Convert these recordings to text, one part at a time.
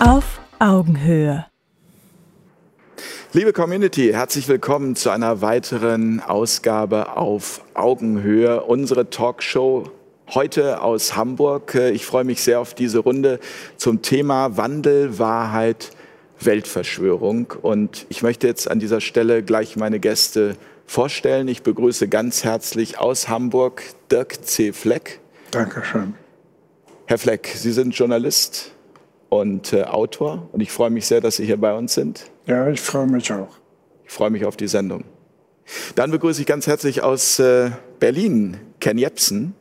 Auf Augenhöhe. Liebe Community, herzlich willkommen zu einer weiteren Ausgabe auf Augenhöhe, unsere Talkshow heute aus Hamburg. Ich freue mich sehr auf diese Runde zum Thema Wandel, Wahrheit, Weltverschwörung. Und ich möchte jetzt an dieser Stelle gleich meine Gäste vorstellen. Ich begrüße ganz herzlich aus Hamburg Dirk C. Fleck. Dankeschön. Herr Fleck, Sie sind Journalist und äh, Autor und ich freue mich sehr, dass Sie hier bei uns sind. Ja, ich freue mich auch. Ich freue mich auf die Sendung. Dann begrüße ich ganz herzlich aus äh, Berlin Ken Jepsen,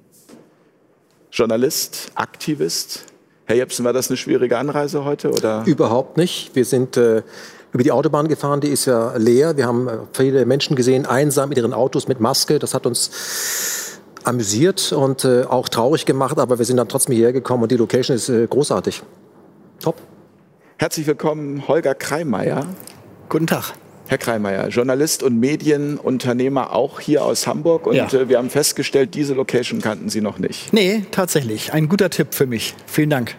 Journalist, Aktivist. Herr Jepsen, war das eine schwierige Anreise heute? Oder? Überhaupt nicht. Wir sind äh, über die Autobahn gefahren, die ist ja leer. Wir haben äh, viele Menschen gesehen, einsam mit ihren Autos mit Maske. Das hat uns amüsiert und äh, auch traurig gemacht, aber wir sind dann trotzdem hierher gekommen und die Location ist äh, großartig. Top. Herzlich willkommen, Holger Kreimeier. Guten Tag. Herr Kreimeier, Journalist und Medienunternehmer auch hier aus Hamburg. Und ja. äh, wir haben festgestellt, diese Location kannten Sie noch nicht. Nee, tatsächlich. Ein guter Tipp für mich. Vielen Dank.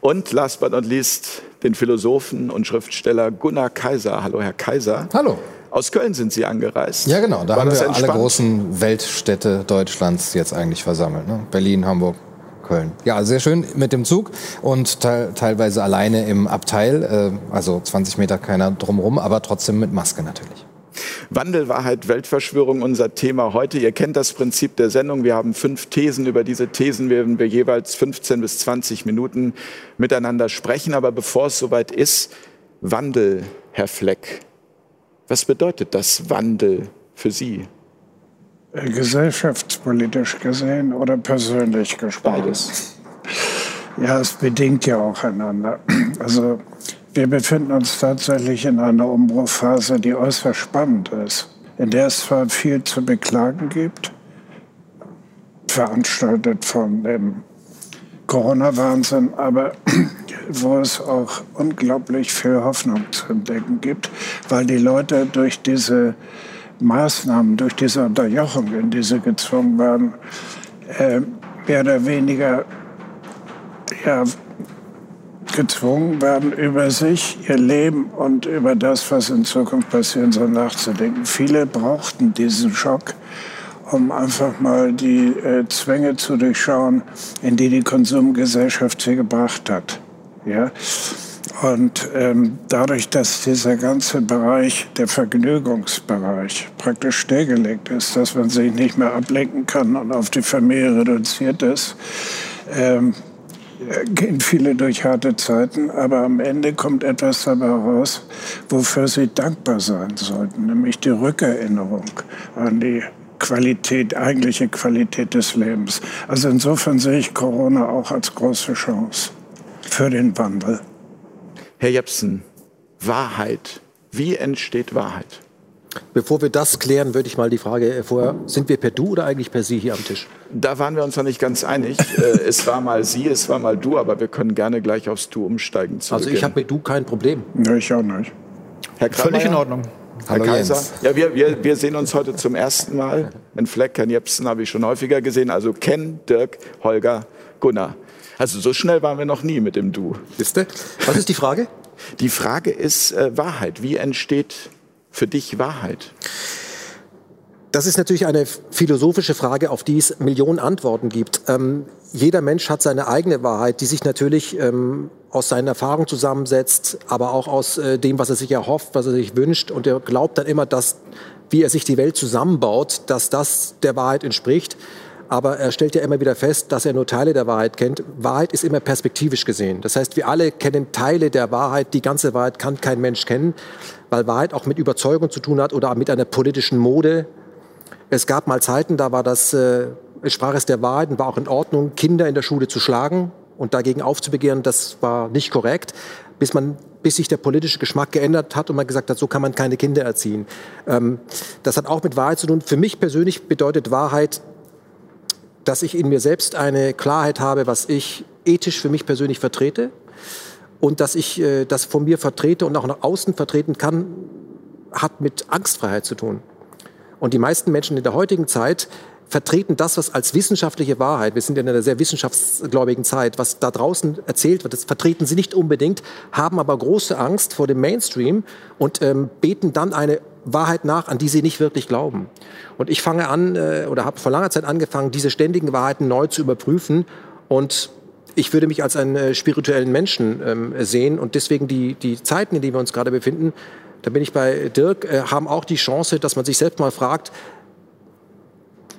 Und last but not least den Philosophen und Schriftsteller Gunnar Kaiser. Hallo, Herr Kaiser. Hallo. Aus Köln sind Sie angereist. Ja, genau. Da War haben wir entspannt? alle großen Weltstädte Deutschlands jetzt eigentlich versammelt. Ne? Berlin, Hamburg, Köln. Ja, sehr schön mit dem Zug und te teilweise alleine im Abteil, äh, also 20 Meter keiner drumherum, aber trotzdem mit Maske natürlich. Wandel, Wahrheit, Weltverschwörung, unser Thema heute. Ihr kennt das Prinzip der Sendung. Wir haben fünf Thesen. Über diese Thesen werden wir jeweils 15 bis 20 Minuten miteinander sprechen. Aber bevor es soweit ist, Wandel, Herr Fleck. Was bedeutet das Wandel für Sie? Äh, gesellschaftspolitisch gesehen oder persönlich gesprochen? Beides. Ja, es bedingt ja auch einander. Also wir befinden uns tatsächlich in einer Umbruchphase, die äußerst spannend ist, in der es zwar viel zu beklagen gibt, veranstaltet von dem Corona-Wahnsinn, aber wo es auch unglaublich viel Hoffnung zu entdecken gibt, weil die Leute durch diese Maßnahmen, durch diese Unterjochung, in die sie gezwungen werden, äh, mehr oder weniger ja, gezwungen werden, über sich, ihr Leben und über das, was in Zukunft passieren soll, nachzudenken. Viele brauchten diesen Schock, um einfach mal die äh, Zwänge zu durchschauen, in die die Konsumgesellschaft sie gebracht hat. Ja? Und ähm, dadurch, dass dieser ganze Bereich, der Vergnügungsbereich, praktisch stillgelegt ist, dass man sich nicht mehr ablenken kann und auf die Familie reduziert ist, ähm, gehen viele durch harte Zeiten, aber am Ende kommt etwas dabei raus, wofür sie dankbar sein sollten, nämlich die Rückerinnerung an die Qualität, eigentliche Qualität des Lebens. Also insofern sehe ich Corona auch als große Chance für den Wandel. Herr Jepsen, Wahrheit. Wie entsteht Wahrheit? Bevor wir das klären, würde ich mal die Frage vorher, sind wir per Du oder eigentlich per Sie hier am Tisch? Da waren wir uns noch nicht ganz einig. Äh, es war mal Sie, es war mal Du, aber wir können gerne gleich aufs Du umsteigen. also ich habe mit Du kein Problem. Nee, ich auch nicht. Herr Kramer, Völlig in Ordnung. Herr Hallo Kaiser. Jens. Ja, wir, wir, wir sehen uns heute zum ersten Mal. Den Fleck, Ken Jepsen habe ich schon häufiger gesehen. Also Ken, Dirk, Holger, Gunnar. Also so schnell waren wir noch nie mit dem Du. Wisst Was ist die Frage? Die Frage ist äh, Wahrheit. Wie entsteht für dich Wahrheit? Das ist natürlich eine philosophische Frage, auf die es Millionen Antworten gibt. Ähm, jeder Mensch hat seine eigene Wahrheit, die sich natürlich ähm, aus seinen Erfahrungen zusammensetzt, aber auch aus äh, dem, was er sich erhofft, was er sich wünscht. Und er glaubt dann immer, dass, wie er sich die Welt zusammenbaut, dass das der Wahrheit entspricht. Aber er stellt ja immer wieder fest, dass er nur Teile der Wahrheit kennt. Wahrheit ist immer perspektivisch gesehen. Das heißt, wir alle kennen Teile der Wahrheit. Die ganze Wahrheit kann kein Mensch kennen, weil Wahrheit auch mit Überzeugung zu tun hat oder mit einer politischen Mode. Es gab mal Zeiten, da war das, äh, sprach es der Wahrheit und war auch in Ordnung, Kinder in der Schule zu schlagen und dagegen aufzubegehren. Das war nicht korrekt, bis man bis sich der politische Geschmack geändert hat und man gesagt hat, so kann man keine Kinder erziehen. Ähm, das hat auch mit Wahrheit zu tun. Für mich persönlich bedeutet Wahrheit, dass ich in mir selbst eine Klarheit habe, was ich ethisch für mich persönlich vertrete und dass ich äh, das von mir vertrete und auch nach außen vertreten kann, hat mit Angstfreiheit zu tun. Und die meisten Menschen in der heutigen Zeit vertreten das, was als wissenschaftliche Wahrheit, wir sind in einer sehr wissenschaftsgläubigen Zeit, was da draußen erzählt wird, das vertreten sie nicht unbedingt, haben aber große Angst vor dem Mainstream und ähm, beten dann eine Wahrheit nach, an die sie nicht wirklich glauben. Und ich fange an äh, oder habe vor langer Zeit angefangen, diese ständigen Wahrheiten neu zu überprüfen und ich würde mich als einen äh, spirituellen Menschen ähm, sehen und deswegen die, die Zeiten, in denen wir uns gerade befinden, da bin ich bei Dirk, äh, haben auch die Chance, dass man sich selbst mal fragt,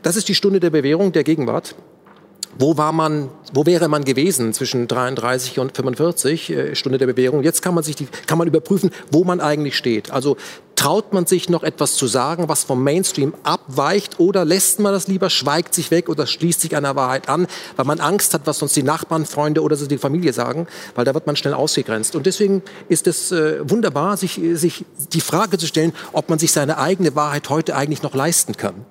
das ist die Stunde der Bewährung der Gegenwart. Wo war man, wo wäre man gewesen zwischen 33 und 45 äh, Stunde der Bewährung? Jetzt kann man sich die, kann man überprüfen, wo man eigentlich steht. Also traut man sich noch etwas zu sagen, was vom Mainstream abweicht, oder lässt man das lieber, schweigt sich weg oder schließt sich einer Wahrheit an, weil man Angst hat, was uns die Nachbarn, Freunde oder so die Familie sagen, weil da wird man schnell ausgegrenzt. Und deswegen ist es äh, wunderbar, sich, sich die Frage zu stellen, ob man sich seine eigene Wahrheit heute eigentlich noch leisten kann.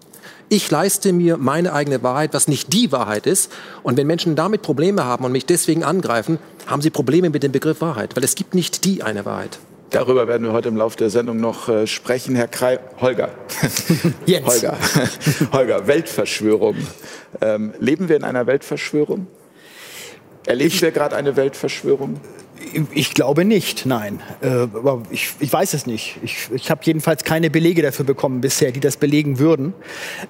Ich leiste mir meine eigene Wahrheit, was nicht die Wahrheit ist. Und wenn Menschen damit Probleme haben und mich deswegen angreifen, haben sie Probleme mit dem Begriff Wahrheit, weil es gibt nicht die eine Wahrheit. Darüber werden wir heute im Laufe der Sendung noch äh, sprechen. Herr Krei Holger. Jetzt. Holger. Holger, Weltverschwörung. Ähm, leben wir in einer Weltverschwörung? Erleben ich, wir gerade eine Weltverschwörung? Ich glaube nicht, nein. Äh, aber ich, ich weiß es nicht. Ich, ich habe jedenfalls keine Belege dafür bekommen bisher, die das belegen würden.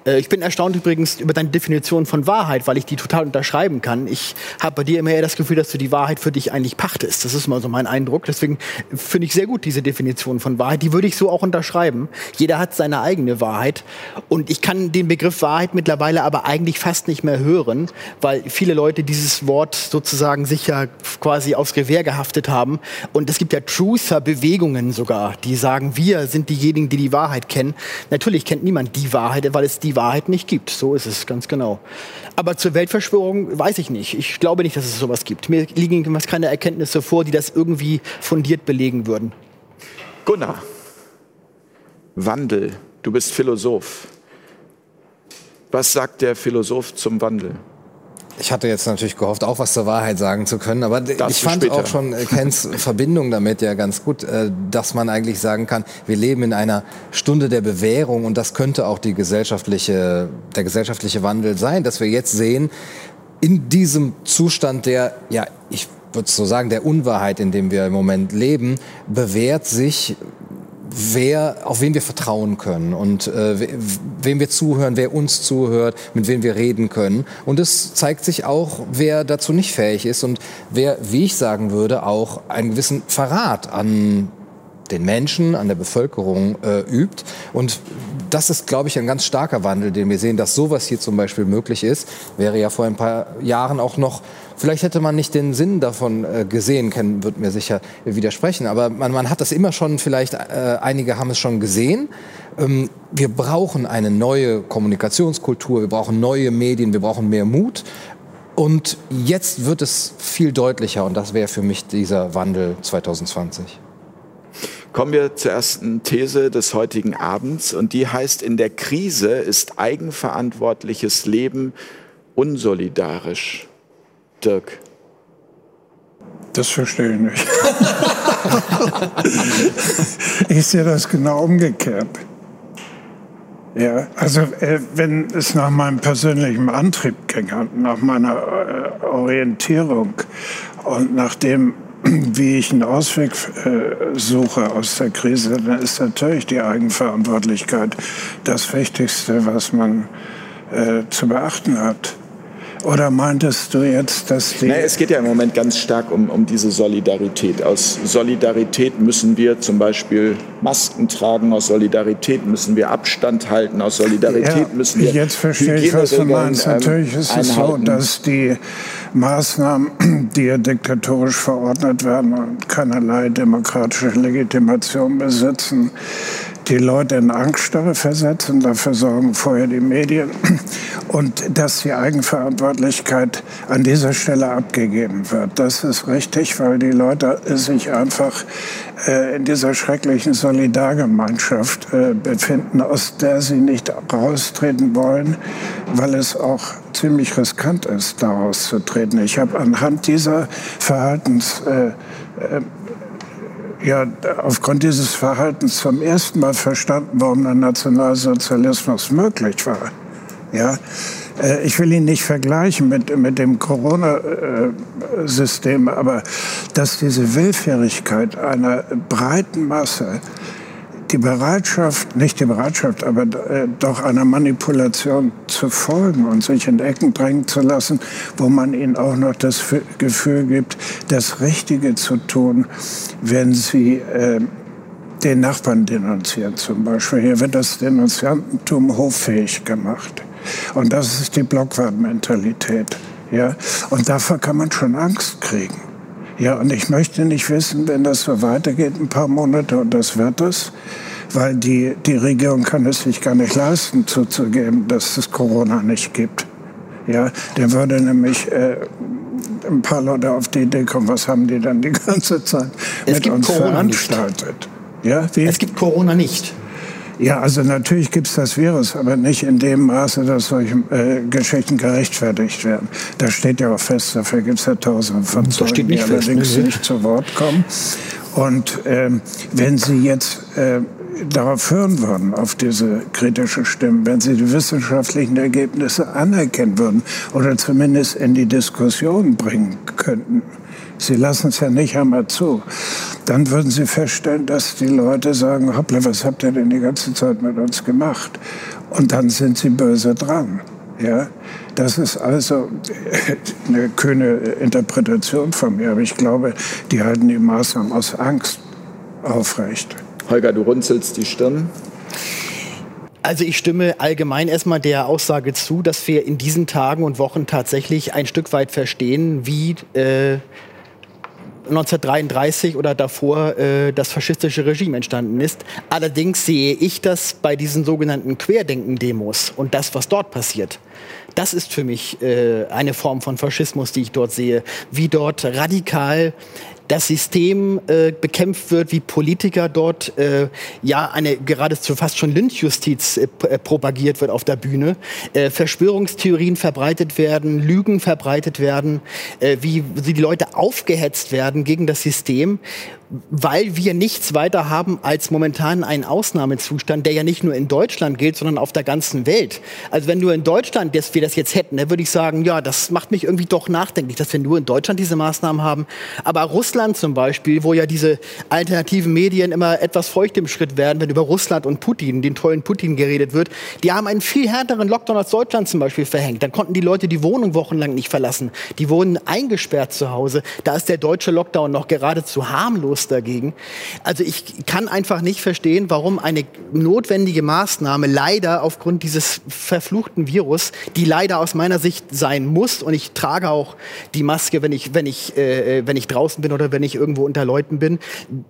Äh, ich bin erstaunt übrigens über deine Definition von Wahrheit, weil ich die total unterschreiben kann. Ich habe bei dir immer eher das Gefühl, dass du die Wahrheit für dich eigentlich pachtest. Das ist mal so mein Eindruck. Deswegen finde ich sehr gut diese Definition von Wahrheit. Die würde ich so auch unterschreiben. Jeder hat seine eigene Wahrheit. Und ich kann den Begriff Wahrheit mittlerweile aber eigentlich fast nicht mehr hören, weil viele Leute dieses Wort sozusagen sicher quasi aufs Revers gehabt verhaftet haben. Und es gibt ja Truther-Bewegungen sogar, die sagen, wir sind diejenigen, die die Wahrheit kennen. Natürlich kennt niemand die Wahrheit, weil es die Wahrheit nicht gibt. So ist es ganz genau. Aber zur Weltverschwörung weiß ich nicht. Ich glaube nicht, dass es sowas gibt. Mir liegen keine Erkenntnisse vor, die das irgendwie fundiert belegen würden. Gunnar, Wandel. Du bist Philosoph. Was sagt der Philosoph zum Wandel? Ich hatte jetzt natürlich gehofft, auch was zur Wahrheit sagen zu können, aber das ich fand später. auch schon äh, Kens Verbindung damit ja ganz gut, äh, dass man eigentlich sagen kann, wir leben in einer Stunde der Bewährung und das könnte auch die gesellschaftliche, der gesellschaftliche Wandel sein, dass wir jetzt sehen, in diesem Zustand der, ja, ich würde so sagen, der Unwahrheit, in dem wir im Moment leben, bewährt sich wer, auf wen wir vertrauen können und äh, wem wir zuhören, wer uns zuhört, mit wem wir reden können. Und es zeigt sich auch, wer dazu nicht fähig ist und wer, wie ich sagen würde, auch einen gewissen Verrat an den Menschen, an der Bevölkerung äh, übt. Und das ist, glaube ich, ein ganz starker Wandel, den wir sehen, dass sowas hier zum Beispiel möglich ist. Wäre ja vor ein paar Jahren auch noch Vielleicht hätte man nicht den Sinn davon äh, gesehen, Ken wird mir sicher widersprechen, aber man, man hat das immer schon, vielleicht äh, einige haben es schon gesehen. Ähm, wir brauchen eine neue Kommunikationskultur, wir brauchen neue Medien, wir brauchen mehr Mut. Und jetzt wird es viel deutlicher und das wäre für mich dieser Wandel 2020. Kommen wir zur ersten These des heutigen Abends und die heißt, in der Krise ist eigenverantwortliches Leben unsolidarisch. Dirk? Das verstehe ich nicht. ich sehe das genau umgekehrt. Ja, also äh, wenn es nach meinem persönlichen Antrieb ginge, nach meiner äh, Orientierung und nach dem, wie ich einen Ausweg äh, suche aus der Krise, dann ist natürlich die Eigenverantwortlichkeit das Wichtigste, was man äh, zu beachten hat. Oder meintest du jetzt, dass die... Nein, es geht ja im Moment ganz stark um, um diese Solidarität. Aus Solidarität müssen wir zum Beispiel Masken tragen, aus Solidarität müssen wir Abstand halten, aus Solidarität ja, müssen wir Jetzt verstehe ich, was du meinst. Ähm, Natürlich ist es so, dass die Maßnahmen, die ja diktatorisch verordnet werden und keinerlei demokratische Legitimation besitzen, die Leute in Angststarre versetzen. Dafür sorgen vorher die Medien. Und dass die Eigenverantwortlichkeit an dieser Stelle abgegeben wird. Das ist richtig, weil die Leute sich einfach äh, in dieser schrecklichen Solidargemeinschaft äh, befinden, aus der sie nicht raustreten wollen, weil es auch ziemlich riskant ist, daraus zu treten. Ich habe anhand dieser Verhaltens äh, äh ja aufgrund dieses Verhaltens zum ersten Mal verstanden, warum der Nationalsozialismus möglich war. Ja, äh, ich will ihn nicht vergleichen mit, mit dem Corona-System, aber dass diese Willfährigkeit einer breiten Masse die Bereitschaft, nicht die Bereitschaft, aber äh, doch einer Manipulation zu folgen und sich in Ecken drängen zu lassen, wo man ihnen auch noch das Gefühl gibt, das Richtige zu tun, wenn sie äh, den Nachbarn denunzieren zum Beispiel. Hier wird das Denunziantentum hoffähig gemacht. Und das ist die Blockwart-Mentalität. Ja? Und davor kann man schon Angst kriegen. Ja, und ich möchte nicht wissen, wenn das so weitergeht, ein paar Monate, und das wird es, weil die, die Regierung kann es sich gar nicht leisten, zuzugeben, dass es Corona nicht gibt. Ja, der würde nämlich äh, ein paar Leute auf die Idee kommen, was haben die dann die ganze Zeit es mit uns Corona veranstaltet? Nicht. Ja, wie? Es gibt Corona nicht. Ja, also natürlich gibt es das Virus, aber nicht in dem Maße, dass solche äh, Geschichten gerechtfertigt werden. Da steht ja auch fest, dafür gibt es ja tausende von Zeugen, die allerdings fest, nicht zu Wort kommen. Und ähm, wenn Sie jetzt äh, darauf hören würden, auf diese kritische Stimmen, wenn Sie die wissenschaftlichen Ergebnisse anerkennen würden oder zumindest in die Diskussion bringen könnten, Sie lassen es ja nicht einmal zu. Dann würden Sie feststellen, dass die Leute sagen, hoppla, was habt ihr denn die ganze Zeit mit uns gemacht? Und dann sind sie böse dran. Ja, das ist also eine kühne Interpretation von mir, aber ich glaube, die halten die Maßnahmen aus Angst aufrecht. Holger, du runzelst die Stirn. Also ich stimme allgemein erstmal der Aussage zu, dass wir in diesen Tagen und Wochen tatsächlich ein Stück weit verstehen, wie äh, 1933 oder davor äh, das faschistische Regime entstanden ist. Allerdings sehe ich das bei diesen sogenannten Querdenken-Demos und das, was dort passiert. Das ist für mich äh, eine Form von Faschismus, die ich dort sehe, wie dort radikal das System äh, bekämpft wird, wie Politiker dort äh, ja eine geradezu fast schon Lynchjustiz äh, äh, propagiert wird auf der Bühne, äh, Verschwörungstheorien verbreitet werden, Lügen verbreitet werden, äh, wie, wie die Leute aufgehetzt werden gegen das System weil wir nichts weiter haben als momentan einen Ausnahmezustand, der ja nicht nur in Deutschland gilt, sondern auf der ganzen Welt. Also wenn nur in Deutschland dass wir das jetzt hätten, dann würde ich sagen, ja, das macht mich irgendwie doch nachdenklich, dass wir nur in Deutschland diese Maßnahmen haben. Aber Russland zum Beispiel, wo ja diese alternativen Medien immer etwas feucht im Schritt werden, wenn über Russland und Putin, den tollen Putin geredet wird, die haben einen viel härteren Lockdown als Deutschland zum Beispiel verhängt. Dann konnten die Leute die Wohnung wochenlang nicht verlassen. Die wurden eingesperrt zu Hause. Da ist der deutsche Lockdown noch geradezu harmlos Schutz dagegen. Also ich kann einfach nicht verstehen, warum eine notwendige Maßnahme leider aufgrund dieses verfluchten Virus, die leider aus meiner Sicht sein muss, und ich trage auch die Maske, wenn ich, wenn ich, äh, wenn ich draußen bin oder wenn ich irgendwo unter Leuten bin,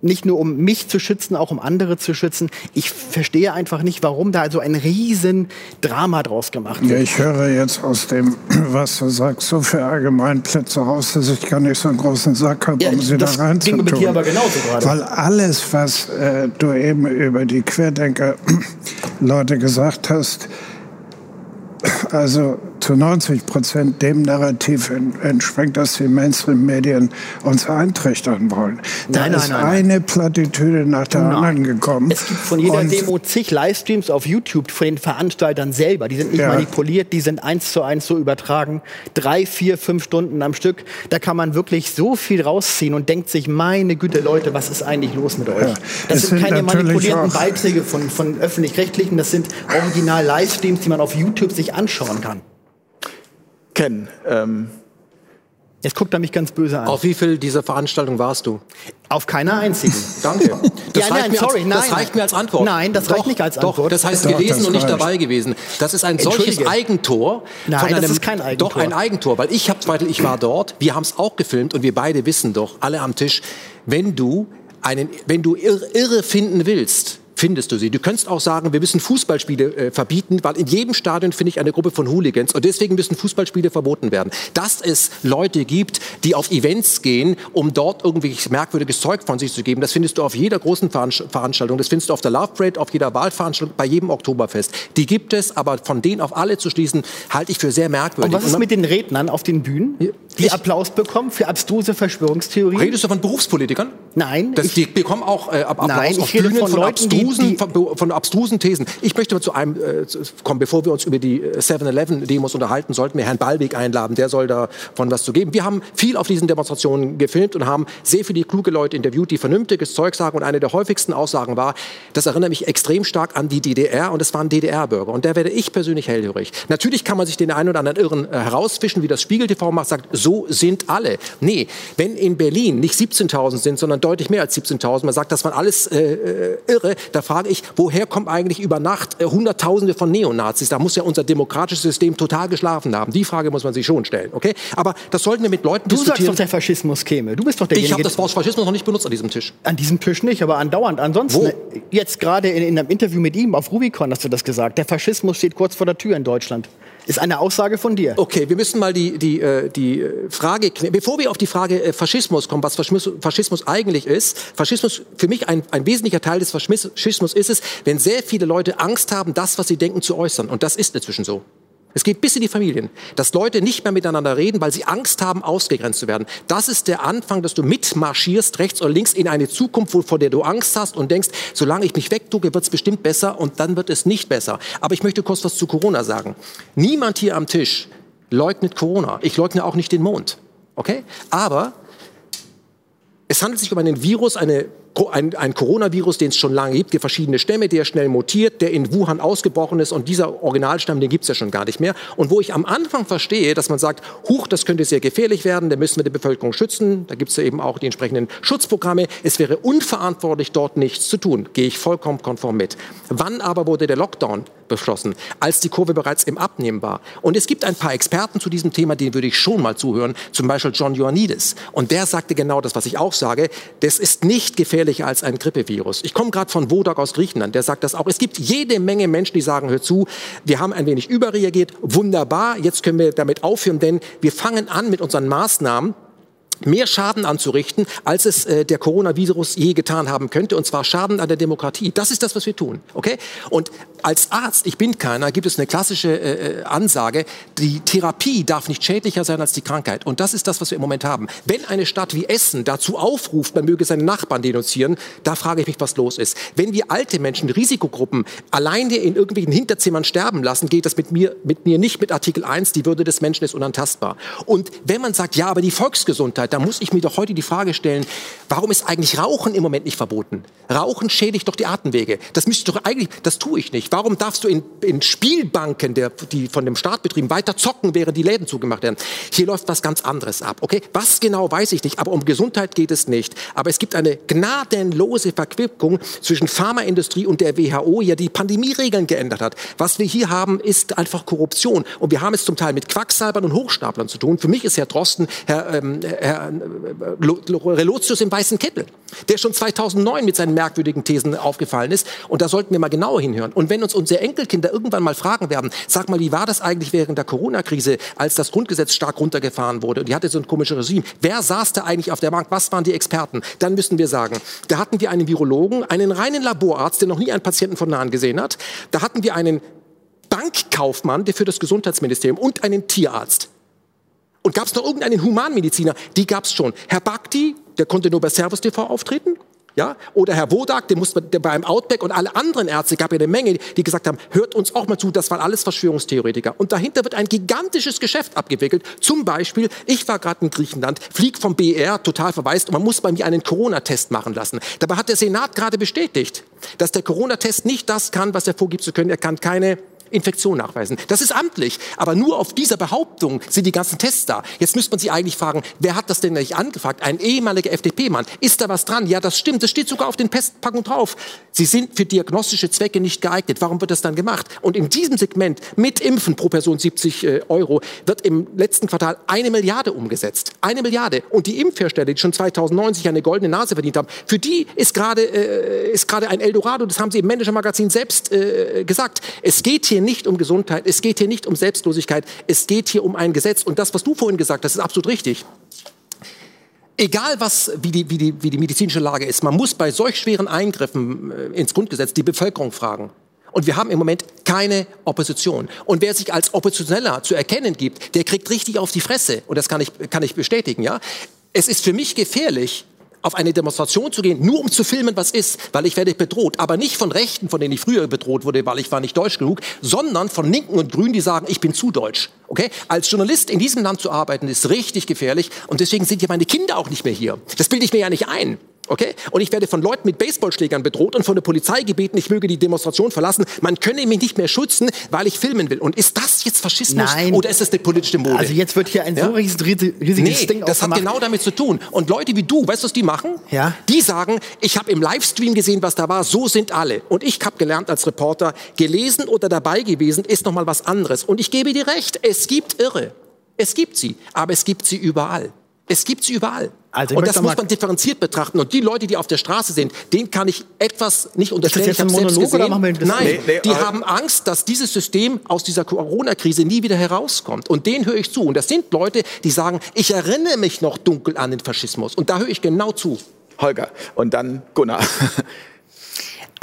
nicht nur um mich zu schützen, auch um andere zu schützen. Ich verstehe einfach nicht, warum da also ein riesen Drama draus gemacht wird. Ja, ich höre jetzt aus dem, was du sagst, so viele Allgemeinplätze raus, dass ich gar nicht so einen großen Sack habe, um ja, sie da reinzutun. Genau genauso gerade. Weil alles, was äh, du eben über die Querdenker-Leute gesagt hast, also zu 90 Prozent dem Narrativ entspringt, dass die Mainstream-Medien uns eintrichtern wollen. Da nein, ist nein, nein, eine Plattitüde nach der anderen gekommen. Es gibt von jeder Demo zig Livestreams auf YouTube von den Veranstaltern selber. Die sind nicht ja. manipuliert, die sind eins zu eins so übertragen. Drei, vier, fünf Stunden am Stück. Da kann man wirklich so viel rausziehen und denkt sich, meine Güte, Leute, was ist eigentlich los mit euch? Ja. Das sind, sind keine manipulierten Beiträge von, von öffentlich-rechtlichen, das sind original Livestreams, die man auf YouTube sich anschauen kann. Ken, ähm, Jetzt guckt er mich ganz böse an. Auf wie viel dieser Veranstaltung warst du? Auf keiner einzigen. Danke. Das, ja, reicht, nein, mir sorry, als, nein, das reicht mir als Antwort. Nein, das doch, reicht nicht als Antwort. Doch, das heißt doch, gelesen das und nicht dabei gewesen. Das ist ein solches Eigentor. Nein, von einem, das ist kein Eigentor. Doch ein Eigentor, weil ich, hab, ich war dort, wir haben es auch gefilmt und wir beide wissen doch, alle am Tisch, wenn du, einen, wenn du irre finden willst, findest du sie. Du könntest auch sagen, wir müssen Fußballspiele äh, verbieten, weil in jedem Stadion finde ich eine Gruppe von Hooligans und deswegen müssen Fußballspiele verboten werden. Dass es Leute gibt, die auf Events gehen, um dort irgendwie merkwürdiges Zeug von sich zu geben, das findest du auf jeder großen Veranstaltung, das findest du auf der Love Parade, auf jeder Wahlveranstaltung, bei jedem Oktoberfest. Die gibt es, aber von denen auf alle zu schließen, halte ich für sehr merkwürdig. Und was ist mit den Rednern auf den Bühnen, die ich, Applaus bekommen für abstruse Verschwörungstheorien? Redest du von Berufspolitikern? Nein. Das, die bekommen auch äh, Applaus Nein, auf ich Bühnen von von, Leuten, die- abstrusen, die- von, von abstrusen Thesen. Ich möchte mal zu einem äh, kommen, bevor wir uns über die äh, 7-Eleven-Demos unterhalten, sollten wir Herrn Ballweg einladen. Der soll davon was zu geben. Wir haben viel auf diesen Demonstrationen gefilmt und haben sehr viele kluge Leute interviewt, die vernünftiges Zeug sagen. Und eine der häufigsten Aussagen war, das erinnert mich extrem stark an die DDR und es waren DDR-Bürger. Und da werde ich persönlich hellhörig. Natürlich kann man sich den einen oder anderen Irren äh, herausfischen, wie das Spiegel TV macht, sagt, so sind alle. Nee, wenn in Berlin nicht 17.000 sind, sondern deutlich mehr als 17.000, man sagt, das waren alles äh, äh, Irre, da frage ich, woher kommen eigentlich über Nacht äh, Hunderttausende von Neonazis? Da muss ja unser demokratisches System total geschlafen haben. Die Frage muss man sich schon stellen, okay? Aber das sollten wir mit Leuten Du sagst diskutieren. doch, der Faschismus käme. Du bist doch ich habe derjenige, das Wort Faschismus noch nicht benutzt an diesem Tisch. an diesem Tisch nicht, aber andauernd. Ansonsten, Wo? äh, jetzt gerade in, in einem Interview mit ihm auf Rubicon hast du das gesagt. Der Faschismus steht kurz vor der Tür in Deutschland. Ist eine Aussage von dir. Okay, wir müssen mal die, die, äh, die äh, Frage, bevor wir auf die Frage äh, Faschismus kommen, was Faschismus, Faschismus eigentlich ist. Faschismus, für mich ein, ein wesentlicher Teil des Faschismus ist es, wenn sehr viele Leute Angst haben, das, was sie denken, zu äußern. Und das ist inzwischen so. Es geht bis in die Familien, dass Leute nicht mehr miteinander reden, weil sie Angst haben, ausgegrenzt zu werden. Das ist der Anfang, dass du mitmarschierst, rechts oder links, in eine Zukunft, wo- vor der du Angst hast und denkst, solange ich mich wegducke, wird es bestimmt besser und dann wird es nicht besser. Aber ich möchte kurz was zu Corona sagen. Niemand hier am Tisch leugnet Corona. Ich leugne auch nicht den Mond. Okay? Aber es handelt sich um einen Virus, eine, ein, ein Coronavirus, den es schon lange gibt, der verschiedene Stämme, der schnell mutiert, der in Wuhan ausgebrochen ist und dieser Originalstamm, den gibt es ja schon gar nicht mehr. Und wo ich am Anfang verstehe, dass man sagt, huch, das könnte sehr gefährlich werden, da müssen wir die Bevölkerung schützen, da gibt es ja eben auch die entsprechenden Schutzprogramme. Es wäre unverantwortlich, dort nichts zu tun, gehe ich vollkommen konform mit. Wann aber wurde der Lockdown beschlossen? Als die Kurve bereits im Abnehmen war. Und es gibt ein paar Experten zu diesem Thema, denen würde ich schon mal zuhören, zum Beispiel John Ioannidis. Und der sagte genau das, was ich auch sage, das ist nicht gefährlicher als ein Grippevirus. Ich komme gerade von Wodak aus Griechenland, der sagt das auch. Es gibt jede Menge Menschen, die sagen, hör zu, wir haben ein wenig überreagiert, wunderbar, jetzt können wir damit aufhören, denn wir fangen an mit unseren Maßnahmen, mehr Schaden anzurichten, als es äh, der Coronavirus je getan haben könnte, und zwar Schaden an der Demokratie. Das ist das, was wir tun. Okay? Und als Arzt, ich bin keiner, gibt es eine klassische äh, äh, Ansage, die Therapie darf nicht schädlicher sein als die Krankheit. Und das ist das, was wir im Moment haben. Wenn eine Stadt wie Essen dazu aufruft, man möge seine Nachbarn denunzieren, da frage ich mich, was los ist. Wenn wir alte Menschen, Risikogruppen, alleine in irgendwelchen Hinterzimmern sterben lassen, geht das mit mir, mit mir nicht mit Artikel 1, die Würde des Menschen ist unantastbar. Und wenn man sagt, ja, aber die Volksgesundheit, da muss ich mir doch heute die Frage stellen, warum ist eigentlich Rauchen im Moment nicht verboten? Rauchen schädigt doch die Atemwege. Das müsste doch eigentlich, das tue ich nicht. Warum darfst du in, in Spielbanken, der, die von dem Staat betrieben, weiter zocken, während die Läden zugemacht werden? Hier läuft was ganz anderes ab, okay? Was genau weiß ich nicht, aber um Gesundheit geht es nicht. Aber es gibt eine gnadenlose Verquickung zwischen Pharmaindustrie und der WHO, ja die Pandemieregeln geändert hat. Was wir hier haben, ist einfach Korruption. Und wir haben es zum Teil mit Quacksalbern und Hochstaplern zu tun. Für mich ist Herr Drosten, Herr, ähm, Herr Lo- Relotius im weißen Kittel, der schon 2009 mit seinen merkwürdigen Thesen aufgefallen ist. Und da sollten wir mal genauer hinhören. Und wenn uns unsere Enkelkinder irgendwann mal fragen werden, sag mal, wie war das eigentlich während der Corona-Krise, als das Grundgesetz stark runtergefahren wurde und die hatte so ein komisches Regime, wer saß da eigentlich auf der Bank, was waren die Experten? Dann müssen wir sagen, da hatten wir einen Virologen, einen reinen Laborarzt, der noch nie einen Patienten von nahen gesehen hat. Da hatten wir einen Bankkaufmann, der für das Gesundheitsministerium und einen Tierarzt. Und gab es noch irgendeinen Humanmediziner? Die gab es schon. Herr Bakti, der konnte nur bei Servus TV auftreten. Ja? Oder Herr Wodak, der musste der beim Outback und alle anderen Ärzte, gab ja eine Menge, die gesagt haben, hört uns auch mal zu, das waren alles Verschwörungstheoretiker. Und dahinter wird ein gigantisches Geschäft abgewickelt. Zum Beispiel, ich war gerade in Griechenland, flieg vom BR, total verwaist, und man muss bei mir einen Corona-Test machen lassen. Dabei hat der Senat gerade bestätigt, dass der Corona-Test nicht das kann, was er vorgibt zu können. Er kann keine Infektion nachweisen. Das ist amtlich. Aber nur auf dieser Behauptung sind die ganzen Tests da. Jetzt müsste man sich eigentlich fragen, wer hat das denn nicht angefragt? Ein ehemaliger FDP-Mann. Ist da was dran? Ja, das stimmt. Das steht sogar auf den Pestpackungen drauf. Sie sind für diagnostische Zwecke nicht geeignet. Warum wird das dann gemacht? Und in diesem Segment mit Impfen pro Person 70 äh, Euro wird im letzten Quartal eine Milliarde umgesetzt. Eine Milliarde. Und die Impfhersteller, die schon 2009 sich eine goldene Nase verdient haben, für die ist gerade äh, ein Eldorado. Das haben sie im Manager Magazin selbst äh, gesagt. Es geht hier nicht um Gesundheit, es geht hier nicht um Selbstlosigkeit, es geht hier um ein Gesetz. Und das, was du vorhin gesagt hast, ist absolut richtig. Egal was, wie die, wie, die, wie die medizinische Lage ist, man muss bei solch schweren Eingriffen äh, ins Grundgesetz die Bevölkerung fragen. Und wir haben im Moment keine Opposition. Und wer sich als Oppositioneller zu erkennen gibt, der kriegt richtig auf die Fresse. Und das kann ich, kann ich bestätigen, ja. Es ist für mich gefährlich, auf eine Demonstration zu gehen, nur um zu filmen, was ist, weil ich werde bedroht. Aber nicht von Rechten, von denen ich früher bedroht wurde, weil ich war nicht deutsch genug, sondern von Linken und Grünen, die sagen, ich bin zu deutsch. Okay? Als Journalist in diesem Land zu arbeiten, ist richtig gefährlich und deswegen sind ja meine Kinder auch nicht mehr hier. Das bilde ich mir ja nicht ein. Okay? Und ich werde von Leuten mit Baseballschlägern bedroht und von der Polizei gebeten, ich möge die Demonstration verlassen. Man könne mich nicht mehr schützen, weil ich filmen will. Und ist das jetzt Faschismus Nein. oder ist das eine politische Mode? Also jetzt wird hier ein Ja? so riesiges, Nee, Ding das hat genau damit zu tun. Und Leute wie du, weißt du, was die machen? Ja. Die sagen, ich habe im Livestream gesehen, was da war, so sind alle. Und ich habe gelernt als Reporter, gelesen oder dabei gewesen ist nochmal was anderes. Und ich gebe dir recht, es gibt Irre. Es gibt sie, aber es gibt sie überall. Es gibt sie überall. Also und das muss man differenziert betrachten. Und die Leute, die auf der Straße sind, denen kann ich etwas nicht unterstellen. jetzt Ich ein Monolog oder gesehen. machen wir ein Nein, Nee, nee, die haben Angst, dass dieses System aus dieser Corona-Krise nie wieder herauskommt. Und denen höre ich zu. Und das sind Leute, die sagen, ich erinnere mich noch dunkel an den Faschismus. Und da höre ich genau zu. Holger und dann Gunnar.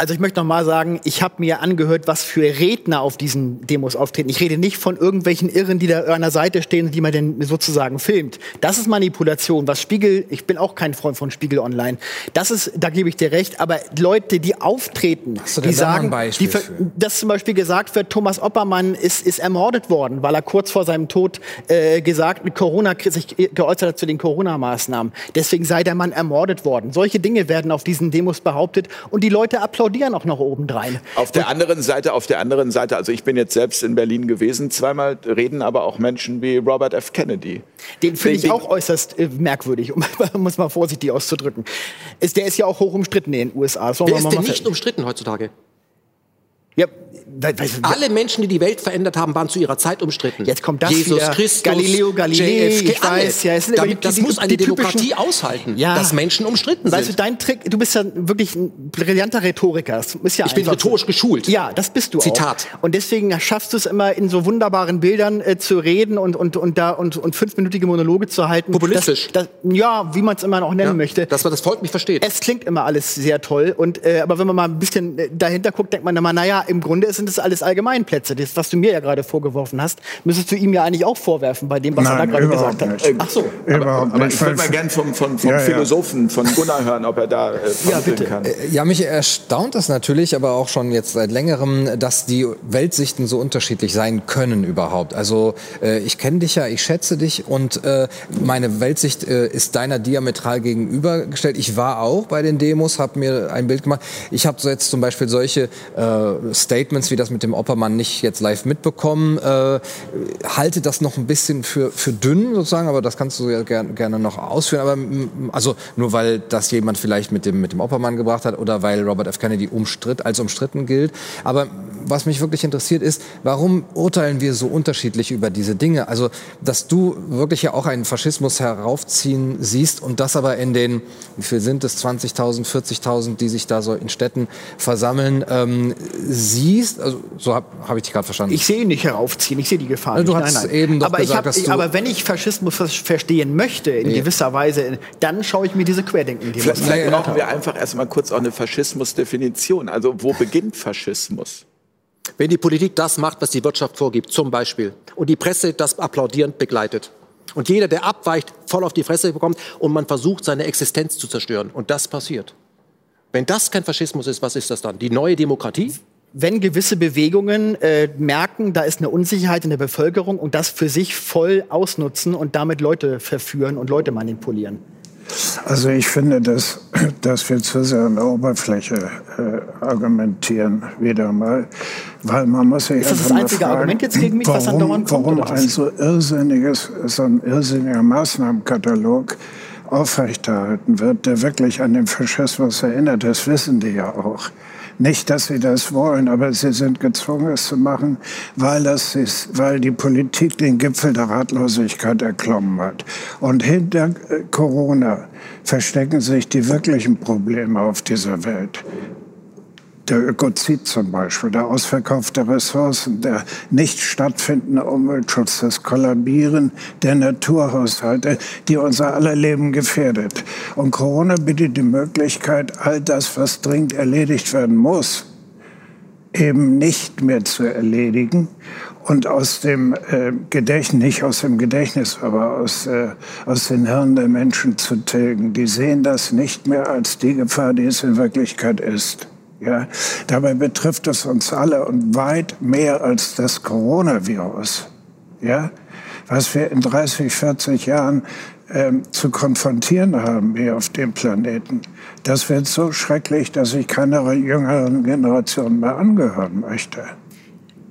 Also ich möchte noch mal sagen, ich habe mir angehört, was für Redner auf diesen Demos auftreten. Ich rede nicht von irgendwelchen Irren, die da an der Seite stehen, die man denn sozusagen filmt. Das ist Manipulation. Was Spiegel, ich bin auch kein Freund von Spiegel Online. Das ist, da gebe ich dir recht. Aber Leute, die auftreten, die sagen, die, dass zum Beispiel gesagt wird, Thomas Oppermann ist, ist ermordet worden, weil er kurz vor seinem Tod äh, gesagt, mit Corona sich geäußert hat zu den Corona-Maßnahmen. Deswegen sei der Mann ermordet worden. Solche Dinge werden auf diesen Demos behauptet und die Leute applaudieren auch noch obendrein. Auf der anderen Seite, auf der anderen Seite, also ich bin jetzt selbst in Berlin gewesen, zweimal reden aber auch Menschen wie Robert F. Kennedy. Den finde ich Den- auch äußerst äh, merkwürdig, um es mal vorsichtig auszudrücken. Ist, der ist ja auch hoch umstritten in den USA. Wer wir ist denn nicht umstritten heutzutage? Ja, we- we- Alle Menschen, die die Welt verändert haben, waren zu ihrer Zeit umstritten. Jetzt kommt das Jesus wieder. Christus, Galileo Galilei, JFK, ich weiß, ja, es sind Damit, die- das die- muss eine Demokratie aushalten, Ja. dass Menschen umstritten Weißt du, sind. dein Trick, du bist ja wirklich ein brillanter Rhetoriker. Das ist ja Ich bin einfach so. rhetorisch geschult. Ja, das bist du Zitat. auch. Und deswegen schaffst du es immer in so wunderbaren Bildern äh, zu reden und, und, und, da, und, und fünfminütige Monologe zu halten. Populistisch. Das, das, ja, wie man es immer noch nennen ja, möchte. Dass man das Volk mich versteht. Es klingt immer alles sehr toll, und, äh, aber wenn man mal ein bisschen äh, dahinter guckt, denkt man immer, naja, im Grunde sind das alles Allgemeinplätze. Das, was du mir ja gerade vorgeworfen hast, müsstest du ihm ja eigentlich auch vorwerfen bei dem, was er da Nein, gerade gesagt nicht. hat. Ach so. Überhaupt Aber nicht. ich würde mal gern vom, vom, vom Ja, ja. Philosophen, von Gunnar hören, ob er da äh, vermitteln bitte. kann. Ja, mich erstaunt es natürlich, aber auch schon jetzt seit längerem, dass die Weltsichten so unterschiedlich sein können überhaupt. Also äh, ich kenne dich ja, ich schätze dich und äh, meine Weltsicht äh, ist deiner diametral gegenübergestellt. Ich war auch bei den Demos, habe mir ein Bild gemacht. Ich habe so jetzt zum Beispiel solche äh, Statements wie das mit dem Oppermann nicht jetzt live mitbekommen. Äh, halte das noch ein bisschen für, für dünn sozusagen, aber das kannst du ja gern, gerne noch ausführen. Aber mm, also nur weil das jemand vielleicht mit dem, mit dem Oppermann gebracht hat oder weil Robert F. Kennedy umstritt, als umstritten gilt. Aber was mich wirklich interessiert ist, warum urteilen wir so unterschiedlich über diese Dinge? Also, dass du wirklich ja auch einen Faschismus heraufziehen siehst und das aber in den, wie viel sind es, 20.000, 40.000, die sich da so in Städten versammeln, ähm, siehst, also so habe hab ich dich gerade verstanden. Ich sehe ihn nicht heraufziehen, ich sehe die Gefahr Also du nicht. hast eben doch aber, ich gesagt, hab, dass du- aber wenn ich Faschismus ver- verstehen möchte, in gewisser Weise, dann schaue ich mir diese Querdenken an. vielleicht brauchen wir einfach erstmal kurz auch eine Faschismusdefinition. Also wo beginnt Faschismus? Wenn die Politik das macht, was die Wirtschaft vorgibt, zum Beispiel, und die Presse das applaudierend begleitet. Und jeder, der abweicht, voll auf die Fresse bekommt und man versucht, seine Existenz zu zerstören. Und das passiert. Wenn das kein Faschismus ist, was ist das dann? Die neue Demokratie? wenn gewisse Bewegungen äh, merken, da ist eine Unsicherheit in der Bevölkerung und das für sich voll ausnutzen und damit Leute verführen und Leute manipulieren. Also ich finde, dass, dass wir zu sehr an der Oberfläche äh, argumentieren, wieder mal. Weil man muss sich Ist das das einzige fragen, Argument jetzt gegen mich, was warum, andauernd kommt, warum was? ein so irrsinniges, so ein irrsinniger Maßnahmenkatalog aufrechterhalten wird, der wirklich an den Faschismus erinnert. Das wissen die ja auch. Nicht, dass sie das wollen, aber sie sind gezwungen, es zu machen, weil, das ist, weil die Politik den Gipfel der Ratlosigkeit erklommen hat. Und hinter äh, Corona verstecken sich die wirklichen Probleme auf dieser Welt. Der Ökozid zum Beispiel, der Ausverkauf der Ressourcen, der nicht stattfindende Umweltschutz, das Kollabieren der Naturhaushalte, die unser aller Leben gefährdet. Und Corona bietet die Möglichkeit, all das, was dringend erledigt werden muss, eben nicht mehr zu erledigen und aus dem äh, Gedächtnis, nicht aus dem Gedächtnis, aber aus, äh, aus den Hirnen der Menschen zu tilgen. Die sehen das nicht mehr als die Gefahr, die es in Wirklichkeit ist. Ja, dabei betrifft es uns alle und weit mehr als das Coronavirus. Ja, was wir in 30, 40 Jahren ähm, zu konfrontieren haben hier auf dem Planeten. Das wird so schrecklich, dass ich keiner jüngeren Generation mehr angehören möchte.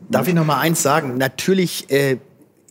Darf ich noch mal eins sagen? Natürlich äh,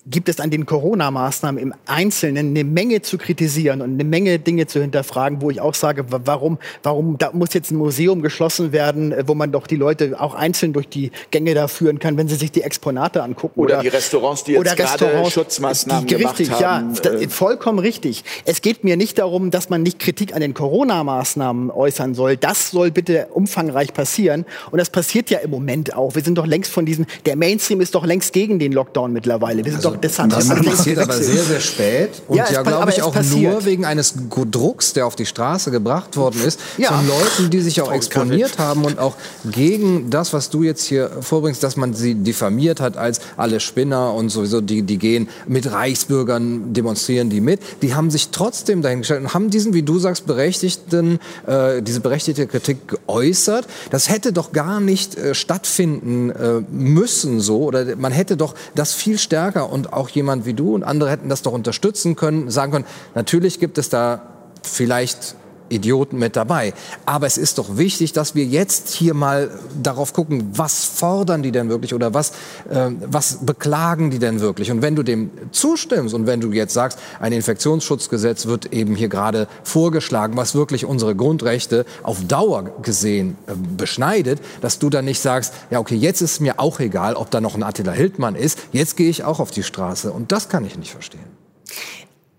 gibt es an den Corona-Maßnahmen im Einzelnen eine Menge zu kritisieren und eine Menge Dinge zu hinterfragen, wo ich auch sage, warum, warum da muss jetzt ein Museum geschlossen werden, äh, wo man doch die Leute auch einzeln durch die Gänge da führen kann, wenn sie sich die Exponate angucken. Oder, oder die Restaurants, die jetzt gerade Schutzmaßnahmen die, gemacht richtig, haben. Ja, äh, vollkommen richtig. Es geht mir nicht darum, dass man nicht Kritik an den Corona-Maßnahmen äußern soll. Das soll bitte umfangreich passieren. Und das passiert ja im Moment auch. Wir sind doch längst von diesem, der Mainstream ist doch längst gegen den Lockdown mittlerweile. Wir sind also, doch das haben das passiert aber sehr, sehr spät. Und ja, ja glaube ich, auch passiert. nur wegen eines Drucks, der auf die Straße gebracht worden ist, ja. von Leuten, die sich auch exponiert haben und auch gegen das, was du jetzt hier vorbringst, dass man sie diffamiert hat als alle Spinner und sowieso, die, die gehen mit Reichsbürgern, demonstrieren die mit. Die haben sich trotzdem dahingestellt und haben diesen, wie du sagst, berechtigten, äh, diese berechtigte Kritik geäußert. Das hätte doch gar nicht äh, stattfinden äh, müssen so. Oder man hätte doch das viel stärker und auch jemand wie du und andere hätten das doch unterstützen können, sagen können, natürlich gibt es da vielleicht Idioten mit dabei. Aber es ist doch wichtig, dass wir jetzt hier mal darauf gucken, was fordern die denn wirklich oder was, äh, was beklagen die denn wirklich? Und wenn du dem zustimmst und wenn du jetzt sagst, ein Infektionsschutzgesetz wird eben hier gerade vorgeschlagen, was wirklich unsere Grundrechte auf Dauer gesehen äh, beschneidet, dass du dann nicht sagst, ja okay, jetzt ist mir auch egal, ob da noch ein Attila Hildmann ist, jetzt gehe ich auch auf die Straße. Und das kann ich nicht verstehen.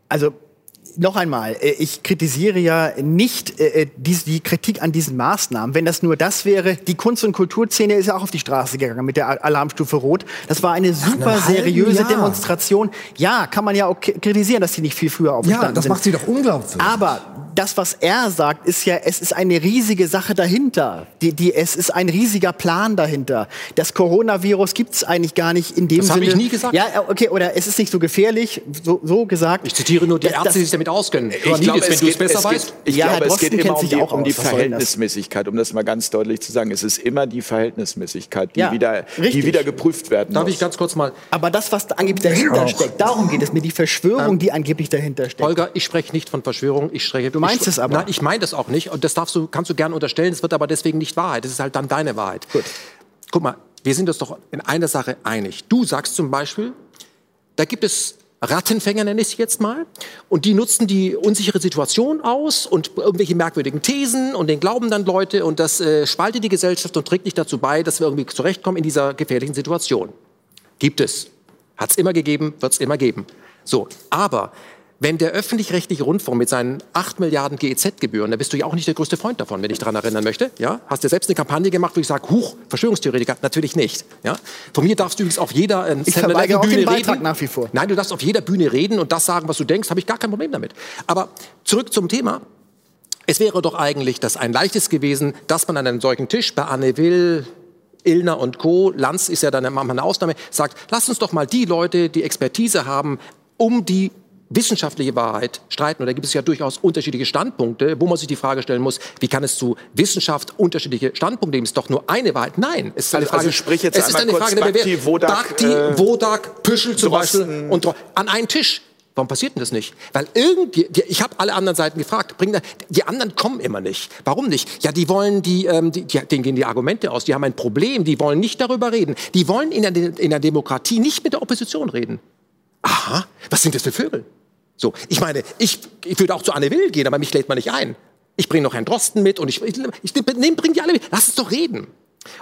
Also noch einmal, äh, ich kritisiere ja nicht äh, äh die, die, Kritik an diesen Maßnahmen. Wenn das nur das wäre, die Kunst- und Kulturszene ist ja auch auf die Straße gegangen mit der Alarmstufe Rot. Das war eine super seriöse Demonstration. Ja, kann man ja auch kritisieren, dass sie nicht viel früher aufgestanden sind. Ja, das macht sie doch unglaublich. Aber das, was er sagt, ist ja, es ist eine riesige Sache dahinter. Die, die, es ist ein riesiger Plan dahinter. Das Coronavirus gibt es eigentlich gar nicht in dem das Sinne. Das habe ich nie gesagt. Ja, okay, oder es ist nicht so gefährlich, so, so gesagt. Ich zitiere nur die Ärzte, die sich damit auskennen. Ich glaube, wenn du es besser weißt. Ich ja, glaube, es geht immer um die, um die Verhältnismäßigkeit, um das mal ganz deutlich zu sagen. Es ist immer die Verhältnismäßigkeit, die, ja, wieder, die wieder geprüft werden Darf muss. ich ganz kurz mal... Aber das, was da angeblich dahinter steckt, darum geht es mir, die Verschwörung, ähm, die angeblich dahinter steckt. Holger, ich spreche nicht von Verschwörung, ich spreche... Du meinst es aber. Nein, ich meine das auch nicht und das darfst du, kannst du gerne unterstellen, es wird aber deswegen nicht Wahrheit, das ist halt dann deine Wahrheit. Gut. Guck mal, wir sind uns doch in einer Sache einig. Du sagst zum Beispiel, da gibt es Rattenfänger nenne ich sie jetzt mal. Und die nutzen die unsichere Situation aus und irgendwelche merkwürdigen Thesen und den glauben dann Leute und das äh, spaltet die Gesellschaft und trägt nicht dazu bei, dass wir irgendwie zurechtkommen in dieser gefährlichen Situation. Gibt es. Hat es immer gegeben, wird es immer geben. So, aber wenn der öffentlich-rechtliche Rundfunk mit seinen 8 Milliarden GEZ-Gebühren, da bist du ja auch nicht der größte Freund davon, wenn ich daran erinnern möchte. Ja? Hast du selbst eine Kampagne gemacht, wo ich sage, huch, Verschwörungstheoretiker? Natürlich nicht. Ja? Von mir darfst du übrigens auf jeder äh, ich Bühne auch den reden. nach wie vor. Nein, du darfst auf jeder Bühne reden und das sagen, was du denkst, habe ich gar kein Problem damit. Aber zurück zum Thema. Es wäre doch eigentlich das ein leichtes gewesen, dass man an einem solchen Tisch bei Anne Will, Illner und Co., Lanz ist ja dann manchmal eine Ausnahme, sagt, lass uns doch mal die Leute, die Expertise haben, um die wissenschaftliche Wahrheit streiten. Und da gibt es ja durchaus unterschiedliche Standpunkte, wo man sich die Frage stellen muss, wie kann es zu Wissenschaft unterschiedliche Standpunkte geben? Ist doch nur eine Wahrheit? Nein. Es ist eine also, Frage, also sprich jetzt es ist eine Frage der Wodak, Bakti, äh, Wodak, Püschel zum Beispiel und an einen Tisch. Warum passiert denn das nicht? Weil irgendwie, ich habe alle anderen Seiten gefragt, bring da, die anderen kommen immer nicht. Warum nicht? Ja, die wollen, die, ähm, die, denen gehen die Argumente aus, die haben ein Problem, die wollen nicht darüber reden. Die wollen in der, in der Demokratie nicht mit der Opposition reden. Aha, was sind das für Vögel? So, ich meine, ich, ich würde auch zu Anne Will gehen, aber mich lädt man nicht ein. Ich bringe noch Herrn Drosten mit und ich, ich, ich, ich bringe die alle mit. Lass uns doch reden.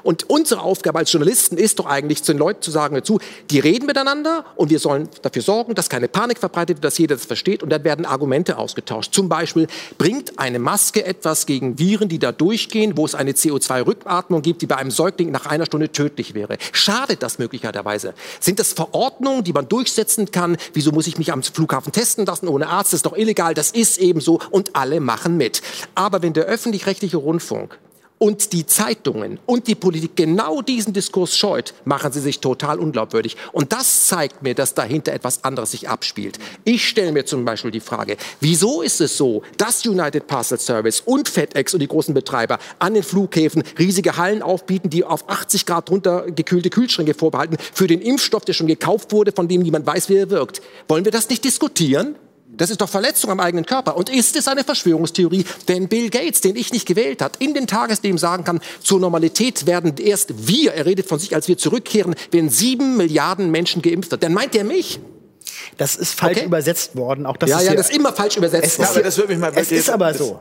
Und unsere Aufgabe als Journalisten ist doch eigentlich, zu den Leuten zu sagen dazu, die reden miteinander und wir sollen dafür sorgen, dass keine Panik verbreitet wird, dass jeder das versteht und dann werden Argumente ausgetauscht. Zum Beispiel, bringt eine Maske etwas gegen Viren, die da durchgehen, wo es eine CO2-Rückatmung gibt, die bei einem Säugling nach einer Stunde tödlich wäre? Schadet das möglicherweise? Sind das Verordnungen, die man durchsetzen kann? Wieso muss ich mich am Flughafen testen lassen ohne Arzt? Das ist doch illegal. Das ist eben so und alle machen mit. Aber wenn der öffentlich-rechtliche Rundfunk und die Zeitungen und die Politik genau diesen Diskurs scheut, machen sie sich total unglaubwürdig. Und das zeigt mir, dass dahinter etwas anderes sich abspielt. Ich stelle mir zum Beispiel die Frage, wieso ist es so, dass United Parcel Service und FedEx und die großen Betreiber an den Flughäfen riesige Hallen aufbieten, die auf 80 Grad runtergekühlte Kühlschränke vorbehalten für den Impfstoff, der schon gekauft wurde, von dem niemand weiß, wie er wirkt. Wollen wir das nicht diskutieren? Das ist doch Verletzung am eigenen Körper. Und ist es eine Verschwörungstheorie, wenn Bill Gates, den ich nicht gewählt hat, in den Tagesthemen sagen kann, zur Normalität werden erst wir, er redet von sich, als wir zurückkehren, wenn sieben Milliarden Menschen geimpft wird, dann meint er mich. Das ist falsch Okay. übersetzt worden. Auch das Ja, ist ja, das ist immer falsch übersetzt. Es Ja, ist, aber das würde mich mal es ist aber das- so.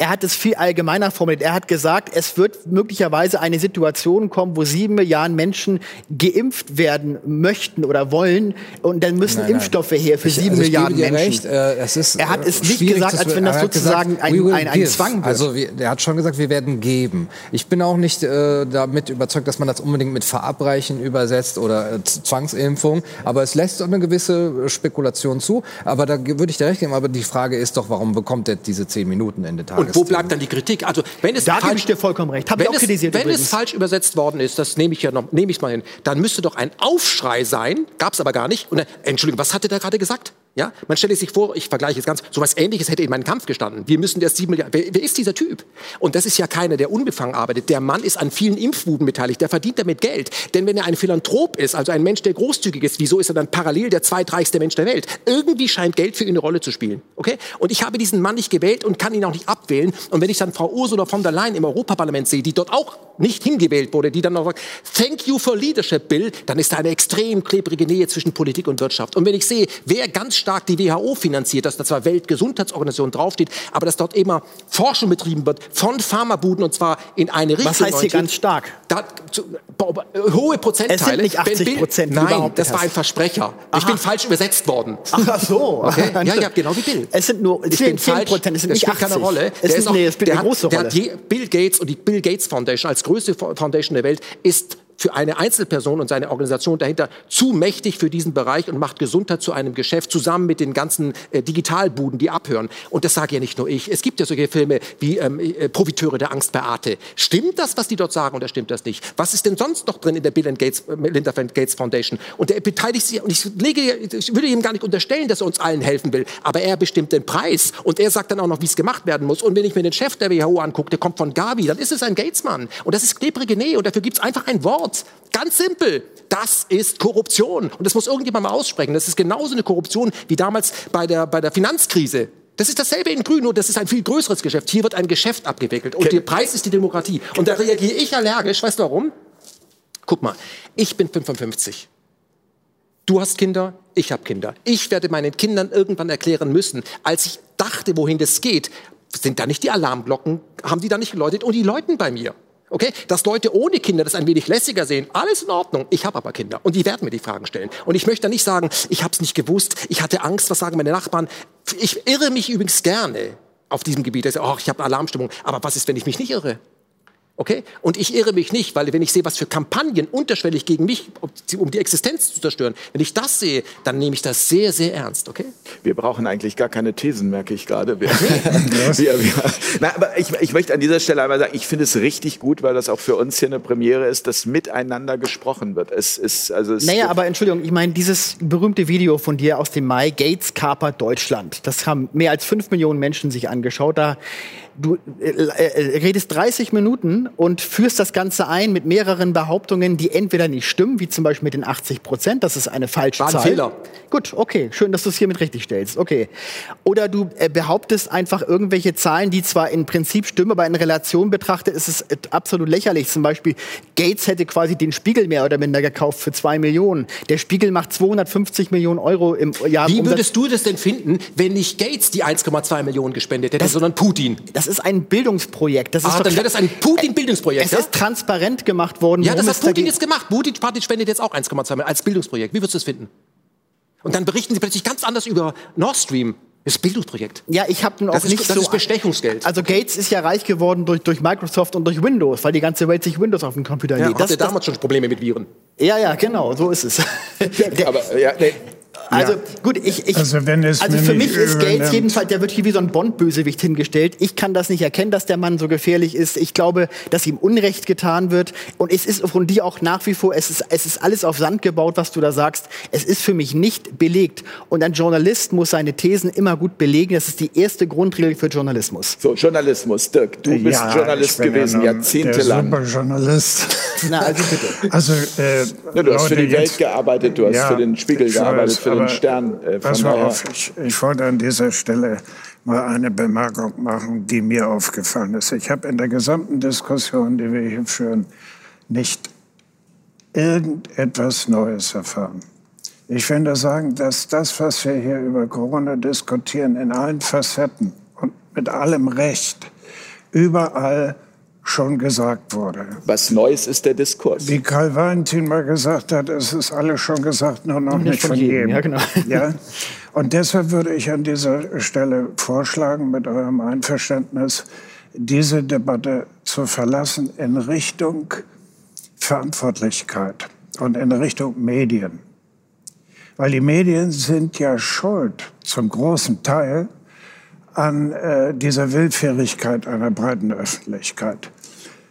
Er hat es viel allgemeiner formuliert. Er hat gesagt, es wird möglicherweise eine Situation kommen, wo sieben Milliarden Menschen geimpft werden möchten oder wollen. Und dann müssen Nein, nein. Impfstoffe her für Ich- sieben also Milliarden Menschen. Äh, ist, Er hat äh, es nicht schwierig gesagt, als wenn das sozusagen ein- will ein- ein give. Zwang wird. Also wir, er hat schon gesagt, wir werden geben. Ich bin auch nicht äh, damit überzeugt, dass man das unbedingt mit Verabreichen übersetzt oder äh, Zwangsimpfung. Aber es lässt doch eine gewisse äh, Spekulation zu. Aber da würde ich dir recht geben. Aber die Frage ist doch, warum bekommt er diese zehn Minuten Ende Tages? Und wo bleibt dann die Kritik? Also, wenn es Da gebe falsch- ich dir vollkommen recht. Hab wenn es, Wenn übrigens. es falsch übersetzt worden ist, das nehme ich ja noch, nehme ich mal hin, dann müsste doch ein Aufschrei sein, gab es aber gar nicht. Und dann, Entschuldigung, was hat er da gerade gesagt? Ja, man stelle sich vor, ich vergleiche es ganz, so was Ähnliches hätte in meinem Kampf gestanden. Wir müssen erst sieben Milliarden. Wer, wer ist dieser Typ? Und das ist ja keiner, der unbefangen arbeitet. Der Mann ist an vielen Impfbuden beteiligt. Der verdient damit Geld. Denn wenn er ein Philanthrop ist, also ein Mensch, der großzügig ist, wieso ist er dann parallel der zweitreichste Mensch der Welt? Irgendwie scheint Geld für ihn eine Rolle zu spielen. Okay? Und ich habe diesen Mann nicht gewählt und kann ihn auch nicht abwählen. Und wenn ich dann Frau Ursula von der Leyen im Europaparlament sehe, die dort auch nicht hingewählt wurde, die dann noch sagt, thank you for leadership, Bill, dann ist da eine extrem klebrige Nähe zwischen Politik und Wirtschaft. Und wenn ich sehe, wer ganz stark die WHO finanziert, dass da zwar Weltgesundheitsorganisation draufsteht, aber dass dort immer Forschung betrieben wird von Pharmabuden und zwar in eine Richtung. heißt hier ganz stark? Da, zu, hohe Prozentteile. Es sind nicht Wenn 80 Bill- Prozent, Nein, das war ein Versprecher. Ich Aha. bin falsch übersetzt worden. Ach so. Okay? Ja, ja, genau wie Bill. Es sind nur Ich 10, bin falsch. Prozent, es sind das nicht spielt 80. keine Rolle. Es ist, auch- nee, es spielt der eine hat- große Rolle. Bill Gates und die Bill Gates Foundation als größte Fo- Foundation der Welt ist für eine Einzelperson und seine Organisation dahinter zu mächtig für diesen Bereich und macht Gesundheit zu einem Geschäft zusammen mit den ganzen äh, Digitalbuden, die abhören. Und das sage ja nicht nur ich. Es gibt ja solche Filme wie ähm, äh, Profiteure der Angst bei Arte. Stimmt das, was die dort sagen, oder stimmt das nicht? Was ist denn sonst noch drin in der Bill and Gates, äh, Melinda Gates Foundation? Und er beteiligt sich, und ich, lege, ich würde ihm gar nicht unterstellen, dass er uns allen helfen will, aber er bestimmt den Preis und er sagt dann auch noch, wie es gemacht werden muss. Und wenn ich mir den Chef der WHO angucke, der kommt von Gavi, dann ist es ein Gatesmann. Und das ist klebrige Nähe und dafür gibt es einfach ein Wort. Ganz simpel. Das ist Korruption. Und das muss irgendjemand mal aussprechen. Das ist genauso eine Korruption wie damals bei der, bei der Finanzkrise. Das ist dasselbe in Grün, nur das ist ein viel größeres Geschäft. Hier wird ein Geschäft abgewickelt und der Preis ist die Demokratie. Und da reagiere ich allergisch. Weißt du warum? Guck mal, ich bin 55. Du hast Kinder, ich habe Kinder. Ich werde meinen Kindern irgendwann erklären müssen, als ich dachte, wohin das geht, sind da nicht die Alarmglocken, haben die da nicht geläutet und die läuten bei mir. Okay? Dass Leute ohne Kinder das ein wenig lässiger sehen, alles in Ordnung. Ich habe aber Kinder und die werden mir die Fragen stellen. Und ich möchte nicht sagen, ich habe es nicht gewusst, ich hatte Angst, was sagen meine Nachbarn. Ich irre mich übrigens gerne auf diesem Gebiet. Sage, oh, ich habe Alarmstimmung. Aber was ist, wenn ich mich nicht irre? Okay? Und ich irre mich nicht, weil wenn ich sehe, was für Kampagnen unterschwellig gegen mich, um die Existenz zu zerstören, wenn ich das sehe, dann nehme ich das sehr, sehr ernst. Okay? Wir brauchen eigentlich gar keine Thesen, merke ich gerade. Wir, wir, wir, na, aber ich, ich möchte an dieser Stelle einmal sagen, ich finde es richtig gut, weil das auch für uns hier eine Premiere ist, dass miteinander gesprochen wird. Es ist, also es Naja, aber Entschuldigung, ich meine, dieses berühmte Video von dir aus dem Mai, Gates kapert Deutschland, das haben mehr als fünf Millionen Menschen sich angeschaut. Da du äh, äh, redest 30 Minuten und führst das Ganze ein mit mehreren Behauptungen, die entweder nicht stimmen, wie zum Beispiel mit den 80 Prozent, das ist eine falsche War ein Zahl. Fehler. Gut, okay, schön, dass du es hiermit richtig stellst. Okay. Oder du äh, behauptest einfach irgendwelche Zahlen, die zwar im Prinzip stimmen, aber in Relation betrachtet ist es äh, absolut lächerlich. Zum Beispiel, Gates hätte quasi den Spiegel mehr oder minder gekauft für zwei Millionen. Der Spiegel macht 250 Millionen Euro im Jahr. Wie würdest du das denn finden, wenn nicht Gates die 1,2 Millionen gespendet hätte, sondern Putin? Das ist ein Bildungsprojekt. Das ist Ah, dann wäre das ein Putin-Bildungsprojekt. Es ja? ist transparent gemacht worden. Ja, das hat Putin jetzt gemacht. Putin Putin spendet jetzt auch 1,2 Millionen als Bildungsprojekt. Wie würdest du das finden? Und dann berichten sie plötzlich ganz anders über Nord Stream. Das Bildungsprojekt. Ja, ich habe auch Das ist- nicht das so. ist Bestechungsgeld. Also Gates ist ja reich geworden durch, durch Microsoft und durch Windows, weil die ganze Welt sich Windows auf dem Computer Ja, lädt. hatte damals schon Probleme mit Viren. ja, ja, genau, so ist es. Der- aber ja, nee, Also gut, ich, ich Also wenn es also für mich ist Gates jedenfalls, der wird hier wie so ein Bond-Bösewicht hingestellt. Ich kann das nicht erkennen, dass der Mann so gefährlich ist. Ich glaube, dass ihm Unrecht getan wird. Und es ist von dir auch nach wie vor, es ist, es ist alles auf Sand gebaut, was du da sagst. Es ist für mich nicht belegt. Und ein Journalist muss seine Thesen immer gut belegen. Das ist die erste Grundregel für Journalismus. So, Journalismus. Dirk, du bist Ja, Journalist gewesen, ja jahrzehntelang. Der Superjournalist. Na, also bitte. Also, äh, Ja, du hast für die Welt gearbeitet, du hast Ja, für den Spiegel gearbeitet, für den aber Stern. Äh, Pass mal auf, ich, ich wollte an dieser Stelle mal eine Bemerkung machen, die mir aufgefallen ist. Ich habe in der gesamten Diskussion, die wir hier führen, nicht irgendetwas Neues erfahren. Ich finde sagen, dass das, was wir hier über Corona diskutieren, in allen Facetten und mit allem Recht überall schon gesagt wurde. Was Neues ist der Diskurs. Wie Karl Valentin mal gesagt hat, es ist alles schon gesagt, nur noch nicht, von jedem. Ja, genau. Ja? Und deshalb würde ich an dieser Stelle vorschlagen, mit eurem Einverständnis, diese Debatte zu verlassen in Richtung Verantwortlichkeit und in Richtung Medien. Weil die Medien sind ja schuld zum großen Teil an äh, dieser Willfährigkeit einer breiten Öffentlichkeit.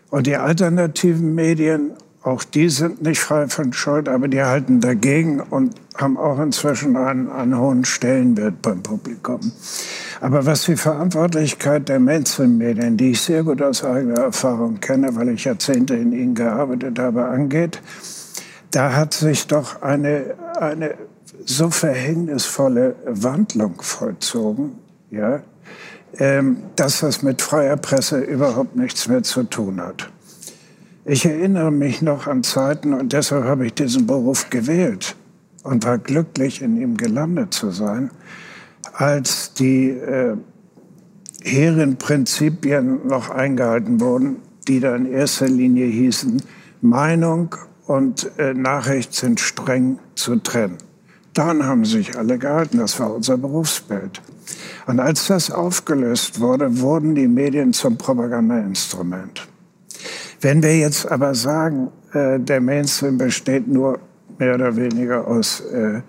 Und die alternativen Medien, auch die sind nicht frei von Schuld, aber die halten dagegen und haben auch inzwischen einen, einen hohen Stellenwert beim Publikum. Aber was die Verantwortlichkeit der Mainstream-Medien, die ich sehr gut aus eigener Erfahrung kenne, weil ich Jahrzehnte in ihnen gearbeitet habe, angeht, da hat sich doch eine, eine so verhängnisvolle Wandlung vollzogen, ja, dass das mit freier Presse überhaupt nichts mehr zu tun hat. Ich erinnere mich noch an Zeiten, und deshalb habe ich diesen Beruf gewählt und war glücklich, in ihm gelandet zu sein, als die äh, hehren Prinzipien noch eingehalten wurden, die da in erster Linie hießen, Meinung und äh, Nachricht sind streng zu trennen. Daran haben sich alle gehalten, das war unser Berufsbild. Und als das aufgelöst wurde, wurden die Medien zum Propagandainstrument. Wenn wir jetzt aber sagen, äh, der Mainstream besteht nur mehr oder weniger aus äh,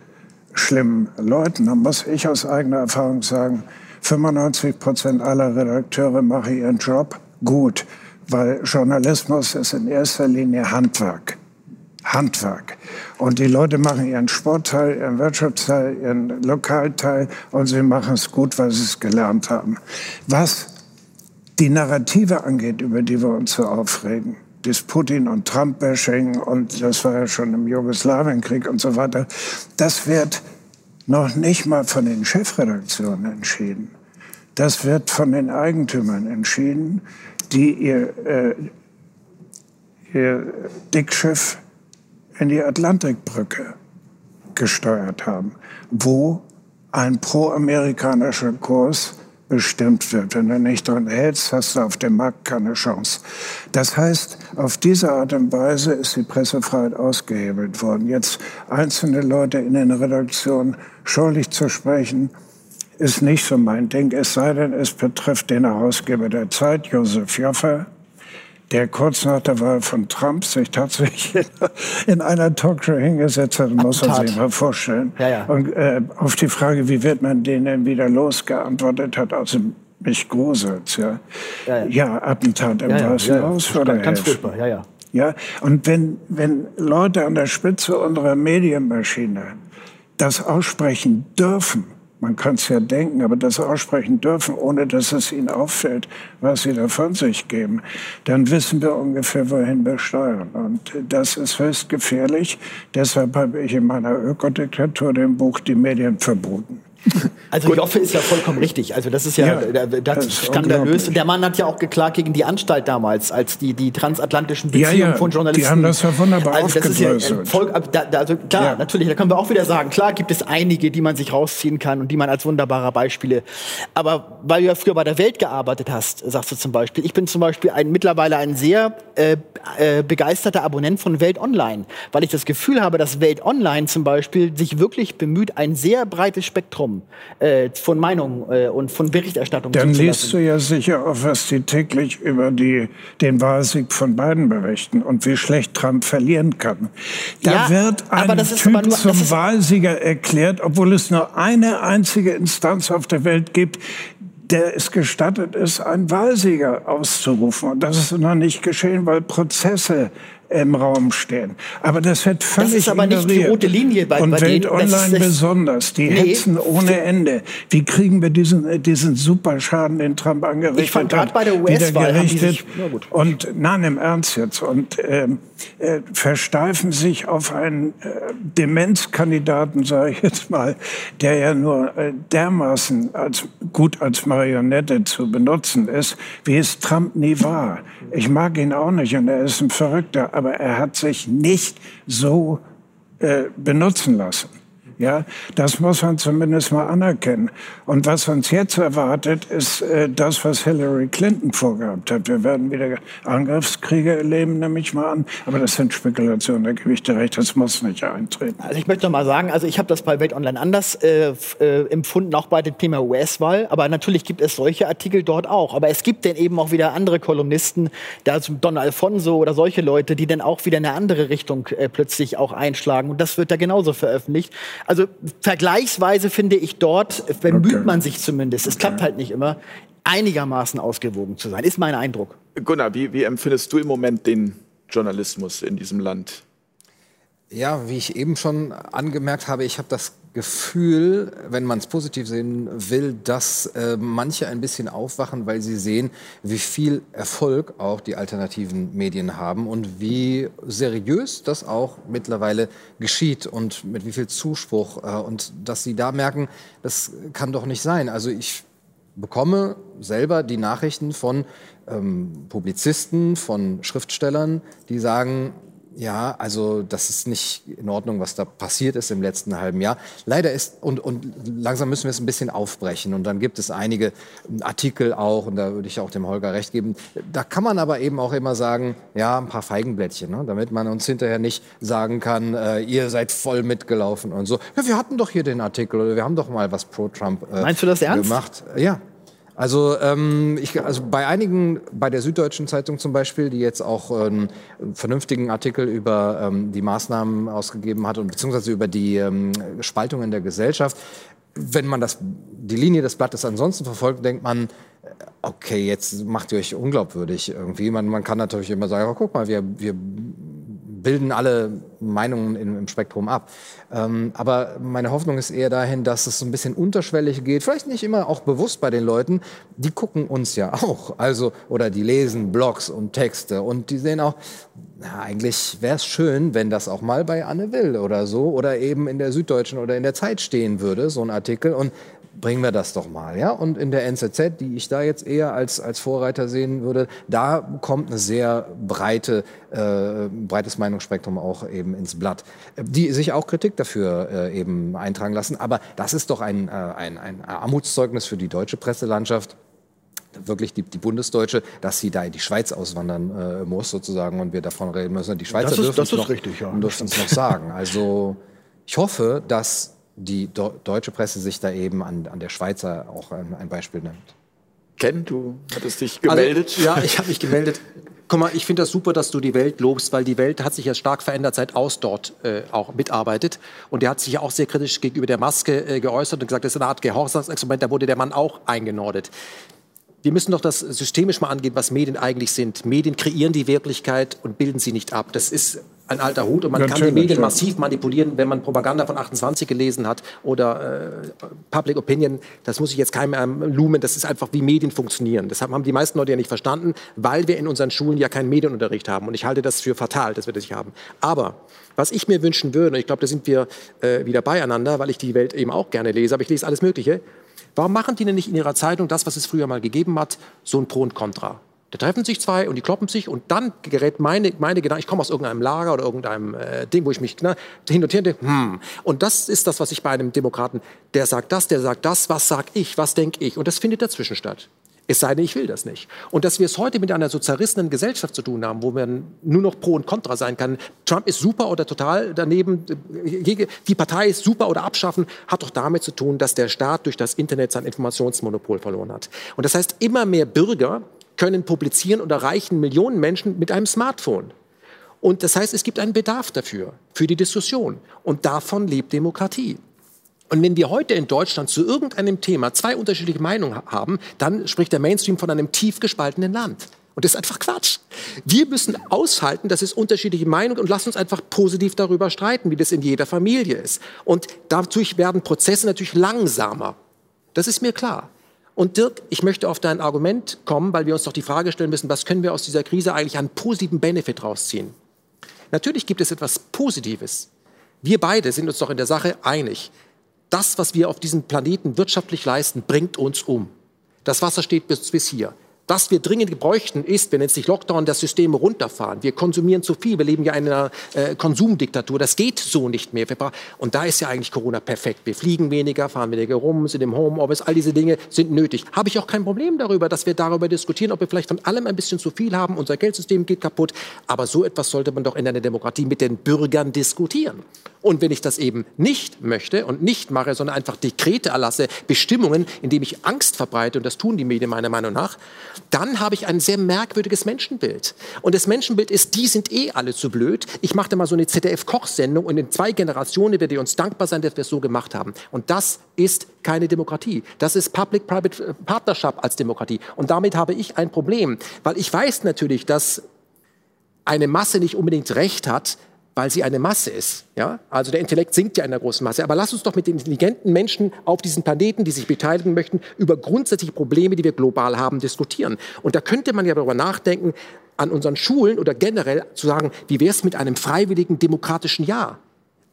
schlimmen Leuten, dann muss ich aus eigener Erfahrung sagen, 95 Prozent aller Redakteure machen ihren Job gut, weil Journalismus ist in erster Linie Handwerk. Handwerk. Und die Leute machen ihren Sportteil, ihren Wirtschaftsteil, ihren Lokalteil und sie machen es gut, weil sie es gelernt haben. Was die Narrative angeht, über die wir uns so aufregen, das Putin- und Trump-Bashing und das war ja schon im Jugoslawienkrieg und so weiter, das wird noch nicht mal von den Chefredaktionen entschieden. Das wird von den Eigentümern entschieden, die ihr, äh, ihr Dickschiff in die Atlantikbrücke gesteuert haben, wo ein pro-amerikanischer Kurs bestimmt wird. Wenn du nicht dran hältst, hast du auf dem Markt keine Chance. Das heißt, auf diese Art und Weise ist die Pressefreiheit ausgehebelt worden. Jetzt einzelne Leute in den Redaktionen schuldig zu sprechen, ist nicht so mein Ding, es sei denn, es betrifft den Herausgeber der Zeit, Josef Joffe, der kurz nach der Wahl von Trump sich tatsächlich in einer Talkshow hingesetzt hat, muss man sich mal vorstellen. Ja, ja. Und äh, auf die Frage, wie wird man den denn wieder losgeantwortet hat, also mich gruselt, ja. Ja, Ja, ja. Attentat im Ja, ja, Weißen ja, ja. Haus würde Ganz, furchtbar, ja, ja. Ja, und wenn, wenn Leute an der Spitze unserer Medienmaschine das aussprechen dürfen, man kann es ja denken, aber das aussprechen dürfen, ohne dass es ihnen auffällt, was sie da von sich geben, dann wissen wir ungefähr, wohin wir steuern. Und das ist höchst gefährlich. Deshalb habe ich in meiner Ökodiktatur dem Buch Die Medien verboten. Also Joffe ist ja vollkommen richtig. Also das ist ja, Ja, da- da- das ist skandalös. Und der Mann hat ja auch geklagt gegen die Anstalt damals, als die, die transatlantischen Beziehungen Ja, ja, von Journalisten. die haben das ja wunderbar also das ist ja voll, da, da, also klar, natürlich, da können wir auch wieder sagen, klar gibt es einige, die man sich rausziehen kann und die man als wunderbare Beispiele. Aber weil du ja früher bei der Welt gearbeitet hast, sagst du zum Beispiel, ich bin zum Beispiel ein, mittlerweile ein sehr äh, äh, begeisterter Abonnent von Welt Online, weil ich das Gefühl habe, dass Welt Online zum Beispiel sich wirklich bemüht, ein sehr breites Spektrum äh, von Meinung äh, und von Berichterstattung Dann liest du ja sicher auch, was die täglich über die, den Wahlsieg von Biden berichten und wie schlecht Trump verlieren kann. Da Ja, wird ein Typ nur- zum ist- Wahlsieger erklärt, obwohl es nur eine einzige Instanz auf der Welt gibt, der es gestattet ist, einen Wahlsieger auszurufen. Und das ist noch nicht geschehen, weil Prozesse im Raum stehen. Aber das wird völlig ist aber nicht die ignoriert. rote Linie bei- Und bei Welt denen. Das Online besonders. Die Nee. hetzen ohne Ende. Wie kriegen wir diesen, äh, diesen Superschaden, den Trump angerichtet Ich fand hat, bei der wieder US-Wahl die gerichtet? sich-. Und nein, im Ernst jetzt. Und ähm, äh, versteifen sich auf einen äh, Demenzkandidaten, sage ich jetzt mal, der ja nur äh, dermaßen als, gut als Marionette zu benutzen ist, wie es Trump nie war. Ich mag ihn auch nicht und er ist ein Verrückter, aber er hat sich nicht so äh, benutzen lassen. Ja, das muss man zumindest mal anerkennen. Und was uns jetzt erwartet, ist äh, das, was Hillary Clinton vorgehabt hat. Wir werden wieder Angriffskriege erleben, nehme ich mal an. Aber das sind Spekulationen, da gebe ich dir recht, das muss nicht eintreten. Also ich möchte noch mal sagen, also ich habe das bei Welt Online anders äh, äh, empfunden, auch bei dem Thema US-Wahl. Aber natürlich gibt es solche Artikel dort auch. Aber es gibt dann eben auch wieder andere Kolumnisten, da zum Don Alfonso oder solche Leute, die dann auch wieder in eine andere Richtung äh, plötzlich auch einschlagen. Und das wird da genauso veröffentlicht. Also vergleichsweise finde ich dort, bemüht Okay. man sich zumindest, es klappt halt nicht immer, einigermaßen ausgewogen zu sein, ist mein Eindruck. Gunnar, wie, wie empfindest du im Moment den Journalismus in diesem Land? Ja, wie ich eben schon angemerkt habe, ich habe das Gefühl, wenn man es positiv sehen will, dass äh, manche ein bisschen aufwachen, weil sie sehen, wie viel Erfolg auch die alternativen Medien haben und wie seriös das auch mittlerweile geschieht und mit wie viel Zuspruch äh, und dass sie da merken, das kann doch nicht sein. Also ich bekomme selber die Nachrichten von ähm, Publizisten, von Schriftstellern, die sagen, ja, also das ist nicht in Ordnung, was da passiert ist im letzten halben Jahr. Leider ist, und, und langsam müssen wir es ein bisschen aufbrechen. Und dann gibt es einige Artikel auch, und da würde ich auch dem Holger recht geben, da kann man aber eben auch immer sagen, ja, ein paar Feigenblättchen, ne? damit man uns hinterher nicht sagen kann, äh, ihr seid voll mitgelaufen und so. Ja, wir hatten doch hier den Artikel oder wir haben doch mal was pro Trump äh, Meinst du das ernst? gemacht. Ja. Also, ähm, ich, also bei einigen, bei der Süddeutschen Zeitung zum Beispiel, die jetzt auch ähm, einen vernünftigen Artikel über ähm, die Maßnahmen ausgegeben hat und beziehungsweise über die ähm, Spaltung in der Gesellschaft, wenn man das, die Linie des Blattes ansonsten verfolgt, denkt man, äh, okay, jetzt macht ihr euch unglaubwürdig irgendwie. Man, man kann natürlich immer sagen, oh, guck mal, wir, wir bilden alle Meinungen im, im Spektrum ab. Ähm, aber meine Hoffnung ist eher dahin, dass es so ein bisschen unterschwellig geht. Vielleicht nicht immer auch bewusst bei den Leuten. Die gucken uns ja auch. Also, oder die lesen Blogs und Texte und die sehen auch, na, eigentlich wäre es schön, wenn das auch mal bei Anne Will oder so oder eben in der Süddeutschen oder in der Zeit stehen würde, so ein Artikel. Und bringen wir das doch mal, ja? Und in der NZZ, die ich da jetzt eher als, als Vorreiter sehen würde, da kommt eine sehr breite, äh, breites Meinungsspektrum auch eben ins Blatt, die sich auch Kritik dafür äh, eben eintragen lassen. Aber das ist doch ein, äh, ein, ein Armutszeugnis für die deutsche Presselandschaft wirklich die, die Bundesdeutsche, dass sie da in die Schweiz auswandern äh, muss sozusagen und wir davon reden müssen. Die Schweizer Das ist- dürfen es noch, richtig, ja. noch sagen. Also ich hoffe, dass die do deutsche Presse sich da eben an, an der Schweizer auch ein, ein Beispiel nimmt. Ken, du hattest dich gemeldet. Also, ja, ich habe mich gemeldet. Guck mal, ich finde das super, dass du die Welt lobst, weil die Welt hat sich ja stark verändert, seit Aus dort äh, auch mitarbeitet. Und der hat sich ja auch sehr kritisch gegenüber der Maske äh, geäußert und gesagt, das ist eine Art Gehorsamsexperiment, da wurde der Mann auch eingenordet. Wir müssen doch das systemisch mal angehen, was Medien eigentlich sind. Medien kreieren die Wirklichkeit und bilden sie nicht ab. Das ist ein alter Hut und man kann die Natürlich, Medien massiv manipulieren, wenn man Propaganda von 28 gelesen hat oder äh, Public Opinion. Das muss ich jetzt keinem ähm, lumen. Das ist einfach, wie Medien funktionieren. Deshalb haben die meisten Leute ja nicht verstanden, weil wir in unseren Schulen ja keinen Medienunterricht haben. Und ich halte das für fatal, dass wir das nicht haben. Aber was ich mir wünschen würde, und ich glaube, da sind wir äh, wieder beieinander, weil ich die Welt eben auch gerne lese, aber ich lese alles Mögliche. Warum machen die denn nicht in ihrer Zeitung das, was es früher mal gegeben hat, so ein Pro und Contra? Da treffen sich zwei und die kloppen sich und dann gerät meine, meine Gedanken, ich komme aus irgendeinem Lager oder irgendeinem äh, Ding, wo ich mich ne, hin und her denke, hm. Und das ist das, was ich bei einem Demokraten, der sagt das, der sagt das, was sag ich, was denke ich? Und das findet dazwischen statt. Es sei denn, ich will das nicht. Und dass wir es heute mit einer sozialistischen Gesellschaft zu tun haben, wo man nur noch pro und contra sein kann, Trump ist super oder total daneben, die Partei ist super oder abschaffen, hat doch damit zu tun, dass der Staat durch das Internet sein Informationsmonopol verloren hat. Und das heißt, immer mehr Bürger können publizieren und erreichen Millionen Menschen mit einem Smartphone. Und das heißt, es gibt einen Bedarf dafür, für die Diskussion. Und davon lebt Demokratie. Und wenn wir heute in Deutschland zu irgendeinem Thema zwei unterschiedliche Meinungen haben, dann spricht der Mainstream von einem tief gespaltenen Land. Und das ist einfach Quatsch. Wir müssen aushalten, dass es unterschiedliche Meinungen und lassen uns einfach positiv darüber streiten, wie das in jeder Familie ist. Und dadurch werden Prozesse natürlich langsamer. Das ist mir klar. Und Dirk, ich möchte auf dein Argument kommen, weil wir uns doch die Frage stellen müssen, was können wir aus dieser Krise eigentlich an positiven Benefit rausziehen? Natürlich gibt es etwas Positives. Wir beide sind uns doch in der Sache einig das, was wir auf diesem Planeten wirtschaftlich leisten, bringt uns um. Das Wasser steht bis, bis hier. Was wir dringend bräuchten, ist, wenn es sich Lockdown, das System runterfahren. Wir konsumieren zu viel. Wir leben ja in einer äh, Konsumdiktatur. Das geht so nicht mehr. Und da ist ja eigentlich Corona perfekt. Wir fliegen weniger, fahren weniger rum, sind im Homeoffice. All diese Dinge sind nötig. Habe ich auch kein Problem darüber, dass wir darüber diskutieren, ob wir vielleicht von allem ein bisschen zu viel haben. Unser Geldsystem geht kaputt. Aber so etwas sollte man doch in einer Demokratie mit den Bürgern diskutieren. Und wenn ich das eben nicht möchte und nicht mache, sondern einfach Dekrete erlasse, Bestimmungen, indem ich Angst verbreite, und das tun die Medien meiner Meinung nach, dann habe ich ein sehr merkwürdiges Menschenbild. Und das Menschenbild ist, die sind eh alle zu blöd. Ich machte mal so eine ZDF-Kochsendung und in zwei Generationen werdet ihr uns dankbar sein, dass wir es so gemacht haben. Und das ist keine Demokratie. Das ist Public-Private Partnership als Demokratie. Und damit habe ich ein Problem, weil ich weiß natürlich, dass eine Masse nicht unbedingt Recht hat, weil sie eine Masse ist. Ja? Also der Intellekt sinkt ja in der großen Masse. Aber lass uns doch mit den intelligenten Menschen auf diesem Planeten, die sich beteiligen möchten, über grundsätzliche Probleme, die wir global haben, diskutieren. Und da könnte man ja darüber nachdenken, an unseren Schulen oder generell zu sagen, wie wäre es mit einem freiwilligen demokratischen Ja?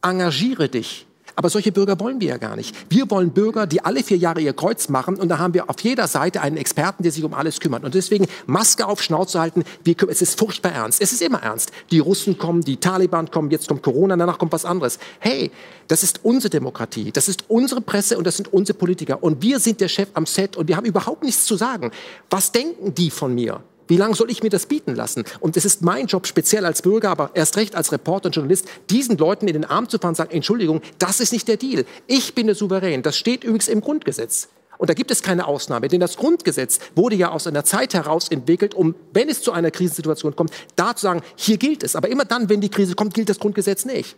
Engagiere dich aber solche Bürger wollen wir ja gar nicht. Wir wollen Bürger, die alle vier Jahre ihr Kreuz machen und da haben wir auf jeder Seite einen Experten, der sich um alles kümmert. Und deswegen Maske auf Schnauze halten, wir, es ist furchtbar ernst. Es ist immer ernst. Die Russen kommen, die Taliban kommen, jetzt kommt Corona, danach kommt was anderes. Hey, das ist unsere Demokratie, das ist unsere Presse und das sind unsere Politiker. Und wir sind der Chef am Set und wir haben überhaupt nichts zu sagen. Was denken die von mir? Wie lange soll ich mir das bieten lassen? Und es ist mein Job, speziell als Bürger, aber erst recht als Reporter und Journalist, diesen Leuten in den Arm zu fahren und sagen, Entschuldigung, das ist nicht der Deal. Ich bin der Souverän. Das steht übrigens im Grundgesetz. Und da gibt es keine Ausnahme, denn das Grundgesetz wurde ja aus einer Zeit heraus entwickelt, um, wenn es zu einer Krisensituation kommt, da zu sagen, hier gilt es. Aber immer dann, wenn die Krise kommt, gilt das Grundgesetz nicht.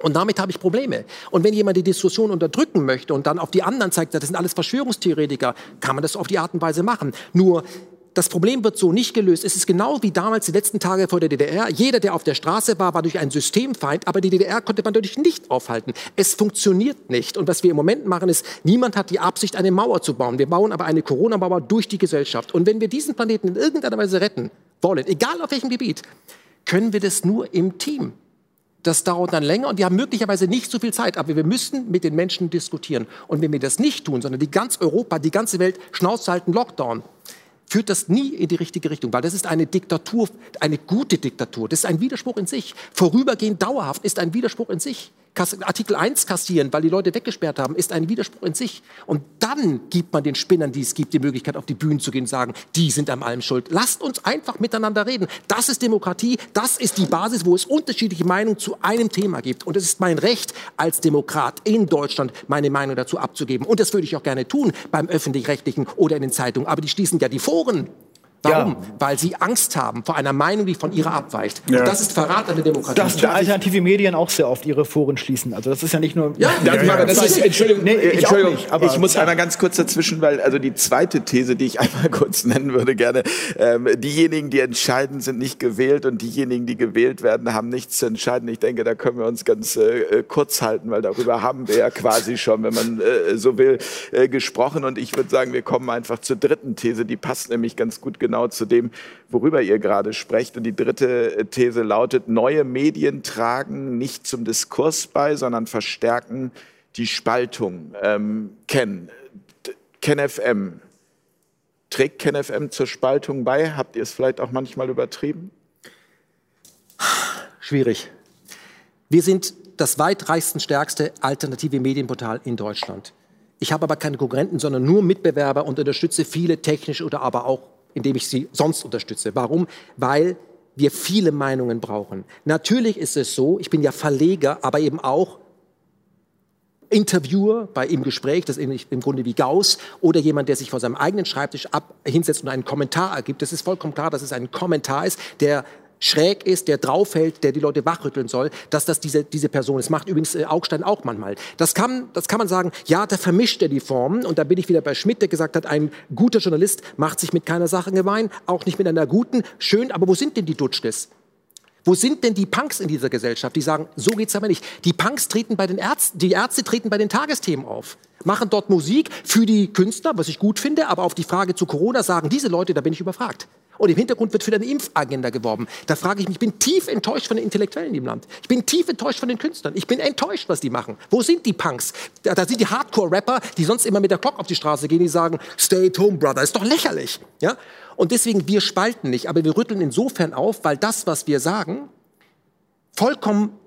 Und damit habe ich Probleme. Und wenn jemand die Diskussion unterdrücken möchte und dann auf die anderen zeigt, das sind alles Verschwörungstheoretiker, kann man das auf die Art und Weise machen. Nur das Problem wird so nicht gelöst. Es ist genau wie damals die letzten Tage vor der DDR. Jeder, der auf der Straße war, war durch einen Systemfeind, aber die DDR konnte man dadurch nicht aufhalten. Es funktioniert nicht. Und was wir im Moment machen, ist, niemand hat die Absicht, eine Mauer zu bauen. Wir bauen aber eine Corona-Mauer durch die Gesellschaft. Und wenn wir diesen Planeten in irgendeiner Weise retten wollen, egal auf welchem Gebiet, können wir das nur im Team. Das dauert dann länger und wir haben möglicherweise nicht so viel Zeit, aber wir müssen mit den Menschen diskutieren. Und wenn wir das nicht tun, sondern die ganz Europa, die ganze Welt Schnauze halten, Lockdown, führt das nie in die richtige Richtung, weil das ist eine Diktatur, eine gute Diktatur. Das ist ein Widerspruch in sich. Vorübergehend dauerhaft ist ein Widerspruch in sich. Artikel 1 kassieren, weil die Leute weggesperrt haben, ist ein Widerspruch in sich. Und dann gibt man den Spinnern, die es gibt, die Möglichkeit, auf die Bühnen zu gehen und sagen, die sind am allem schuld. Lasst uns einfach miteinander reden. Das ist Demokratie, das ist die Basis, wo es unterschiedliche Meinungen zu einem Thema gibt. Und es ist mein Recht als Demokrat in Deutschland, meine Meinung dazu abzugeben. Und das würde ich auch gerne tun beim öffentlich-rechtlichen oder in den Zeitungen. Aber die schließen ja die Foren. Warum? Ja. Weil sie Angst haben vor einer Meinung, die von ihrer abweicht. Ja. Und das ist Verrat an der Demokratie. Dass die alternative Medien auch sehr oft ihre Foren schließen. Also das ist ja nicht nur. Ja, ja, ja, ja. Das ist, Entschuldigung, nee, ich Entschuldigung, nicht, ich muss einmal ganz kurz dazwischen, weil also die zweite These, die ich einmal kurz nennen würde gerne, ähm, diejenigen, die entscheiden, sind nicht gewählt und diejenigen, die gewählt werden, haben nichts zu entscheiden. Ich denke, da können wir uns ganz äh, kurz halten, weil darüber haben wir ja quasi schon, wenn man äh, so will, äh, gesprochen. Und ich würde sagen, wir kommen einfach zur dritten These, die passt nämlich ganz gut genau genau zu dem, worüber ihr gerade sprecht. Und die dritte äh, These lautet, neue Medien tragen nicht zum Diskurs bei, sondern verstärken die Spaltung. Ähm, Ken, KenFM, trägt KenFM zur Spaltung bei? Habt ihr es vielleicht auch manchmal übertrieben? Schwierig. Wir sind das weitreichsten, stärkste alternative Medienportal in Deutschland. Ich habe aber keine Konkurrenten, sondern nur Mitbewerber und unterstütze viele technisch oder aber auch, indem ich sie sonst unterstütze. Warum? Weil wir viele Meinungen brauchen. Natürlich ist es so, ich bin ja Verleger, aber eben auch Interviewer bei im Gespräch, das ist im Grunde wie Gauss, oder jemand, der sich vor seinem eigenen Schreibtisch ab, hinsetzt und einen Kommentar ergibt. Es ist vollkommen klar, dass es ein Kommentar ist, der schräg ist, der draufhält, der die Leute wachrütteln soll, dass das diese, diese Person ist. Macht übrigens äh, Augstein auch manchmal. Das kann, das kann man sagen, ja, da vermischt er die Formen. Und da bin ich wieder bei Schmidt, der gesagt hat, ein guter Journalist macht sich mit keiner Sache gemein, auch nicht mit einer guten. Schön, aber wo sind denn die Dutschkes? Wo sind denn die Punks in dieser Gesellschaft, die sagen, so geht's aber nicht? Die Punks treten bei den Ärzten, die Ärzte treten bei den Tagesthemen auf, machen dort Musik für die Künstler, was ich gut finde, aber auf die Frage zu Corona sagen diese Leute, da bin ich überfragt. Und im Hintergrund wird für eine Impfagenda geworben. Da frage ich mich, ich bin tief enttäuscht von den Intellektuellen im Land. Ich bin tief enttäuscht von den Künstlern. Ich bin enttäuscht, was die machen. Wo sind die Punks? Da, da sind die Hardcore-Rapper, die sonst immer mit der Glock auf die Straße gehen, die sagen, stay at home, brother. Ist doch lächerlich. Ja? Und deswegen, wir spalten nicht, aber wir rütteln insofern auf, weil das, was wir sagen, vollkommen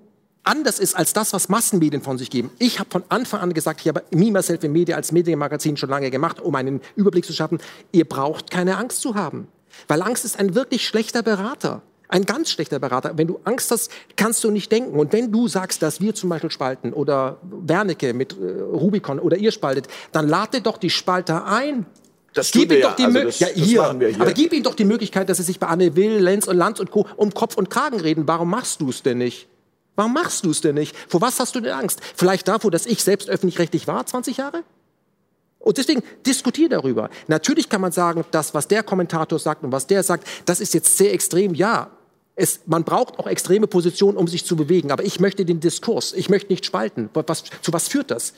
anders ist als das, was Massenmedien von sich geben. Ich habe von Anfang an gesagt, ich habe Me, Myself in Media als Medienmagazin schon lange gemacht, um einen Überblick zu schaffen. Ihr braucht keine Angst zu haben. Weil Angst ist ein wirklich schlechter Berater. Ein ganz schlechter Berater. Wenn du Angst hast, kannst du nicht denken. Und wenn du sagst, dass wir zum Beispiel spalten oder Wernicke mit äh, Rubicon oder ihr spaltet, dann lade doch die Spalter ein. Das gib ihm ja. doch die Also das- ja, hier. hier. aber gib ihm doch die Möglichkeit, dass sie sich bei Anne Will, Lenz und Lanz und Co. um Kopf und Kragen reden. Warum machst du es denn nicht? Warum machst du es denn nicht? Vor was hast du denn Angst? Vielleicht davor, dass ich selbst öffentlich-rechtlich war, 20 Jahre? Und deswegen diskutier darüber. Natürlich kann man sagen, das, was der Kommentator sagt und was der sagt, das ist jetzt sehr extrem. Ja, es, man braucht auch extreme Positionen, um sich zu bewegen. Aber ich möchte den Diskurs. Ich möchte nicht spalten. Was, zu was führt das?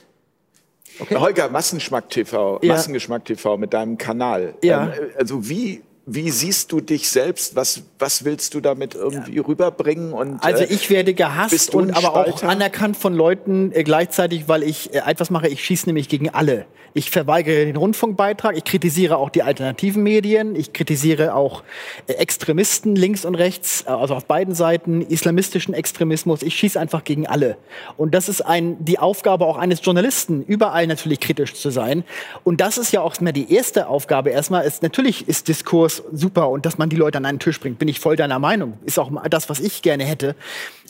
Holger, Massengeschmack TV, Ja. Massengeschmack TV mit deinem Kanal. Ja. Ähm, also wie, wie siehst du dich selbst? Was, was willst du damit irgendwie rüberbringen? Und, Also äh, ich werde gehasst und aber auch anerkannt von Leuten äh, gleichzeitig, weil ich äh, etwas mache, ich schieße nämlich gegen alle. Ich verweigere den Rundfunkbeitrag, ich kritisiere auch die alternativen Medien, ich kritisiere auch äh, Extremisten links und rechts, äh, also auf beiden Seiten, islamistischen Extremismus. Ich schieße einfach gegen alle. Und das ist ein, die Aufgabe auch eines Journalisten, überall natürlich kritisch zu sein. Und das ist ja auch mehr die erste Aufgabe. Erstmal ist natürlich ist Diskurs super und dass man die Leute an einen Tisch bringt, bin ich voll deiner Meinung. Ist auch das, was ich gerne hätte.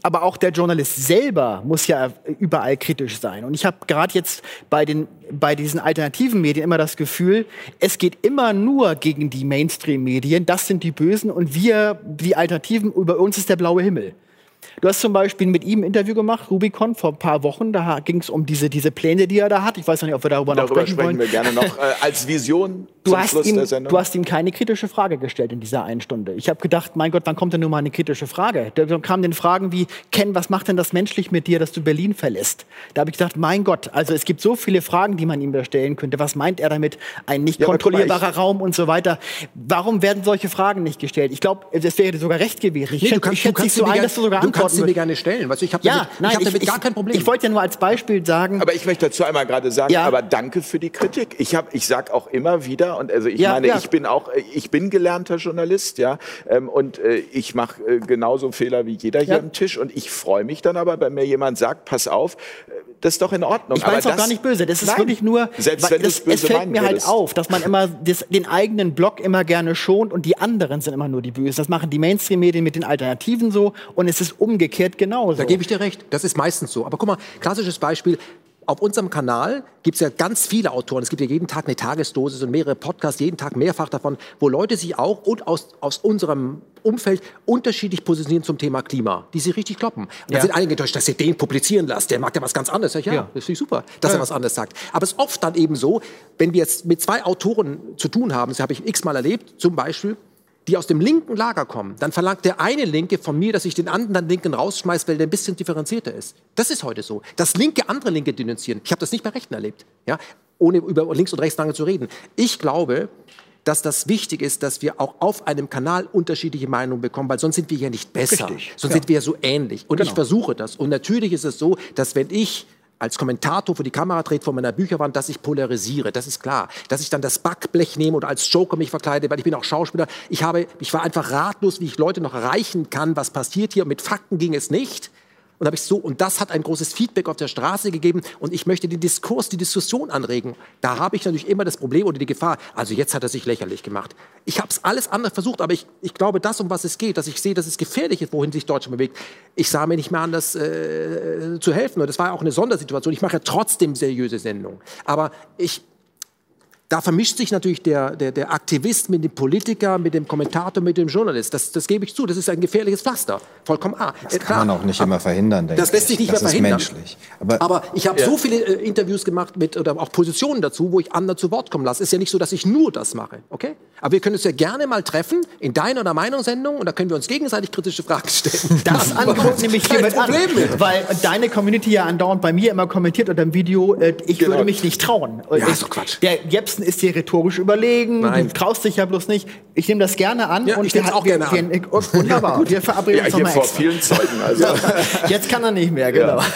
Aber auch der Journalist selber muss ja überall kritisch sein. Und ich habe gerade jetzt bei, den, bei diesen alternativen Medien immer das Gefühl, es geht immer nur gegen die Mainstream-Medien. Das sind die Bösen und wir, die Alternativen, über uns ist der blaue Himmel. Du hast zum Beispiel mit ihm ein Interview gemacht, Rubicon, vor ein paar Wochen. Da ging es um diese, diese Pläne, die er da hat. Ich weiß noch nicht, ob wir darüber, noch darüber sprechen, sprechen wollen. wir gerne noch äh, als Vision Du hast, Schluss ihm, der Sendung. du hast ihm keine kritische Frage gestellt in dieser einen Stunde. Ich habe gedacht, mein Gott, wann kommt denn nur mal eine kritische Frage? Da kamen dann Fragen wie, Ken, was macht denn das menschlich mit dir, dass du Berlin verlässt? Da habe ich gedacht, mein Gott, also es gibt so viele Fragen, die man ihm da stellen könnte. Was meint er damit? Ein nicht Ja, mal, kontrollierbarer Raum und so weiter. Warum werden solche Fragen nicht gestellt? Ich glaube, es wäre dir sogar recht gewesen. Ich Nee, schätze ich schätze dich so ein, dass du sogar du sie mir gerne stellen. Weißt du, ich habe Ja, damit, nein, ich hab damit ich, gar kein Problem. Ich wollte ja nur als Beispiel sagen, Aber ich möchte dazu einmal gerade sagen, Ja. aber danke für die Kritik. Ich habe, ich sag auch immer wieder und also ich Ja, meine, ja. ich bin auch, äh, ich bin gelernter Journalist, ja, ähm, und äh, ich mache äh, genauso Fehler wie jeder hier Ja. am Tisch und ich freue mich dann aber, wenn mir jemand sagt, pass auf, das ist doch in Ordnung. Ich meine auch gar nicht böse. Das ist Nein. wirklich nur, selbst wenn das, es böse es fällt mir halt auf, dass man immer das, den eigenen Blog immer gerne schont und die anderen sind immer nur die Bösen. Das machen die Mainstream-Medien mit den Alternativen so und es ist umgekehrt genauso. Da gebe ich dir recht. Das ist meistens so. Aber guck mal, klassisches Beispiel. Auf unserem Kanal gibt es ja ganz viele Autoren. Es gibt ja jeden Tag eine Tagesdosis und mehrere Podcasts, jeden Tag mehrfach davon, wo Leute sich auch und aus, aus unserem Umfeld unterschiedlich positionieren zum Thema Klima, die sie richtig kloppen. Und Ja. dann sind einige enttäuscht, dass ihr den publizieren lasst. Der mag ja was ganz anderes. Ja, Ja. das finde ich super, dass er was anderes sagt. Aber es ist oft dann eben so, wenn wir jetzt mit zwei Autoren zu tun haben, das habe ich x-mal erlebt, zum Beispiel, die aus dem linken Lager kommen, dann verlangt der eine Linke von mir, dass ich den anderen Linken rausschmeiße, weil der ein bisschen differenzierter ist. Das ist heute so. Das Linke andere Linke denunzieren. Ich habe das nicht bei Rechten erlebt, ja? ohne über links und rechts lange zu reden. Ich glaube, dass das wichtig ist, dass wir auch auf einem Kanal unterschiedliche Meinungen bekommen, weil sonst sind wir ja nicht besser. Richtig, sonst ja. sind wir ja so ähnlich. Und ich Genau. versuche das. Und natürlich ist es so, dass wenn ich als Kommentator vor die Kamera trete vor meiner Bücherwand, dass ich polarisiere, das ist klar. Dass ich dann das Backblech nehme oder als Joker mich verkleide, weil ich bin auch Schauspieler. Ich, habe, ich war einfach ratlos, wie ich Leute noch erreichen kann, was passiert hier. Mit Fakten ging es nicht. Und habe ich so und das hat ein großes Feedback auf der Straße gegeben und ich möchte den Diskurs, die Diskussion anregen. Da habe ich natürlich immer das Problem oder die Gefahr. Also jetzt hat er sich lächerlich gemacht. Ich habe es alles andere versucht, aber ich, ich glaube, das um was es geht, dass ich sehe, dass es gefährlich ist, wohin sich Deutschland bewegt. Ich sah mir nicht mehr anders äh, zu helfen und das war auch eine Sondersituation. Ich mache ja trotzdem seriöse Sendungen, aber ich da vermischt sich natürlich der, der, der Aktivist mit dem Politiker, mit dem Kommentator, mit dem Journalist. Das, das gebe ich zu. Das ist ein gefährliches Pflaster. Vollkommen A. Das äh, kann Klar. man auch nicht immer verhindern, denke Das lässt sich nicht das mehr verhindern. Ist menschlich. Aber, Aber ich habe ja. so viele äh, Interviews gemacht mit, oder auch Positionen dazu, wo ich andere zu Wort kommen lasse. Ist ja nicht so, dass ich nur das mache. Okay? Aber wir können uns ja gerne mal treffen in deiner oder meiner Sendung und da können wir uns gegenseitig kritische Fragen stellen. Das anguckt nämlich hier mit Problem an, mit. Weil deine Community ja andauernd bei mir immer kommentiert unter dem Video, äh, ich genau. würde mich nicht trauen. Ja, ist doch Quatsch. Der Jepsen ist dir rhetorisch überlegen, Nein. du traust dich ja bloß nicht. Ich nehme das gerne an. Ja, und ich nehme es auch gerne wir, an. Wir, oh, wunderbar, wir verabreden ja, uns nochmal vor extra. vielen Zeugen. Also. Jetzt kann er nicht mehr, genau.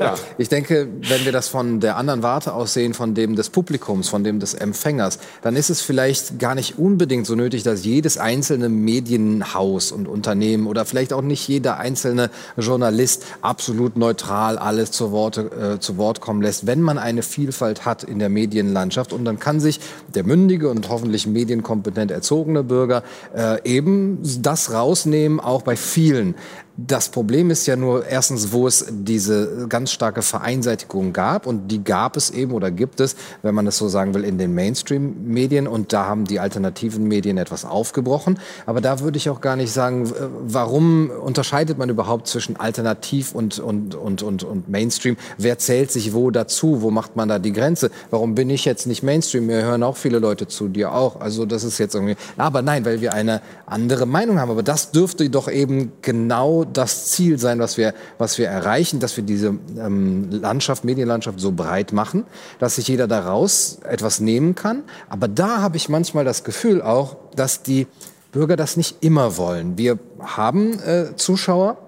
Ja. Ich denke, wenn wir das von der anderen Warte aus sehen, von dem des Publikums, von dem des Empfängers, dann ist es vielleicht gar nicht unbedingt so nötig, dass jedes einzelne Medienhaus und Unternehmen oder vielleicht auch nicht jeder einzelne Journalist absolut neutral alles zu, Worte, äh, zu Wort kommen lässt, wenn man eine Vielfalt hat in der Medienlandschaft. Und dann kann sich der mündige und hoffentlich medienkompetent erzogene Bürger äh, eben das rausnehmen, auch bei vielen das Problem ist ja nur erstens, wo es diese ganz starke Vereinseitigung gab und die gab es eben oder gibt es, wenn man es so sagen will, in den Mainstream-Medien und da haben die alternativen Medien etwas aufgebrochen. Aber da würde ich auch gar nicht sagen, warum unterscheidet man überhaupt zwischen Alternativ und, und, und, und, und Mainstream? Wer zählt sich wo dazu? Wo macht man da die Grenze? Warum bin ich jetzt nicht Mainstream? Mir hören auch viele Leute zu, dir auch. Also das ist jetzt irgendwie, aber nein, weil wir eine andere Meinung haben. Aber das dürfte doch eben genau das Ziel sein, was wir, was wir erreichen, dass wir diese ähm, Landschaft, Medienlandschaft so breit machen, dass sich jeder daraus etwas nehmen kann. Aber da habe ich manchmal das Gefühl auch, dass die Bürger das nicht immer wollen. Wir haben äh, Zuschauer,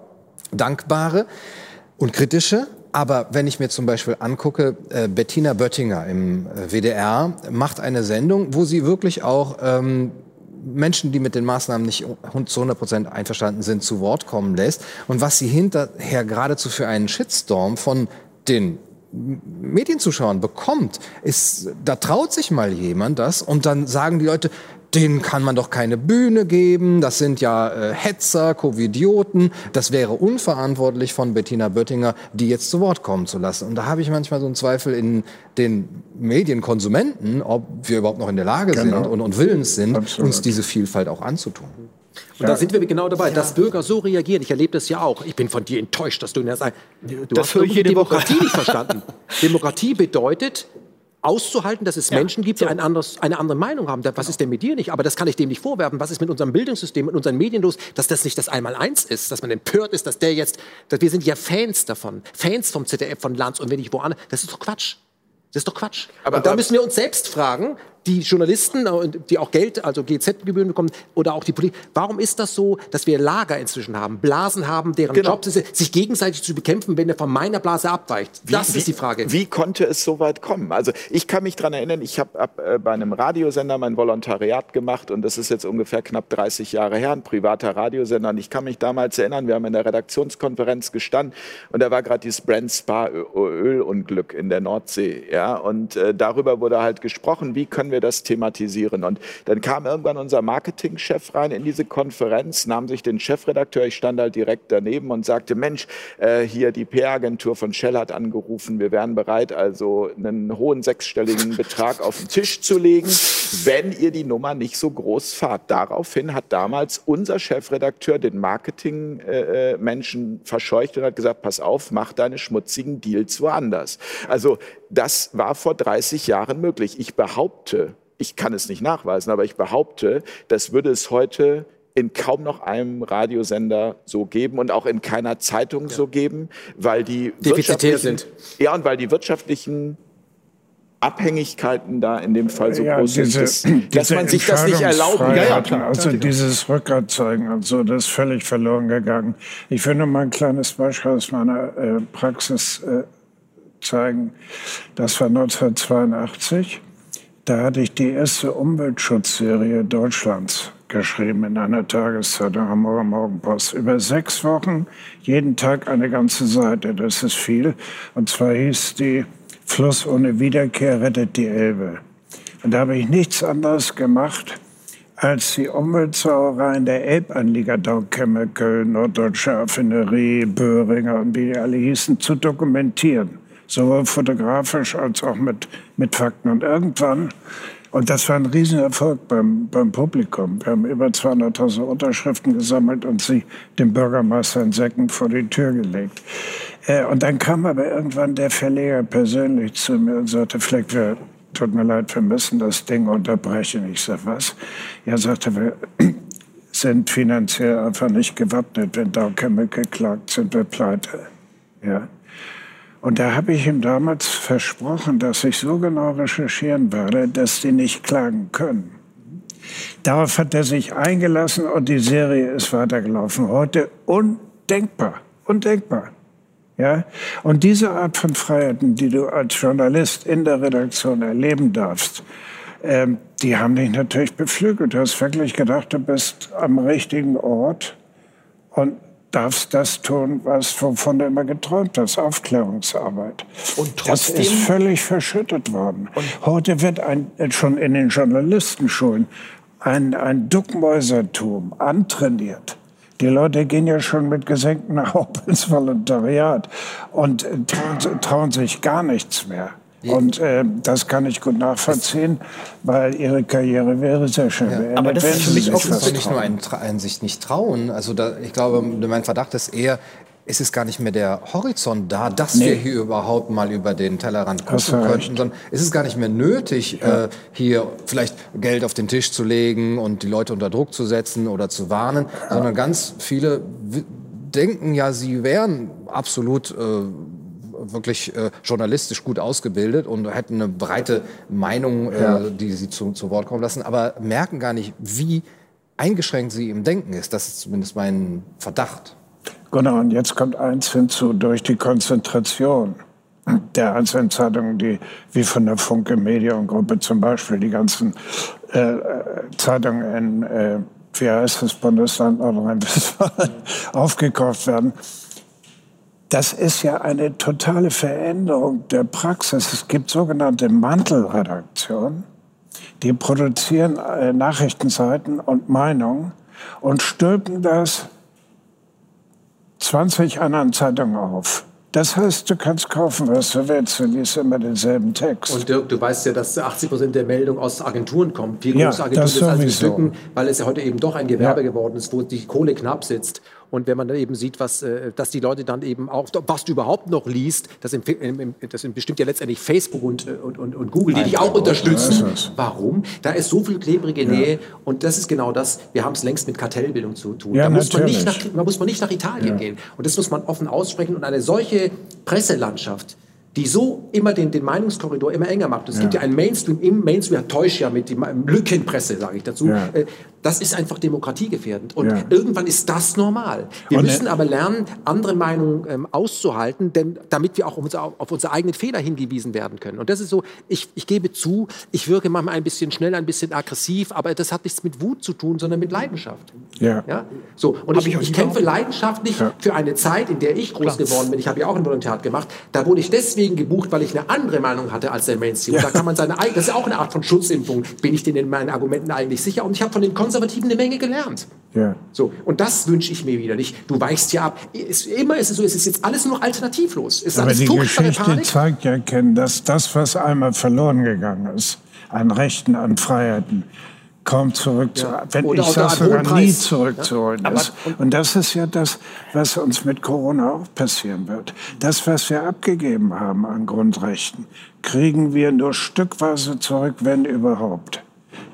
dankbare und kritische, aber wenn ich mir zum Beispiel angucke, äh, Bettina Böttinger im äh, WDR macht eine Sendung, wo sie wirklich auch ähm, Menschen, die mit den Maßnahmen nicht zu 100 Prozent einverstanden sind, zu Wort kommen lässt und was sie hinterher geradezu für einen Shitstorm von den Medienzuschauern bekommt, ist, da traut sich mal jemand das und dann sagen die Leute, denen kann man doch keine Bühne geben, das sind ja äh, Hetzer, Covidioten, das wäre unverantwortlich von Bettina Böttinger, die jetzt zu Wort kommen zu lassen. Und da habe ich manchmal so einen Zweifel in den Medienkonsumenten, ob wir überhaupt noch in der Lage genau. sind und, und willens sind, Absolut. uns diese Vielfalt auch anzutun. Und da sind wir genau dabei, ja. dass Bürger so reagieren. Ich erlebe das ja auch. Ich bin von dir enttäuscht, dass du das sagst. Du das hast die Demokratie nicht verstanden. Demokratie bedeutet, auszuhalten, dass es ja, Menschen gibt, die ein anderes, eine andere Meinung haben. Was genau. ist denn mit dir nicht? Aber das kann ich dem nicht vorwerfen. Was ist mit unserem Bildungssystem, mit unseren Medien los, dass das nicht das Einmaleins ist, dass man empört ist, dass der jetzt, dass wir sind ja Fans davon, Fans vom ZDF, von Lanz und wenn ich woanders, das ist doch Quatsch. Das ist doch Quatsch. Aber, und da müssen wir uns selbst fragen, die Journalisten, äh, die auch Geld, also GZ-Gebühren bekommen, oder auch die Politik, warum ist das so, dass wir Lager inzwischen haben, Blasen haben, deren genau. Job ist, sich gegenseitig zu bekämpfen, wenn er von meiner Blase abweicht? Das wie, ist die Frage. Wie konnte es so weit kommen? Also ich kann mich daran erinnern, ich habe äh, bei einem Radiosender mein Volontariat gemacht und das ist jetzt ungefähr knapp 30 Jahre her, ein privater Radiosender. Und ich kann mich damals erinnern, wir haben in der Redaktionskonferenz gestanden und da war gerade dieses Brand Spa Ölunglück in der Nordsee. Ja? Und äh, darüber wurde halt gesprochen, wie können wir das thematisieren. Und dann kam irgendwann unser Marketingchef rein in diese Konferenz, nahm sich den Chefredakteur, ich stand halt direkt daneben und sagte, Mensch, äh, hier die PR-Agentur von Shell hat angerufen, wir wären bereit, also einen hohen sechsstelligen Betrag auf den Tisch zu legen, wenn ihr die Nummer nicht so groß fahrt. Daraufhin hat damals unser Chefredakteur den Marketingmenschen äh, verscheucht und hat gesagt, pass auf, mach deine schmutzigen Deals woanders. Also das war vor 30 Jahren möglich. Ich behaupte, ich kann es nicht nachweisen, aber ich behaupte, das würde es heute in kaum noch einem Radiosender so geben und auch in keiner Zeitung ja. so geben, weil die Defizitär sind. Ja, und weil die wirtschaftlichen Abhängigkeiten da in dem Fall so ja, groß diese, sind, dass, dass man sich das nicht erlauben kann. Ja, ja, klar, also dieses Rückgratzeigen und so, das ist völlig verloren gegangen. Ich will nur mal ein kleines Beispiel aus meiner äh, Praxis äh, zeigen. Das war 1982. Da hatte ich die erste Umweltschutzserie Deutschlands geschrieben in einer Tageszeitung, Hamburger Morgenpost. Über sechs Wochen, jeden Tag eine ganze Seite. Das ist viel. Und zwar hieß die Fluss ohne Wiederkehr rettet die Elbe. Und da habe ich nichts anderes gemacht, als die Umweltsauereien der Elbanlieger Dow Chemical, Norddeutsche Affinerie, Böhringer und wie die alle hießen, zu dokumentieren. Sowohl fotografisch als auch mit, mit Fakten. Und irgendwann und das war ein Riesenerfolg beim, beim Publikum. Wir haben über 200.000 Unterschriften gesammelt und sie dem Bürgermeister in Säcken vor die Tür gelegt. Äh, und dann kam aber irgendwann der Verleger persönlich zu mir und sagte, Fleck, wir, tut mir leid, wir müssen das Ding unterbrechen. Ich sag, was? Er sagte, wir sind finanziell einfach nicht gewappnet. Wenn Dow Chemical klagt, sind wir pleite. Ja. Und da habe ich ihm damals versprochen, dass ich so genau recherchieren werde, dass die nicht klagen können. Darauf hat er sich eingelassen und die Serie ist weitergelaufen. Heute undenkbar, undenkbar. Ja? Und diese Art von Freiheiten, die du als Journalist in der Redaktion erleben darfst, ähm, die haben dich natürlich beflügelt. Du hast wirklich gedacht, du bist am richtigen Ort und darfst das tun, was wovon du immer geträumt hast, Aufklärungsarbeit. Und trotzdem, das ist völlig verschüttet worden. Heute wird ein, schon in den Journalistenschulen ein, ein Duckmäusertum antrainiert. Die Leute gehen ja schon mit gesenktem Haupt ins Volontariat und trauen, trauen sich gar nichts mehr. Und äh, das kann ich gut nachvollziehen, weil ihre Karriere wäre sehr schön ja. Aber das ist für mich auch nicht nur ein, ein, sich nicht trauen. Also da, ich glaube, mein Verdacht ist eher, es ist gar nicht mehr der Horizont da, dass nee. wir hier überhaupt mal über den Tellerrand gucken könnten, sondern es ist gar nicht mehr nötig, ja. äh, hier vielleicht Geld auf den Tisch zu legen und die Leute unter Druck zu setzen oder zu warnen, ja. sondern ganz viele denken ja, sie wären absolut äh, wirklich äh, journalistisch gut ausgebildet und hätten eine breite Meinung, äh, ja. die sie zu, zu Wort kommen lassen, aber merken gar nicht, wie eingeschränkt sie im Denken ist. Das ist zumindest mein Verdacht. Genau, und jetzt kommt eins hinzu, durch die Konzentration der einzelnen Zeitungen, die wie von der Funke Mediengruppe zum Beispiel die ganzen äh, Zeitungen in, äh, wie heißt das Bundesland Nordrhein-Westfalen, aufgekauft werden, das ist ja eine totale Veränderung der Praxis. Es gibt sogenannte Mantelredaktionen, die produzieren äh, Nachrichtenseiten und Meinungen und stülpen das 20 anderen Zeitungen auf. Das heißt, du kannst kaufen, was du willst. Du liest immer denselben Text. Und Dirk, du weißt ja, dass 80 Prozent der Meldung aus Agenturen kommt. Viel ja, Agenturen das, das also bestücken, weil es ja heute eben doch ein Gewerbe ja. geworden ist, wo die Kohle knapp sitzt. Und wenn man dann eben sieht, was, äh, dass die Leute dann eben auch, was du überhaupt noch liest, das, das bestimmt ja letztendlich Facebook und, äh, und, und, und Google, die dich auch unterstützen. Warum? Da ist so viel klebrige Nähe und das ist genau das. Wir haben es längst mit Kartellbildung zu tun. Ja, da muss man, nicht nach, da muss man nicht nach Italien ja. gehen. Und das muss man offen aussprechen. Und eine solche Presselandschaft, die so immer den, den Meinungskorridor immer enger macht. Es ja. gibt ja einen Mainstream im Mainstream, täuscht ja mit der Lückenpresse, sage ich dazu. Ja. Äh, das ist einfach demokratiegefährdend. Und ja. irgendwann ist das normal. Wir Und müssen aber lernen, andere Meinungen ähm, auszuhalten, denn damit wir auch auf unsere, auf unsere, eigenen Fehler hingewiesen werden können. Und das ist so, ich, ich gebe zu, ich wirke manchmal ein bisschen schnell, ein bisschen aggressiv, aber das hat nichts mit Wut zu tun, sondern mit Leidenschaft. Ja. ja? So, und ich, ich, ich kämpfe leidenschaftlich für eine Zeit, in der ich groß Klar. geworden bin. Ich habe ja auch ein Volontariat gemacht. Da wurde ich deswegen gebucht, weil ich eine andere Meinung hatte als der Mainstream. Ja. Da kann man seine eigene, das ist auch eine Art von Schutzimpfung. Bin ich denn in meinen Argumenten eigentlich sicher? Und ich habe von den Konservativen eine Menge gelernt. Ja. So, und das wünsche ich mir wieder nicht. Du weichst ja ab. Es, immer ist es so, es ist jetzt alles nur noch alternativlos. Es Aber die Geschichte Panik. zeigt ja, Ken, dass das, was einmal verloren gegangen ist, an Rechten, an Freiheiten, kaum zurück ja. wenn Oder ich sage sogar nie zurückzuholen ja. ist. Und das ist ja das, was uns mit Corona auch passieren wird. Das, was wir abgegeben haben an Grundrechten, kriegen wir nur stückweise zurück, wenn überhaupt.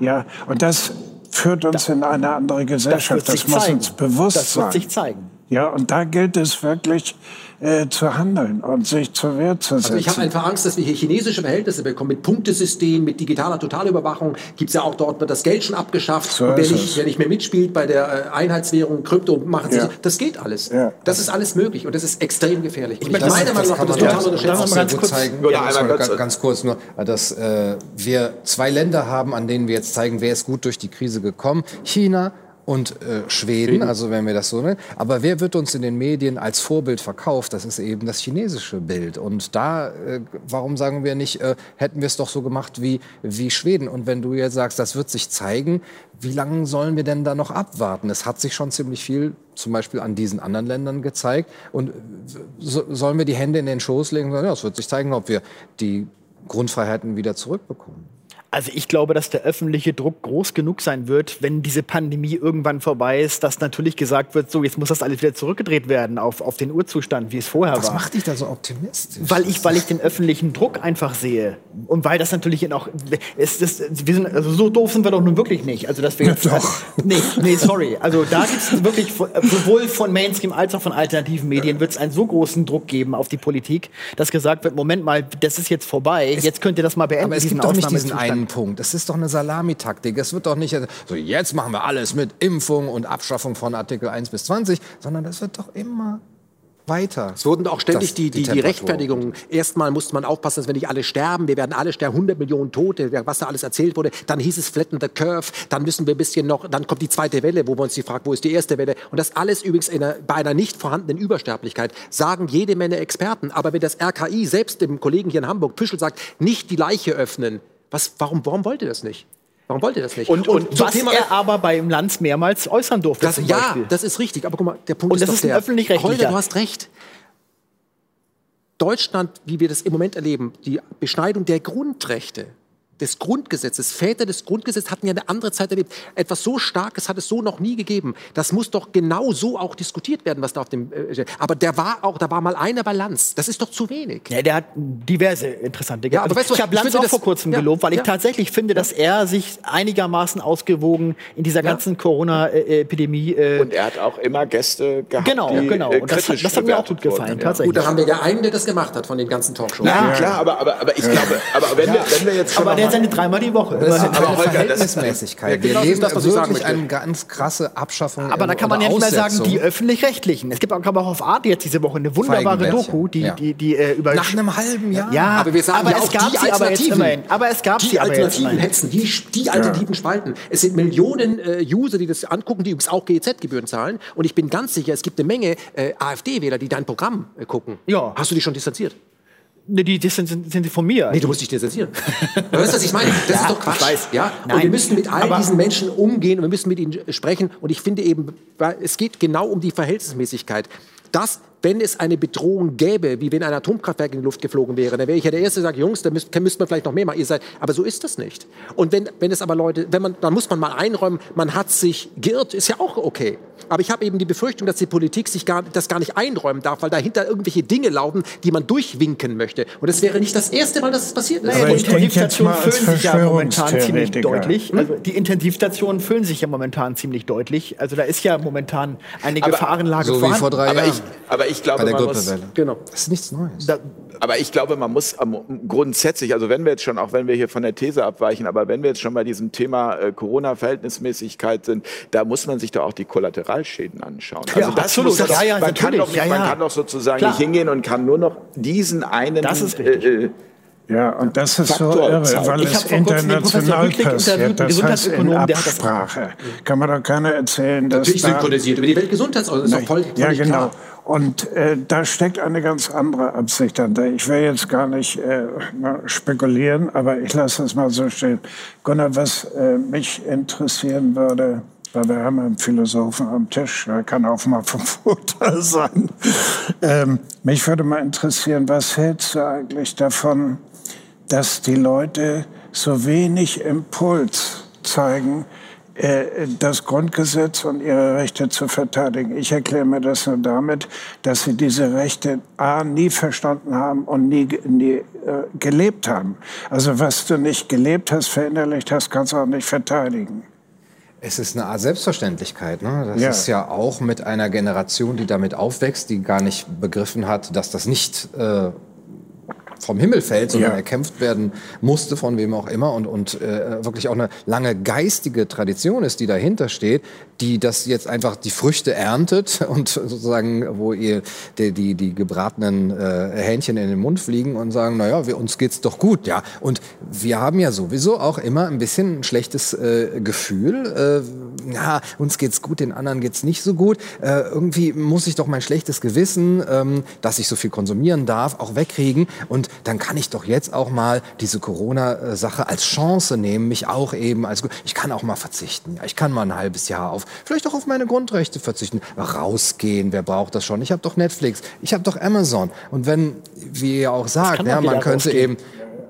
Ja, und das führt uns das, in eine andere Gesellschaft. Das, das muss zeigen. uns bewusst sein. Das wird sich zeigen. Ja, und da gilt es wirklich äh, zu handeln und sich zur Wehr zu setzen. Also ich habe einfach Angst, dass wir hier chinesische Verhältnisse bekommen mit Punktesystem, mit digitaler Totalüberwachung. Gibt es ja auch dort, wird das Geld schon abgeschafft. So und wer nicht, wer nicht mehr mitspielt bei der äh, Einheitswährung, Krypto machen ja. das geht alles. Ja. Das ist alles möglich und das ist extrem gefährlich. Ich meine, meiner Meinung nach das total unterschätzt. Ganz, kurz, zeigen, ja, ganz, ganz, kurz nur, dass äh, wir zwei Länder haben, an denen wir jetzt zeigen, wer ist gut durch die Krise gekommen. China und äh, Schweden, also wenn wir das so nennen. Aber wer wird uns in den Medien als Vorbild verkauft? Das ist eben das chinesische Bild. Und da, äh, warum sagen wir nicht, äh, hätten wir es doch so gemacht wie, wie Schweden? Und wenn du jetzt sagst, das wird sich zeigen, wie lange sollen wir denn da noch abwarten? Es hat sich schon ziemlich viel zum Beispiel an diesen anderen Ländern gezeigt. Und so, sollen wir die Hände in den Schoß legen und sagen, ja, es wird sich zeigen, ob wir die Grundfreiheiten wieder zurückbekommen? Also ich glaube, dass der öffentliche Druck groß genug sein wird, wenn diese Pandemie irgendwann vorbei ist, dass natürlich gesagt wird, so jetzt muss das alles wieder zurückgedreht werden auf, auf den Urzustand, wie es vorher Was war. Was macht dich da so optimistisch? Weil ich, weil ich den öffentlichen Druck einfach sehe und weil das natürlich auch, ist, das, wir sind, also so doof sind wir doch nun wirklich nicht. Also dass wir jetzt, doch. nee, nee, sorry. Also da gibt es wirklich sowohl von Mainstream als auch von alternativen Medien wird es einen so großen Druck geben auf die Politik, dass gesagt wird, Moment mal, das ist jetzt vorbei, es, jetzt könnt ihr das mal beenden. Aber es gibt doch nicht diesen einen Punkt. Das ist doch eine Salamitaktik. Es wird doch nicht so, jetzt machen wir alles mit Impfung und Abschaffung von Artikel 1 bis 20, sondern das wird doch immer weiter. Es wurden auch ständig die, die, die, Rechtfertigungen. Erstmal musste man aufpassen, dass wir nicht alle sterben. Wir werden alle sterben, 100 Millionen Tote, was da alles erzählt wurde. Dann hieß es flatten the curve. Dann müssen wir ein bisschen noch, dann kommt die zweite Welle, wo wir uns die fragen, wo ist die erste Welle? Und das alles übrigens einer, bei einer nicht vorhandenen Übersterblichkeit sagen jede Menge Experten. Aber wenn das RKI selbst dem Kollegen hier in Hamburg, Püschel, sagt, nicht die Leiche öffnen, was, warum, warum wollt ihr das nicht? Warum wollt ihr das nicht? Und, und, und was Thema er aber beim Lanz mehrmals äußern durfte. Das, ja, das ist richtig. Aber guck mal, der Punkt und ist das ist der, öffentlich-rechtlicher. Holger, du hast recht. Deutschland, wie wir das im Moment erleben, die Beschneidung der Grundrechte, des Grundgesetzes, Väter des Grundgesetzes hatten ja eine andere Zeit erlebt. Etwas so Starkes hat es so noch nie gegeben. Das muss doch genau so auch diskutiert werden, was da auf dem. Äh, aber der war auch, da war mal eine Balance. Das ist doch zu wenig. Ja, der hat diverse interessante. Ja, aber weißt du, ich habe Lanz auch das, vor kurzem ja, gelobt, weil ja, ich tatsächlich finde, dass er sich einigermaßen ausgewogen in dieser ganzen Corona-Epidemie. Äh, Und er hat auch immer Gäste gehabt. Genau, die, genau. Äh, Und das, das, hat mir auch gut gefallen. Tatsächlich. Gut, da haben wir ja einen, der das gemacht hat von den ganzen Talkshows. Ja, klar, aber, aber, aber ich glaube, aber wenn, wir, wenn wir jetzt schon aber der sendet dreimal die Woche. Das ist aber Holger, Verhältnismäßigkeit. Ja, genau, wir leben das, was wirklich eine ganz krasse Abschaffung. Aber da kann man ja nicht mehr sagen, die öffentlich-rechtlichen. Es gibt auch, auch auf Arte jetzt diese Woche eine wunderbare Doku, die, ja. die, die, die äh, über nach einem halben Jahr. Ja, aber wir sagen aber ja es gab die sie aber jetzt immerhin. Aber es gab die Alternativen hetzen, die, die alternativen Spalten. Es sind Millionen äh, User, die das angucken, die übrigens auch GEZ-Gebühren zahlen. Und ich bin ganz sicher, es gibt eine Menge äh, AfD-Wähler, die dein Programm äh, gucken. Ja. Hast du dich schon distanziert? Ne, die, sind, von mir. Nee, du musst dich distanzieren. weißt du, was ich meine? Das ja, ist doch Quatsch. Ich weiß. Ja? Nein, und wir müssen mit all diesen Menschen umgehen und wir müssen mit ihnen sprechen. Und ich finde eben, es geht genau um die Verhältnismäßigkeit. Das wenn es eine Bedrohung gäbe, wie wenn ein Atomkraftwerk in die Luft geflogen wäre, dann wäre ich ja der Erste, der sagt, Jungs, da müsst, müsst man vielleicht noch mehr machen. Ihr seid, aber so ist das nicht. Und wenn, wenn es aber Leute, wenn man, dann muss man mal einräumen, man hat sich geirrt, ist ja auch okay. Aber ich habe eben die Befürchtung, dass die Politik sich gar, das gar nicht einräumen darf, weil dahinter irgendwelche Dinge laufen, die man durchwinken möchte. Und es wäre nicht das erste Mal, dass es passiert ist. Naja, die Intensivstationen füllen sich ja momentan ziemlich deutlich. Hm? Also die Intensivstationen füllen sich ja momentan ziemlich deutlich. Also da ist ja momentan eine aber, Gefahrenlage so vorhanden. Wie vor drei aber Jahren. Ich, aber ich glaube, man muss, genau. Das ist nichts Neues. Da, aber ich glaube, man muss grundsätzlich, also wenn wir jetzt schon, auch wenn wir hier von der These abweichen, aber wenn wir jetzt schon bei diesem Thema äh, Corona-Verhältnismäßigkeit sind, da muss man sich doch auch die Kollateralschäden anschauen. Also ja, das absolut. Muss, das, ja, ja, man, kann doch, ja, man kann doch sozusagen Klar. nicht hingehen und kann nur noch diesen einen das ist richtig. Äh, ja, und das ist Faktor so irre, weil es international passiert. Das heißt in Absprache. Kann man doch keiner erzählen, dass Natürlich da synchronisiert über die Weltgesundheitsorganisation. Voll, ja, genau. Klar. Und äh, da steckt eine ganz andere Absicht dahinter. Ich will jetzt gar nicht äh, spekulieren, aber ich lasse es mal so stehen. Gunnar, was äh, mich interessieren würde, weil wir haben einen Philosophen am Tisch, der kann auch mal vom Vorteil sein. Ähm, mich würde mal interessieren, was hältst du eigentlich davon, dass die Leute so wenig Impuls zeigen, äh, das Grundgesetz und ihre Rechte zu verteidigen. Ich erkläre mir das nur damit, dass sie diese Rechte A nie verstanden haben und nie, nie äh, gelebt haben. Also was du nicht gelebt hast, verinnerlicht hast, kannst du auch nicht verteidigen. Es ist eine Art Selbstverständlichkeit. Ne? Das ja. ist ja auch mit einer Generation, die damit aufwächst, die gar nicht begriffen hat, dass das nicht äh, vom Himmel fällt, sondern ja. erkämpft werden musste, von wem auch immer, und, und äh, wirklich auch eine lange geistige Tradition ist, die dahinter steht, die das jetzt einfach die Früchte erntet und sozusagen, wo ihr die, die, die gebratenen äh, Hähnchen in den Mund fliegen und sagen, naja, wir, uns geht's doch gut, ja. Und wir haben ja sowieso auch immer ein bisschen ein schlechtes äh, Gefühl. Äh, ja, uns geht's gut, den anderen geht's nicht so gut. Äh, irgendwie muss ich doch mein schlechtes Gewissen, ähm, dass ich so viel konsumieren darf, auch wegkriegen. Und dann kann ich doch jetzt auch mal diese Corona-Sache als Chance nehmen, mich auch eben als, ich kann auch mal verzichten. Ja, ich kann mal ein halbes Jahr auf vielleicht auch auf meine Grundrechte verzichten. Rausgehen, wer braucht das schon? Ich habe doch Netflix, ich habe doch Amazon. Und wenn, wie ihr auch sagt, ja, man könnte rausgehen. eben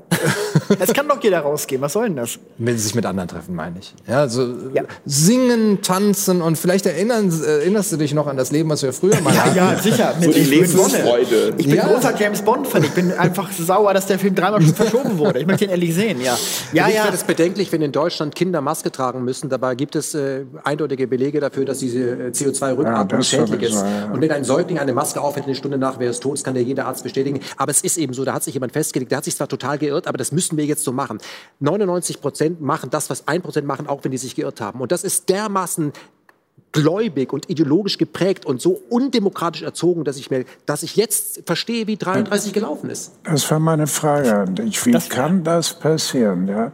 das kann doch jeder rausgehen. Was soll denn das? Wenn sie sich mit anderen treffen, meine ich. Ja, also ja. singen, tanzen und vielleicht erinnern, erinnerst du dich noch an das Leben, was wir früher mal hatten. Ja, sicher. so die Lebensfreude. Ich bin ja. großer James Bond-Fan. Ich bin einfach sauer, dass der Film dreimal schon verschoben wurde. Ich möchte ihn ehrlich sehen, ja. Ja, ja. Ich finde es bedenklich, wenn in Deutschland Kinder Maske tragen müssen. Dabei gibt es äh, eindeutige Belege dafür, dass diese äh, CO2-Rückatmung ja, schädlich ist. Ja. Und wenn ein Säugling eine Maske aufhält, eine Stunde nach wäre es tot, das kann ja jeder Arzt bestätigen. Aber es ist eben so, da hat sich jemand festgelegt, der hat sich zwar total geirrt, aber das müssen wir jetzt so machen. 99 Prozent machen das, was 1 Prozent machen, auch wenn die sich geirrt haben. Und das ist dermaßen gläubig und ideologisch geprägt und so undemokratisch erzogen, dass ich mir, dass ich jetzt verstehe, wie 33 gelaufen ist. Das war meine Frage an dich. Wie das kann das passieren? Ja?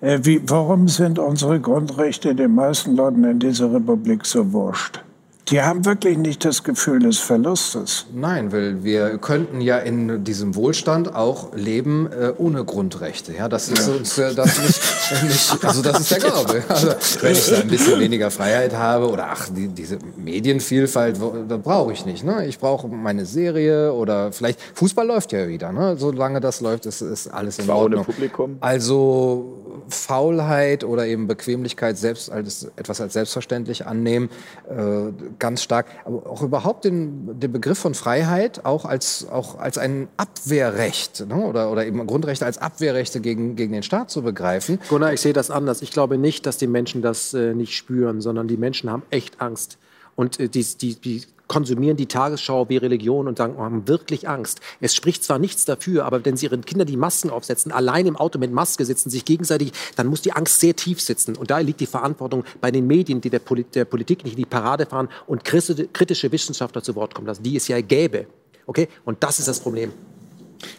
Äh, wie, warum sind unsere Grundrechte den meisten Leuten in dieser Republik so wurscht? Die haben wirklich nicht das Gefühl des Verlustes. Nein, weil wir könnten ja in diesem Wohlstand auch leben äh, ohne Grundrechte. Ja, das ist uns äh, das nicht, nicht, also das ist der Glaube. Also, wenn ich da ein bisschen weniger Freiheit habe oder ach, die, diese Medienvielfalt, da brauche ich nicht. Ne? Ich brauche meine Serie oder vielleicht Fußball läuft ja wieder. Ne? Solange das läuft, ist, ist alles in Ordnung. Ohne Publikum. Also Faulheit oder eben Bequemlichkeit selbst als etwas als selbstverständlich annehmen, äh, ganz stark. Aber auch überhaupt den, den Begriff von Freiheit auch als, auch als ein Abwehrrecht ne? oder, oder eben Grundrechte als Abwehrrechte gegen, gegen den Staat zu begreifen. Gunnar, ich sehe das anders. Ich glaube nicht, dass die Menschen das äh, nicht spüren, sondern die Menschen haben echt Angst. Und äh, die, die, die konsumieren die Tagesschau wie Religion und sagen, oh, haben wirklich Angst. Es spricht zwar nichts dafür, aber wenn sie ihren Kindern die Masken aufsetzen, allein im Auto mit Maske sitzen, sich gegenseitig, dann muss die Angst sehr tief sitzen. Und da liegt die Verantwortung bei den Medien, die der, Polit der Politik nicht in die Parade fahren und kritische Wissenschaftler zu Wort kommen lassen, die es ja gäbe. Okay? Und das ist das Problem.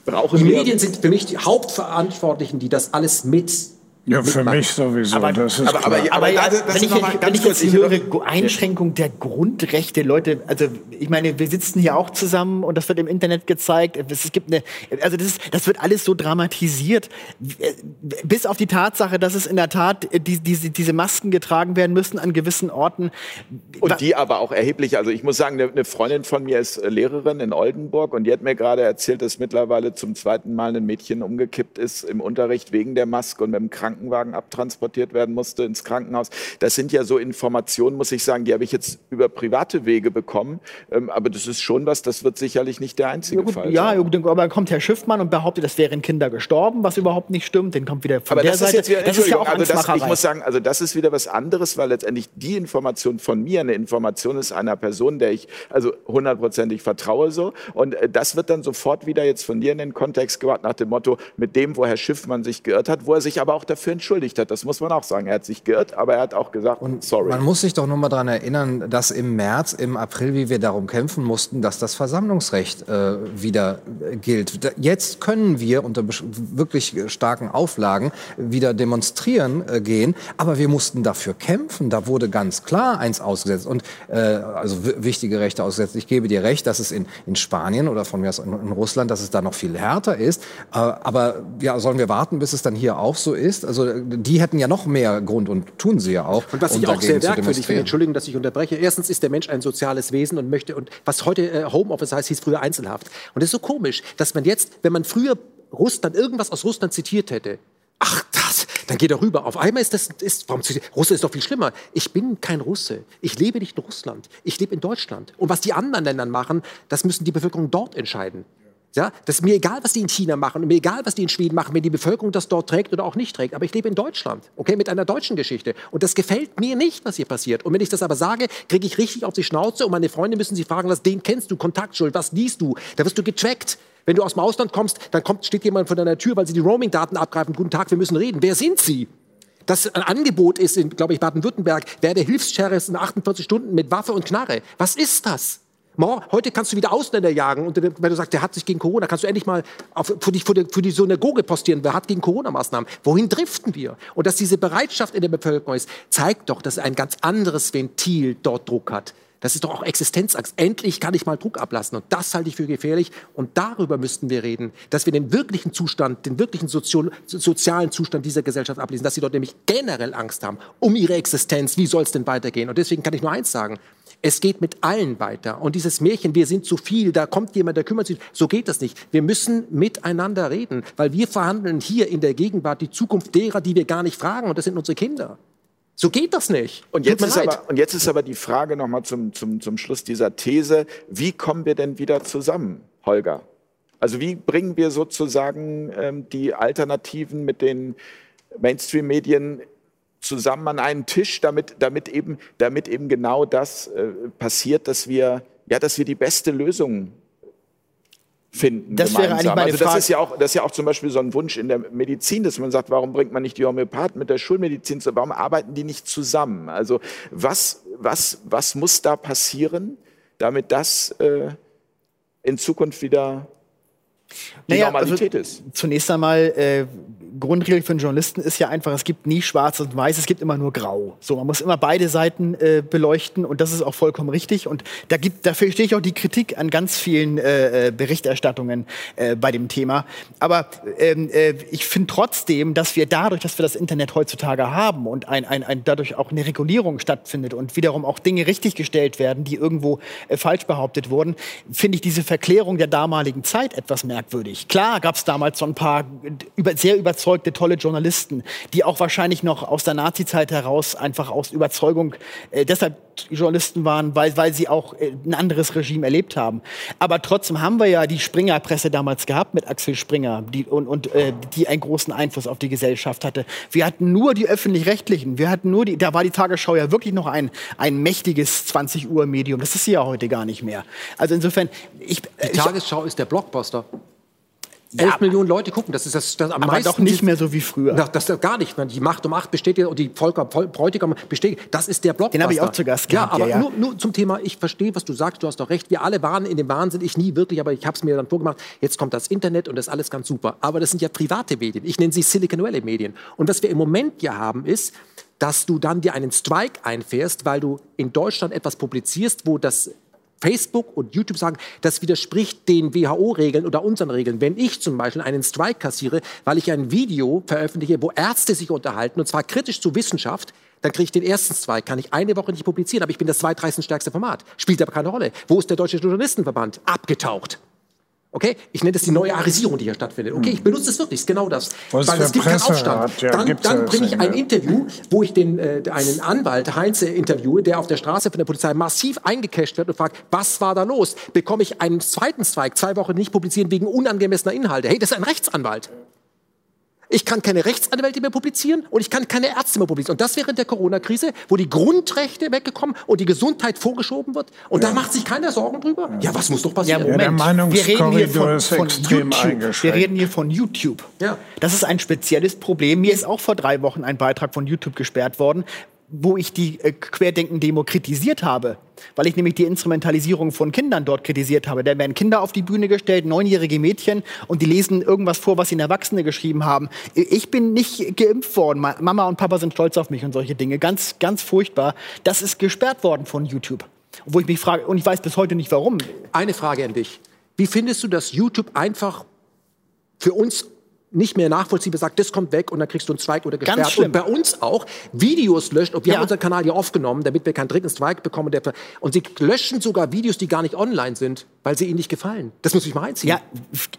Brauchen die Medien sind für mich die Hauptverantwortlichen, die das alles mit ja, für mich sowieso. Aber, das ist aber, aber, aber, aber ja, wenn ich, wenn ich jetzt höre, Einschränkung der Grundrechte, Leute, also ich meine, wir sitzen hier auch zusammen und das wird im Internet gezeigt. Es gibt eine, also das, ist, das wird alles so dramatisiert, bis auf die Tatsache, dass es in der Tat die, diese, diese Masken getragen werden müssen an gewissen Orten. Und die aber auch erheblich, also ich muss sagen, eine Freundin von mir ist Lehrerin in Oldenburg und die hat mir gerade erzählt, dass mittlerweile zum zweiten Mal ein Mädchen umgekippt ist im Unterricht wegen der Maske und mit dem Krankenhaus Krankenwagen abtransportiert werden musste ins Krankenhaus. Das sind ja so Informationen, muss ich sagen, die habe ich jetzt über private Wege bekommen. Ähm, aber das ist schon was, das wird sicherlich nicht der einzige ja, gut, Fall ja, sein. Ja, aber dann kommt Herr Schiffmann und behauptet, es wären Kinder gestorben, was überhaupt nicht stimmt. Dann kommt wieder von aber der das Seite. Ist jetzt wieder, das ist ja auch also das, Ich muss sagen, also das ist wieder was anderes, weil letztendlich die Information von mir eine Information ist einer Person, der ich also hundertprozentig vertraue so. Und äh, das wird dann sofort wieder jetzt von dir in den Kontext gebracht nach dem Motto, mit dem, wo Herr Schiffmann sich geirrt hat, wo er sich aber auch dafür entschuldigt hat. Das muss man auch sagen. Er hat sich geirrt, aber er hat auch gesagt, und sorry. Man muss sich doch nur mal daran erinnern, dass im März, im April, wie wir darum kämpfen mussten, dass das Versammlungsrecht äh, wieder gilt. Jetzt können wir unter wirklich starken Auflagen wieder demonstrieren äh, gehen, aber wir mussten dafür kämpfen. Da wurde ganz klar eins ausgesetzt und äh, also wichtige Rechte ausgesetzt. Ich gebe dir recht, dass es in, in Spanien oder von mir aus in, in Russland, dass es da noch viel härter ist. Äh, aber ja, sollen wir warten, bis es dann hier auch so ist? Also die hätten ja noch mehr Grund und tun sie ja auch. Und was um ich auch sehr merkwürdig finde, Entschuldigung, dass ich unterbreche. Erstens ist der Mensch ein soziales Wesen und möchte, und was heute äh, Homeoffice heißt, hieß früher Einzelhaft. Und es ist so komisch, dass man jetzt, wenn man früher Russland, irgendwas aus Russland zitiert hätte, ach das, dann geht er rüber. Auf einmal ist das, ist, warum, Russe ist doch viel schlimmer. Ich bin kein Russe. Ich lebe nicht in Russland. Ich lebe in Deutschland. Und was die anderen Länder machen, das müssen die Bevölkerung dort entscheiden. Ja, das ist mir egal, was die in China machen und mir egal, was die in Schweden machen, wenn die Bevölkerung das dort trägt oder auch nicht trägt. Aber ich lebe in Deutschland, okay, mit einer deutschen Geschichte. Und das gefällt mir nicht, was hier passiert. Und wenn ich das aber sage, kriege ich richtig auf die Schnauze und meine Freunde müssen sich fragen, was den kennst du, Kontaktschuld, was liest du? Da wirst du getrackt. Wenn du aus dem Ausland kommst, dann kommt, steht jemand vor deiner Tür, weil sie die Roaming-Daten abgreifen. Guten Tag, wir müssen reden. Wer sind Sie? Das ein Angebot ist in, glaube ich, Baden-Württemberg, wer der Hilfssheriff in 48 Stunden mit Waffe und Knarre. Was ist das? Heute kannst du wieder Ausländer jagen und wenn du sagst, der hat sich gegen Corona, kannst du endlich mal auf, für, die, für, die, für die Synagoge postieren, wer hat gegen Corona-Maßnahmen. Wohin driften wir? Und dass diese Bereitschaft in der Bevölkerung ist, zeigt doch, dass ein ganz anderes Ventil dort Druck hat. Das ist doch auch Existenzangst. Endlich kann ich mal Druck ablassen. Und das halte ich für gefährlich. Und darüber müssten wir reden, dass wir den wirklichen Zustand, den wirklichen Sozio sozialen Zustand dieser Gesellschaft ablesen, dass sie dort nämlich generell Angst haben um ihre Existenz. Wie soll es denn weitergehen? Und deswegen kann ich nur eins sagen. Es geht mit allen weiter. Und dieses Märchen, wir sind zu viel, da kommt jemand, der kümmert sich, so geht das nicht. Wir müssen miteinander reden, weil wir verhandeln hier in der Gegenwart die Zukunft derer, die wir gar nicht fragen, und das sind unsere Kinder. So geht das nicht. Und jetzt, ist aber, und jetzt ist aber die Frage nochmal zum, zum, zum Schluss dieser These, wie kommen wir denn wieder zusammen, Holger? Also wie bringen wir sozusagen ähm, die Alternativen mit den Mainstream-Medien zusammen an einen Tisch, damit, damit, eben, damit eben genau das äh, passiert, dass wir, ja, dass wir die beste Lösung finden. Das gemeinsam. wäre eigentlich meine also das ist ja auch das ist ja auch zum Beispiel so ein Wunsch in der Medizin, dass man sagt, warum bringt man nicht die Homöopathen mit der Schulmedizin zusammen? Warum arbeiten die nicht zusammen? Also was was was muss da passieren, damit das äh, in Zukunft wieder die naja, also Normalität also, ist? Zunächst einmal äh, Grundregel für einen Journalisten ist ja einfach, es gibt nie schwarz und weiß, es gibt immer nur grau. So, man muss immer beide Seiten äh, beleuchten und das ist auch vollkommen richtig. Und da gibt, dafür stehe ich auch die Kritik an ganz vielen äh, äh, Berichterstattungen äh, bei dem Thema. Aber ähm, äh, ich finde trotzdem, dass wir dadurch, dass wir das Internet heutzutage haben und ein, ein, ein, dadurch auch eine Regulierung stattfindet und wiederum auch Dinge richtiggestellt werden, die irgendwo äh, falsch behauptet wurden, finde ich diese Verklärung der damaligen Zeit etwas merkwürdig. Klar gab es damals so ein paar über, sehr überzeugende überzeugte, tolle Journalisten, die auch wahrscheinlich noch aus der Nazi-Zeit heraus einfach aus Überzeugung äh, deshalb Journalisten waren, weil, weil sie auch äh, ein anderes Regime erlebt haben. Aber trotzdem haben wir ja die Springer-Presse damals gehabt mit Axel Springer die, und, und äh, die einen großen Einfluss auf die Gesellschaft hatte. Wir hatten nur die öffentlich-rechtlichen. Wir hatten nur die, da war die Tagesschau ja wirklich noch ein, ein mächtiges 20 Uhr Medium. Das ist sie ja heute gar nicht mehr. Also insofern, ich, die Tagesschau ich, ist der Blockbuster. 11 ja, Millionen Leute gucken, das ist das, das am aber meisten. doch nicht mehr so wie früher. Das, das, das gar nicht. Die Macht um acht bestätigt und die Volker Bräutigam bestätigt. Das ist der Blockbuster. Den habe ich auch zu Gast gehabt. Ja, aber ja, ja. Nur, nur, zum Thema, ich verstehe, was du sagst, du hast doch recht. Wir alle waren in dem Wahnsinn, ich nie wirklich, aber ich habe es mir dann vorgemacht. Jetzt kommt das Internet und das ist alles ganz super. Aber das sind ja private Medien. Ich nenne sie Silicon Valley Medien. Und was wir im Moment ja haben, ist, dass du dann dir einen Strike einfährst, weil du in Deutschland etwas publizierst, wo das Facebook und YouTube sagen, das widerspricht den WHO-Regeln oder unseren Regeln. Wenn ich zum Beispiel einen Strike kassiere, weil ich ein Video veröffentliche, wo Ärzte sich unterhalten, und zwar kritisch zur Wissenschaft, dann kriege ich den ersten Strike, kann ich eine Woche nicht publizieren, aber ich bin das zweitreichstärkste Format. Spielt aber keine Rolle. Wo ist der Deutsche Journalistenverband? Abgetaucht. Okay? Ich nenne das die neue Arisierung, die hier stattfindet. Okay, ich benutze es wirklich, ist genau das. Was Weil es gibt keinen Aufstand. Ja, dann, dann bringe ich ein Interview, wo ich den, äh, einen Anwalt, Heinz, interviewe, der auf der Straße von der Polizei massiv eingecasht wird und fragt, was war da los? Bekomme ich einen zweiten Zweig, zwei Wochen nicht publizieren wegen unangemessener Inhalte? Hey, das ist ein Rechtsanwalt. Ich kann keine Rechtsanwälte mehr publizieren und ich kann keine Ärzte mehr publizieren. Und das während der Corona-Krise, wo die Grundrechte weggekommen und die Gesundheit vorgeschoben wird. Und ja. da macht sich keiner Sorgen drüber. Ja, was muss doch passieren? Ja, Moment. Ja, wir reden hier von, von YouTube. Wir reden hier von YouTube. Ja. Das ist ein spezielles Problem. Mir ist auch vor drei Wochen ein Beitrag von YouTube gesperrt worden, wo ich die äh, Querdenken-Demo kritisiert habe, weil ich nämlich die Instrumentalisierung von Kindern dort kritisiert habe. Da werden Kinder auf die Bühne gestellt, neunjährige Mädchen, und die lesen irgendwas vor, was ihnen Erwachsene geschrieben haben. Ich bin nicht geimpft worden. Mama und Papa sind stolz auf mich und solche Dinge. Ganz, ganz furchtbar. Das ist gesperrt worden von YouTube. Wo ich mich frage, und ich weiß bis heute nicht warum. Eine Frage an dich. Wie findest du, dass YouTube einfach für uns nicht mehr nachvollziehbar sagt, das kommt weg und dann kriegst du einen Zweig oder gesperrt. Und bei uns auch Videos löscht. Und wir ja. haben unseren Kanal ja aufgenommen, damit wir keinen dritten Zweig bekommen. Und sie löschen sogar Videos, die gar nicht online sind, weil sie ihnen nicht gefallen. Das muss ich mal einziehen. Ja.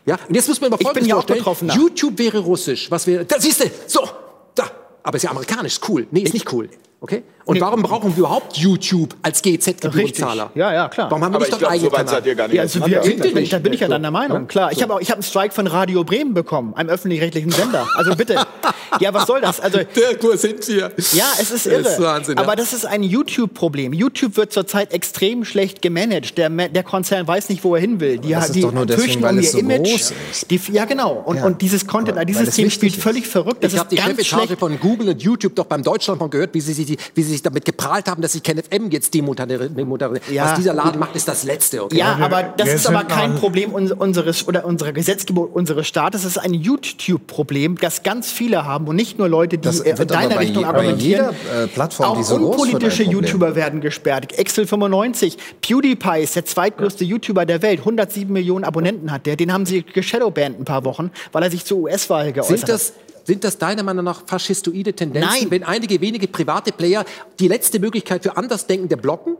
ja? Und jetzt muss man mal Folgendes Ich bin ja auch betroffen. YouTube wäre russisch. Was wäre, da siehst du, so, da. Aber ist ja amerikanisch, cool. Nee, ist nicht cool. Okay? Und nee. warum brauchen wir überhaupt YouTube als GZ-Gebührenzahler? Ja, ja, klar. Warum haben wir nicht doch eigene so weit seid ihr gar nicht. Ja, also wir, sind nicht. Da bin ich ja deiner Meinung. Ja? Klar, ich habe hab einen Strike von Radio Bremen bekommen, einem öffentlich-rechtlichen Sender. Also bitte. ja, was soll das? Also, Dirk, wo sind wir? Ja, es ist irre. Das ist Wahnsinn, Aber das ist ein YouTube-Problem. YouTube wird zurzeit extrem schlecht gemanagt. Der, der Konzern weiß nicht, wo er hin will. Die, das ist die doch nur deswegen, weil es so Image. groß ist. Die, ja, genau. Und, ja. und dieses Content, dieses System spielt völlig verrückt. Das ich habe die Chefetage von Google und YouTube doch beim Deutschlandfunk gehört, wie sie, sich, wie sie sich damit geprahlt haben, dass sie KenFM jetzt demonetarisieren. Ja. Was dieser Laden macht, ist das Letzte. Okay? Ja, aber das ist aber kein Problem unseres oder unserer Gesetzgebung unseres Staates. Das ist ein YouTube-Problem, das ganz viele haben und nicht nur Leute, die in deiner Richtung je, argumentieren. Jeder, äh, Plattform, auch die so unpolitische YouTuber werden gesperrt. Excel 95, PewDiePie ist der zweitgrößte ja. YouTuber der Welt, 107 Millionen Abonnenten hat der. Den haben sie geshadowbanned ein paar Wochen, weil er sich zur US-Wahl geäußert hat. Sind das deiner Meinung nach faschistoide Tendenzen, Nein. wenn einige wenige private Player die letzte Möglichkeit für Andersdenkende blocken?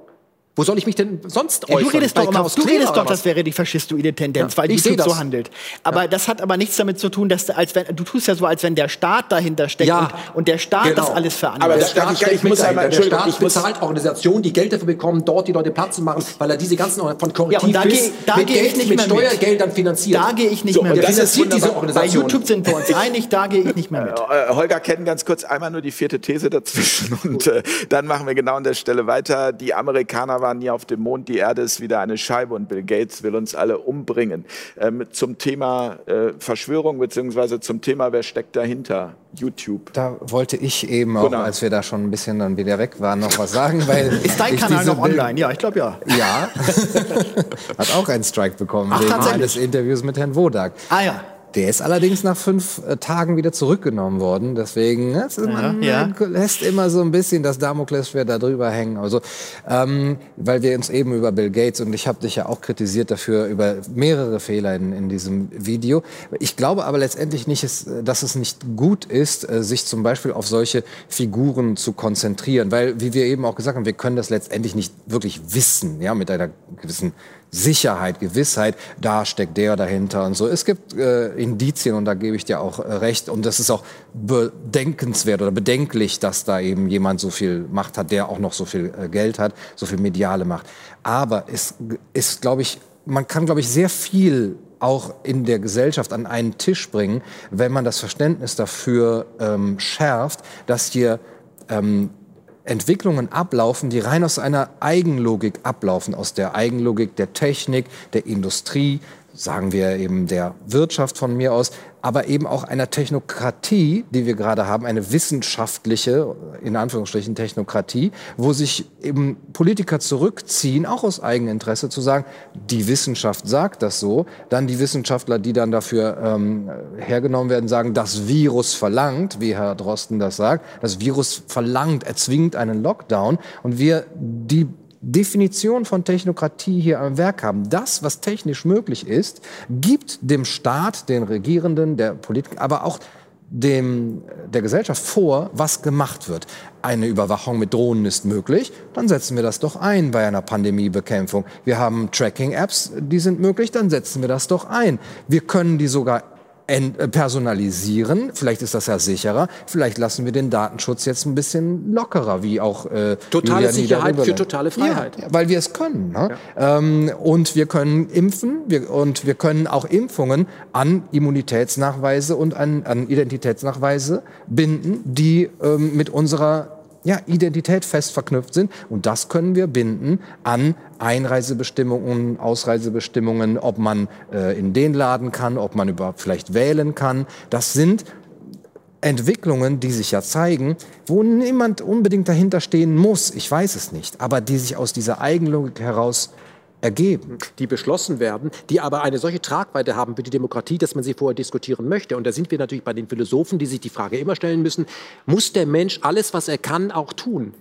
Wo soll ich mich denn sonst äußern? Ja, du redest doch, immer, du redest doch das wäre die faschistoide Tendenz, ja, weil YouTube so handelt. Aber ja. das hat aber nichts damit zu tun, dass als wenn, du tust ja so, als wenn der Staat dahinter steckt ja. und, und, der Staat genau. das alles veranlasst. Aber der Staat, ich, ich muss einmal, der Staat bezahlt Organisationen, die Geld dafür bekommen, dort die Leute Platz zu machen, weil er diese ganzen von Korrektiv ja, da bis, da mit, Geld, nicht mit Steuergeldern finanziert. Da gehe ich nicht so, mehr mit. Der finanziert diese Organisation. Bei YouTube sind wir uns einig, da gehe ich nicht mehr mit. Äh, Holger kennen ganz kurz einmal nur die vierte These dazwischen und äh, dann machen wir genau an der Stelle weiter. Die Amerikaner waren nie auf dem Mond die Erde ist wieder eine Scheibe und Bill Gates will uns alle umbringen. Ähm, zum Thema äh, Verschwörung beziehungsweise zum Thema, wer steckt dahinter? YouTube. Da wollte ich eben auch, genau. als wir da schon ein bisschen dann wieder weg waren, noch was sagen. Weil ist dein Kanal noch online? Ja, ich glaube ja. Ja. Hat auch einen Strike bekommen Ach, wegen eines Interviews mit Herrn Wodak. Ah ja. Der ist allerdings nach fünf äh, Tagen wieder zurückgenommen worden. Deswegen ne, ja, man ja. lässt immer so ein bisschen das Damoklesschwert da drüber hängen. Also, ähm, weil wir uns eben über Bill Gates und ich habe dich ja auch kritisiert dafür über mehrere Fehler in, in diesem Video. Ich glaube aber letztendlich nicht, dass es nicht gut ist, äh, sich zum Beispiel auf solche Figuren zu konzentrieren, weil wie wir eben auch gesagt haben, wir können das letztendlich nicht wirklich wissen, ja, mit einer gewissen Sicherheit, Gewissheit, da steckt der dahinter und so. Es gibt äh, Indizien und da gebe ich dir auch äh, recht und das ist auch bedenkenswert oder bedenklich, dass da eben jemand so viel Macht hat, der auch noch so viel äh, Geld hat, so viel mediale Macht. Aber es ist, glaube ich, man kann, glaube ich, sehr viel auch in der Gesellschaft an einen Tisch bringen, wenn man das Verständnis dafür ähm, schärft, dass hier ähm, Entwicklungen ablaufen, die rein aus einer Eigenlogik ablaufen, aus der Eigenlogik der Technik, der Industrie, sagen wir eben der Wirtschaft von mir aus, aber eben auch einer Technokratie, die wir gerade haben, eine wissenschaftliche, in Anführungsstrichen Technokratie, wo sich eben Politiker zurückziehen, auch aus Eigeninteresse, zu sagen, die Wissenschaft sagt das so, dann die Wissenschaftler, die dann dafür ähm, hergenommen werden, sagen, das Virus verlangt, wie Herr Drosten das sagt, das Virus verlangt, erzwingt einen Lockdown und wir die Definition von Technokratie hier am Werk haben. Das, was technisch möglich ist, gibt dem Staat, den Regierenden, der Politik, aber auch dem, der Gesellschaft vor, was gemacht wird. Eine Überwachung mit Drohnen ist möglich, dann setzen wir das doch ein bei einer Pandemiebekämpfung. Wir haben Tracking-Apps, die sind möglich, dann setzen wir das doch ein. Wir können die sogar personalisieren. Vielleicht ist das ja sicherer. Vielleicht lassen wir den Datenschutz jetzt ein bisschen lockerer, wie auch äh, totale Sicherheit für totale Freiheit, ja, weil wir es können. Ne? Ja. Ähm, und wir können impfen wir, und wir können auch Impfungen an Immunitätsnachweise und an, an Identitätsnachweise binden, die ähm, mit unserer ja, Identität fest verknüpft sind. Und das können wir binden an Einreisebestimmungen, Ausreisebestimmungen, ob man äh, in den Laden kann, ob man überhaupt vielleicht wählen kann. Das sind Entwicklungen, die sich ja zeigen, wo niemand unbedingt dahinter stehen muss, ich weiß es nicht, aber die sich aus dieser Eigenlogik heraus ergeben. Die beschlossen werden, die aber eine solche Tragweite haben für die Demokratie, dass man sie vorher diskutieren möchte. Und da sind wir natürlich bei den Philosophen, die sich die Frage immer stellen müssen, muss der Mensch alles, was er kann, auch tun?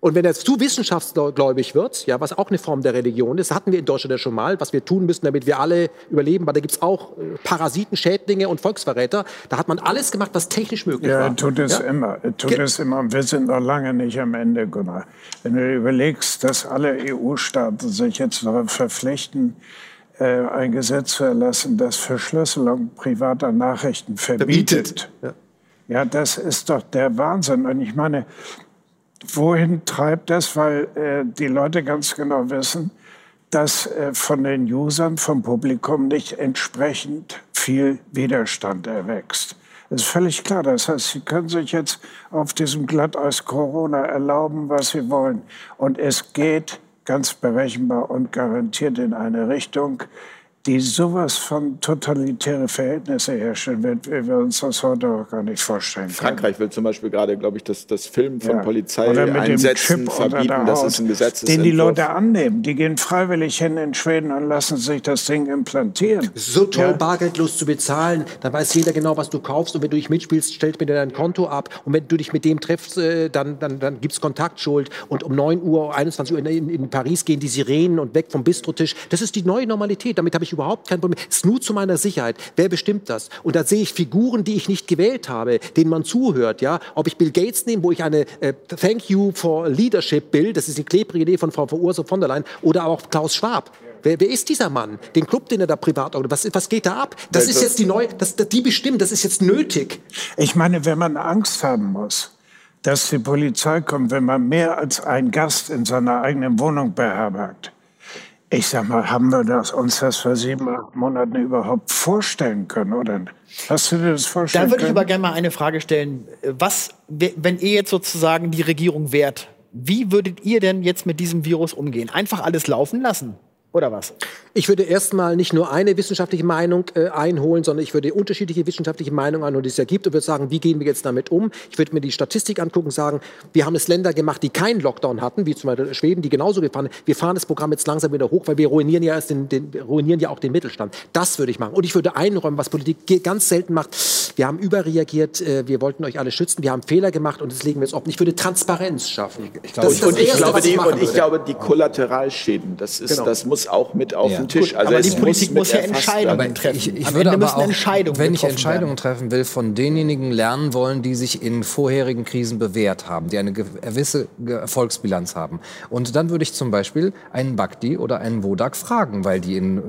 Und wenn er zu wissenschaftsgläubig wird, ja, was auch eine Form der Religion ist, hatten wir in Deutschland ja schon mal, was wir tun müssen, damit wir alle überleben, weil da gibt es auch äh, Parasiten, Schädlinge und Volksverräter. Da hat man alles gemacht, was technisch möglich ja, war. Ja, tut es ja? immer. Tut Ge es immer. Wir sind noch lange nicht am Ende, Gunnar. Wenn du überlegst, dass alle EU-Staaten sich jetzt verpflichten, äh, ein Gesetz zu erlassen, das Verschlüsselung privater Nachrichten verbietet. verbietet. Ja Ja, das ist doch der Wahnsinn. Und ich meine, wohin treibt das? Weil äh, die Leute ganz genau wissen, dass äh, von den Usern, vom Publikum nicht entsprechend viel Widerstand erwächst. Das ist völlig klar. Das heißt, Sie können sich jetzt auf diesem Glatteis Corona erlauben, was Sie wollen. Und es geht ganz berechenbar und garantiert in eine Richtung, die sowas von totalitäre Verhältnisse herstellen wird, wie wir uns das heute auch gar nicht vorstellen können. Frankreich will zum Beispiel gerade, glaube ich, das, das Film von ja. Polizeieinsätzen verbieten. Das ist ein Gesetz. Den die Leute annehmen. Die gehen freiwillig hin in Schweden und lassen sich das Ding implantieren. so toll, ja. bargeldlos zu bezahlen. Dann weiß jeder genau, was du kaufst. Und wenn du dich mitspielst, stellt mir dein Konto ab. Und wenn du dich mit dem triffst, äh, dann, dann, dann gibt es Kontaktschuld. Und um 9 Uhr, 21 Uhr in, in, in Paris gehen die Sirenen und weg vom Bistrotisch. Das ist die neue Normalität. Damit habe ich überhaupt kein Problem. Es ist nur zu meiner Sicherheit. Wer bestimmt das? Und da sehe ich Figuren, die ich nicht gewählt habe, denen man zuhört. Ja, ob ich Bill Gates nehme, wo ich eine äh, Thank you for Leadership Bill, das ist die klebrige Idee von Frau Ursula von der Leyen, oder auch Klaus Schwab. Wer, wer, ist dieser Mann? Den Club, den er da privat was, was geht da ab? Das ist jetzt die neue, das, die bestimmt, das ist jetzt nötig. Ich meine, wenn man Angst haben muss, dass die Polizei kommt, wenn man mehr als einen Gast in seiner eigenen Wohnung beherbergt, ich sag mal, haben wir das, uns das vor sieben, acht Monaten überhaupt vorstellen können, oder? Hast du dir das vorstellen Da würde ich aber gerne mal eine Frage stellen. Was, wenn ihr jetzt sozusagen die Regierung wärt, wie würdet ihr denn jetzt mit diesem Virus umgehen? Einfach alles laufen lassen? Oder was? Ich würde erstmal nicht nur eine wissenschaftliche Meinung äh, einholen, sondern ich würde unterschiedliche wissenschaftliche Meinungen einholen, die es ja gibt, und würde sagen, wie gehen wir jetzt damit um? Ich würde mir die Statistik angucken und sagen, wir haben es Länder gemacht, die keinen Lockdown hatten, wie zum Beispiel Schweden, die genauso gefahren Wir fahren das Programm jetzt langsam wieder hoch, weil wir ruinieren ja, erst den, den, ruinieren ja auch den Mittelstand. Das würde ich machen. Und ich würde einräumen, was Politik ganz selten macht. Wir haben überreagiert, äh, wir wollten euch alle schützen, wir haben Fehler gemacht und das legen wir jetzt offen. Ich würde Transparenz schaffen. Ich, ich glaube, und, und, ich, glaube, die, und ich glaube, die Kollateralschäden, das, ist, genau. das muss auch mit auf ja. den Tisch. Gut, also aber die Politik muss, muss ja Entscheidungen treffen. Ich, ich würde aber auch, Entscheidungen wenn ich Entscheidungen werden. treffen will, von denjenigen lernen wollen, die sich in vorherigen Krisen bewährt haben, die eine gewisse Erfolgsbilanz haben. Und dann würde ich zum Beispiel einen Bakti oder einen Wodak fragen, weil die in,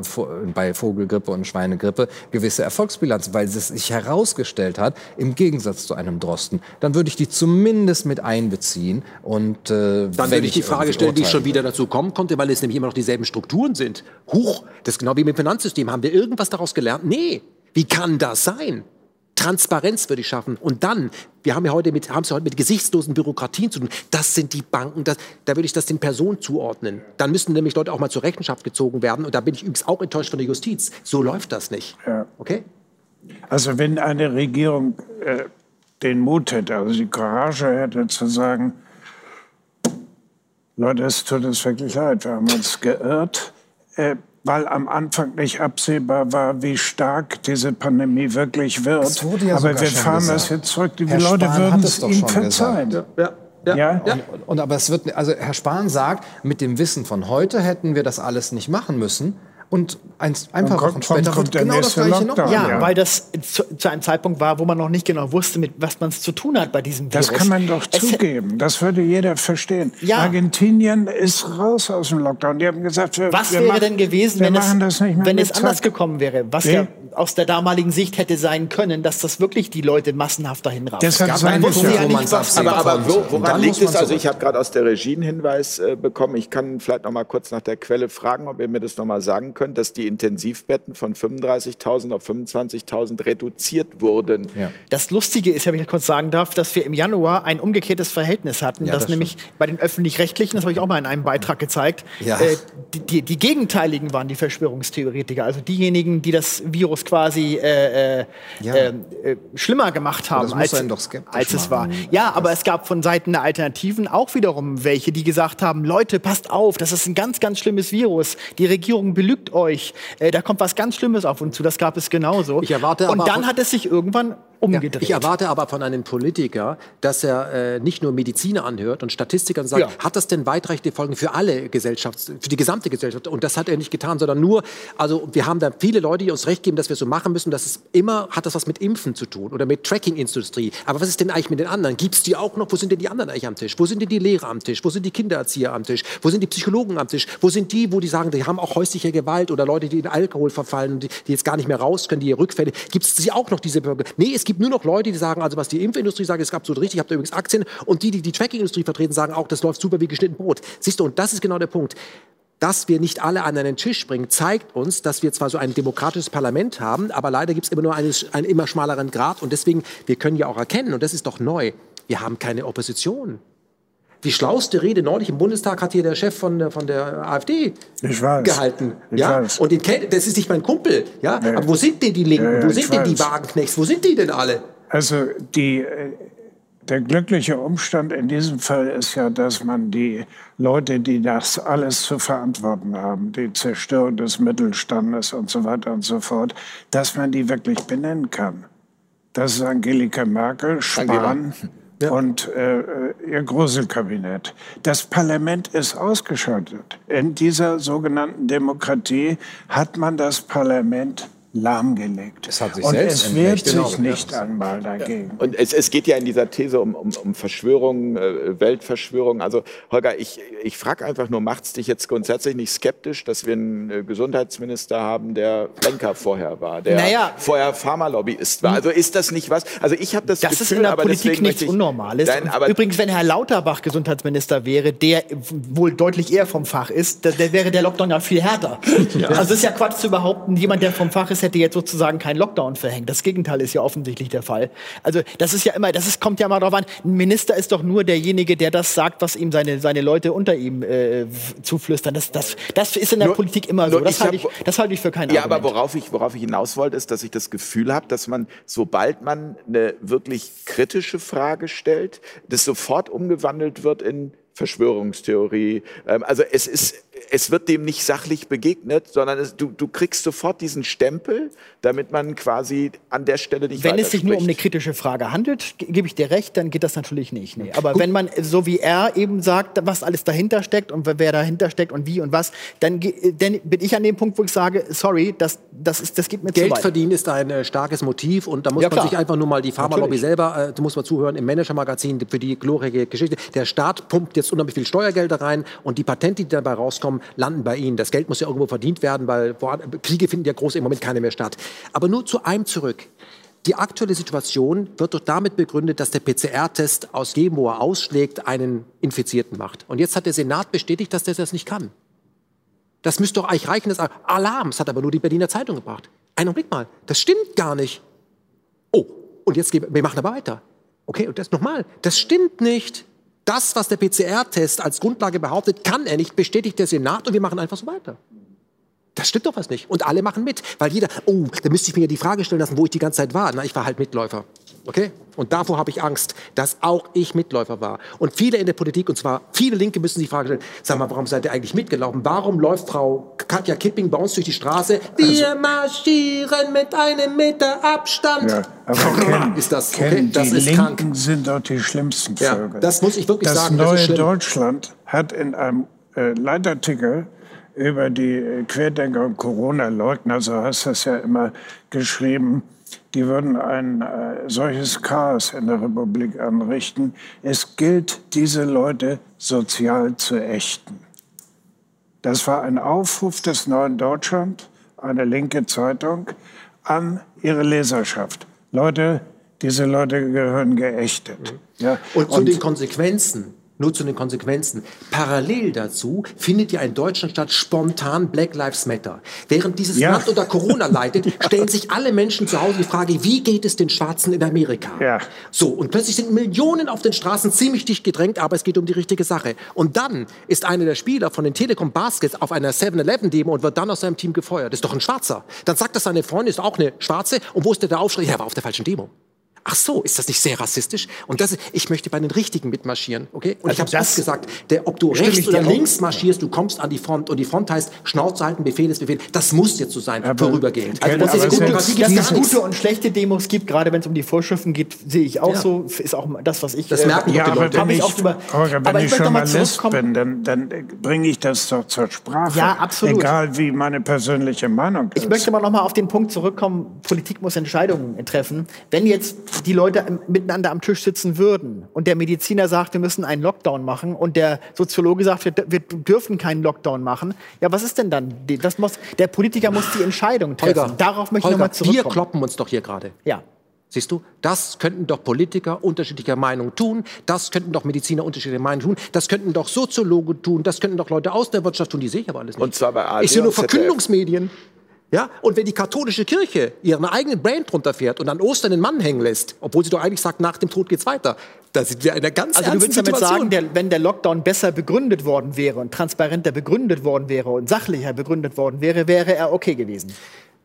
bei Vogelgrippe und Schweinegrippe gewisse Erfolgsbilanz, weil es sich herausgestellt hat, im Gegensatz zu einem Drosten, dann würde ich die zumindest mit einbeziehen. Und äh, dann würde ich die Frage stellen, wie ich schon wieder dazu kommen konnte, weil es nämlich immer noch dieselben Strukturen sind. Huch, das ist genau wie mit dem Finanzsystem. Haben wir irgendwas daraus gelernt? Nee. Wie kann das sein? Transparenz würde ich schaffen. Und dann, wir haben ja heute mit, haben es ja heute mit gesichtslosen Bürokratien zu tun. Das sind die Banken, das, da würde ich das den Personen zuordnen. Dann müssten nämlich Leute auch mal zur Rechenschaft gezogen werden. Und da bin ich übrigens auch enttäuscht von der Justiz. So läuft das nicht. Ja. Okay? Also wenn eine Regierung äh, den Mut hätte, also die Courage hätte zu sagen, Leute, es tut uns wirklich leid, wir haben uns geirrt. Äh, weil am Anfang nicht absehbar war, wie stark diese Pandemie wirklich wird. Ja aber wir fahren gesagt. das jetzt zurück. Die Herr Leute Spahn würden es ihm verzeihen. Ja, ja. Und, und, aber es wird, also Herr Spahn sagt, mit dem Wissen von heute hätten wir das alles nicht machen müssen. Und eins, einfach kommt, später kommt genau das Gleiche noch. Ja, ja, weil das zu, zu, einem Zeitpunkt war, wo man noch nicht genau wusste, mit was man es zu tun hat bei diesem Virus. Das kann man doch es zugeben. Das würde jeder verstehen. Ja. Argentinien ist raus aus dem Lockdown. Die haben gesagt, wir, was wir wäre machen, denn gewesen, wenn, es, wenn es anders gekommen wäre? Was nee. ja aus der damaligen Sicht hätte sein können, dass das wirklich die Leute massenhaft dahin raffen. Es gab einen Punkt, ja nicht aber, aber wo, woran liegt es? Also ich habe gerade aus der Regie einen Hinweis äh, bekommen. Ich kann vielleicht noch mal kurz nach der Quelle fragen, ob ihr mir das noch mal sagen könnt, dass die Intensivbetten von 35.000 auf 25.000 reduziert wurden. Ja. Das Lustige ist, wenn ich kurz sagen darf, dass wir im Januar ein umgekehrtes Verhältnis hatten, ja, das, das nämlich bei den öffentlich-rechtlichen, das habe ich auch mal in einem Beitrag gezeigt, ja. äh, die, die, die Gegenteiligen waren die Verschwörungstheoretiker, also diejenigen, die das Virus quasi äh, äh, ja. äh, schlimmer gemacht haben, als, als es war. Ja, aber es gab von Seiten der Alternativen auch wiederum welche, die gesagt haben, Leute, passt auf, das ist ein ganz, ganz schlimmes Virus. Die Regierung belügt euch. Äh, da kommt was ganz Schlimmes auf uns zu. Das gab es genauso. Ich erwarte Und dann hat es sich irgendwann umgedreht. Ja, ich erwarte aber von einem Politiker, dass er äh, nicht nur Mediziner anhört und Statistiker und sagt, ja. hat das denn weitreichende Folgen für alle Gesellschafts-, für die gesamte Gesellschaft? Und das hat er nicht getan, sondern nur, also wir haben da viele Leute, die uns recht geben, dass wir so machen müssen. Das ist immer, hat das was mit Impfen zu tun oder mit Tracking-Industrie. Aber was ist denn eigentlich mit den anderen? Gibt es die auch noch? Wo sind denn die anderen eigentlich am Tisch? Wo sind denn die Lehrer am Tisch? Wo sind die Kindererzieher am Tisch? Wo sind die Psychologen am Tisch? Wo sind die, wo die sagen, die haben auch häusliche Gewalt oder Leute, die in Alkohol verfallen, die, die jetzt gar nicht mehr raus können, die Rückfälle? Gibt es sie auch noch, diese Bürger? Nee, es gibt nur noch Leute, die sagen, also was die Impfindustrie sagt, ist absolut richtig, ich habe da übrigens Aktien. Und die, die die Tracking-Industrie vertreten, sagen auch, das läuft super wie geschnitten Brot. Siehst du, und das ist genau der Punkt dass wir nicht alle an einen Tisch bringen, zeigt uns, dass wir zwar so ein demokratisches Parlament haben, aber leider gibt es immer nur einen, einen immer schmaleren Grad. Und deswegen, wir können ja auch erkennen, und das ist doch neu, wir haben keine Opposition. Die schlauste Rede neulich im Bundestag hat hier der Chef von, der, von der AfD gehalten. Ich ja? Weiß. Und den kennt, das ist nicht mein Kumpel. Ja? ja. Aber wo sind denn die Linken? Ja, ja, wo sind denn weiß. die Wagenknechts? Wo sind die denn alle? Also die, äh, der glückliche Umstand in diesem Fall ist ja, dass man die Leute, die das alles zu verantworten haben, die Zerstörung des Mittelstandes und so weiter und so fort, dass man die wirklich benennen kann. Das ist Angelika Merkel, Spahn ja. und äh, ihr Gruselkabinett. Das Parlament ist ausgeschaltet. In dieser sogenannten Demokratie hat man das Parlament lahmgelegt. Es hat sich und selbst es wehrt sich genau. nicht einmal dagegen. Und es, es, geht ja in dieser These um, um, um Verschwörungen, äh, Weltverschwörungen. Also Holger, ich, ich frage einfach nur, macht es dich jetzt grundsätzlich nicht skeptisch, dass wir einen äh, Gesundheitsminister haben, der Lenker vorher war, der naja. vorher Pharmalobbyist war? Also ist das nicht was? Also ich habe das, das Gefühl, ist in der Politik nichts Unnormales. Nein, Übrigens, wenn Herr Lauterbach Gesundheitsminister wäre, der wohl deutlich eher vom Fach ist, der, der wäre der Lockdown ja viel härter. Ja. Also es ist ja Quatsch zu behaupten, jemand, der vom Fach ist, hätte jetzt sozusagen keinen Lockdown verhängt. Das Gegenteil ist ja offensichtlich der Fall. Also das ist ja immer, das ist, kommt ja mal darauf an. Ein Minister ist doch nur derjenige, der das sagt, was ihm seine, seine Leute unter ihm äh, zuflüstern. Das, das, das ist in der nur, Politik immer so. Das halte ich, das halte ich für kein Ja, Argument. aber worauf ich, worauf ich hinaus wollte, ist, dass ich das Gefühl habe, dass man, sobald man eine wirklich kritische Frage stellt, das sofort umgewandelt wird in Verschwörungstheorie. Ähm, also es ist, es wird dem nicht sachlich begegnet, sondern es, du, du kriegst sofort diesen Stempel, damit man quasi an der Stelle nicht Wenn es sich nur um eine kritische Frage handelt, gebe ich dir recht, dann geht das natürlich nicht. Nee. Aber Gut. wenn man, so wie er eben sagt, was alles dahinter steckt und wer dahinter steckt und wie und was, dann, dann bin ich an dem Punkt, wo ich sage, sorry, das, das, ist, das geht mir Geld zu weit. verdienen ist ein äh, starkes Motiv und da muss ja, man sich einfach nur mal die Pharmalobby selber, äh, da muss man zuhören, im Manager-Magazin für die glorreiche Geschichte. Der Staat pumpt jetzt unheimlich viel Steuergelder rein und die Patente, die dabei rauskommen, landen bei ihnen. Das Geld muss ja irgendwo verdient werden, weil Kriege finden ja groß im Moment keine mehr statt. Aber nur zu einem zurück. Die aktuelle Situation wird doch damit begründet, dass der PCR-Test aus jedem, ausschlägt, einen Infizierten macht. Und jetzt hat der Senat bestätigt, dass der das nicht kann. Das müsste doch eigentlich reichen, das Alarm. Das hat aber nur die Berliner Zeitung gebracht. Einen Blick mal, das stimmt gar nicht. Oh, und jetzt, wir machen aber weiter. Okay, und das nochmal, das stimmt nicht. Das, was der PCR-Test als Grundlage behauptet, kann er nicht, bestätigt der Senat und wir machen einfach so weiter. Das stimmt doch was nicht. Und alle machen mit. Weil jeder, oh, da müsste ich mir ja die Frage stellen lassen, wo ich die ganze Zeit war. Na, ich war halt Mitläufer. Okay? Und davor habe ich Angst, dass auch ich Mitläufer war. Und viele in der Politik, und zwar viele Linke, müssen sich die Frage stellen, sag mal, warum seid ihr eigentlich mitgelaufen? Warum läuft Frau Katja Kipping bei uns durch die Straße? Wir also, marschieren mit einem Meter Abstand. Ja, aber Ken, ist das, okay? Das die ist Linken krank. sind doch die schlimmsten Völker. Ja, das muss ich wirklich das sagen. Neue das neue Deutschland hat in einem äh, Leitartikel über die äh, Querdenker und Corona-Leugner, so heißt das ja immer, geschrieben, die würden ein äh, solches Chaos in der Republik anrichten. Es gilt, diese Leute sozial zu ächten. Das war ein Aufruf des Neuen Deutschland, eine linke Zeitung, an ihre Leserschaft. Leute, diese Leute gehören geächtet. Mhm. Ja, und zu und den Konsequenzen nur zu den Konsequenzen. Parallel dazu findet ja in Deutschland statt spontan Black Lives Matter. Während dieses ja. Land unter Corona leidet, stellen sich alle Menschen zu Hause die Frage, wie geht es den Schwarzen in Amerika? Ja. So, und plötzlich sind Millionen auf den Straßen ziemlich dicht gedrängt, aber es geht um die richtige Sache. Und dann ist einer der Spieler von den Telekom Baskets auf einer 7-Eleven-Demo und wird dann aus seinem Team gefeuert. Das ist doch ein Schwarzer. Dann sagt das seine Freundin, ist auch eine Schwarze. Und wo ist der, Aufschrei? Er war auf der falschen Demo. Ach so, ist das nicht sehr rassistisch? Und das, ich möchte bei den Richtigen mitmarschieren, okay? Und also ich habe oft gesagt, der, ob du rechts oder links marschierst, du kommst an die Front und die Front heißt Schnauze halten, Befehl ist Befehl. Das muss jetzt so sein, aber, vorübergehend. Also, dass es, gute, dass es gute und schlechte Demos gibt, gerade wenn es um die Vorschriften geht, sehe ich auch ja. so. Ist auch das, was ich. Das äh, merken ja, aber wenn ich, auch über, aber wenn ich Journalist bin, dann, dann bringe ich das doch zur Sprache. Ja, absolut. Egal wie meine persönliche Meinung ist. Ich möchte mal noch mal auf den Punkt zurückkommen. Politik muss Entscheidungen treffen. Wenn jetzt die Leute miteinander am Tisch sitzen würden und der Mediziner sagt, wir müssen einen Lockdown machen und der Soziologe sagt, wir, wir dürfen keinen Lockdown machen, ja, was ist denn dann? Das muss, der Politiker muss die Entscheidung treffen. Holger, Darauf möchte Holger, ich nochmal zurückkommen. Wir kloppen uns doch hier gerade. Ja. Siehst du, das könnten doch Politiker unterschiedlicher Meinung tun, das könnten doch Mediziner unterschiedlicher Meinung tun, das könnten doch Soziologen tun, das könnten doch Leute aus der Wirtschaft tun, die sehe ich aber alles nicht. Und zwar bei ARD Ich sehe nur Verkündungsmedien. Ja? Und wenn die katholische Kirche ihren eigenen Brand drunter fährt und an Ostern den Mann hängen lässt, obwohl sie doch eigentlich sagt, nach dem Tod geht's weiter, da sind wir in einer ganz also ernsten Situation. Also du würdest damit sagen, der, wenn der Lockdown besser begründet worden wäre und transparenter begründet worden wäre und sachlicher begründet worden wäre, wäre er okay gewesen.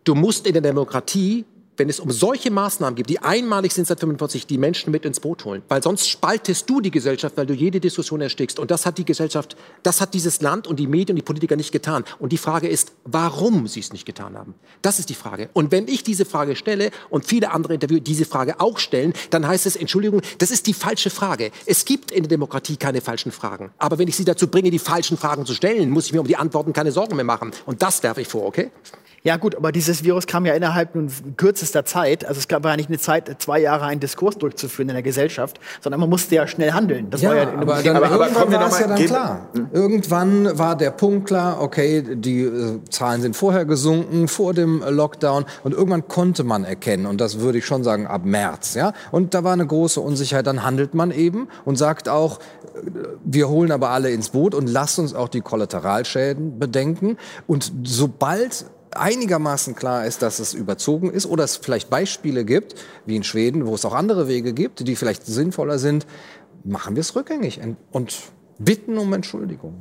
Du musst in der Demokratie wenn es um solche Maßnahmen gibt, die einmalig sind seit 45, die Menschen mit ins Boot holen. Weil sonst spaltest du die Gesellschaft, weil du jede Diskussion erstickst. Und das hat die Gesellschaft, das hat dieses Land und die Medien und die Politiker nicht getan. Und die Frage ist, warum sie es nicht getan haben. Das ist die Frage. Und wenn ich diese Frage stelle und viele andere Interviewer diese Frage auch stellen, dann heißt es, Entschuldigung, das ist die falsche Frage. Es gibt in der Demokratie keine falschen Fragen. Aber wenn ich sie dazu bringe, die falschen Fragen zu stellen, muss ich mir um die Antworten keine Sorgen mehr machen. Und das werfe ich vor, okay? Ja gut, aber dieses Virus kam ja innerhalb nun kürzester Zeit. Also es gab ja nicht eine Zeit, zwei Jahre einen Diskurs durchzuführen in der Gesellschaft, sondern man musste ja schnell handeln. Das ja, war ja aber, dann, aber, aber irgendwann war es ja dann klar. Hm? Irgendwann war der Punkt klar, okay, die äh, Zahlen sind vorher gesunken, vor dem Lockdown und irgendwann konnte man erkennen und das würde ich schon sagen ab März, ja. Und da war eine große Unsicherheit, dann handelt man eben und sagt auch, äh, wir holen aber alle ins Boot und lasst uns auch die Kollateralschäden bedenken und sobald einigermaßen klar ist, dass es überzogen ist oder es vielleicht Beispiele gibt, wie in Schweden, wo es auch andere Wege gibt, die vielleicht sinnvoller sind, machen wir es rückgängig und bitten um Entschuldigung.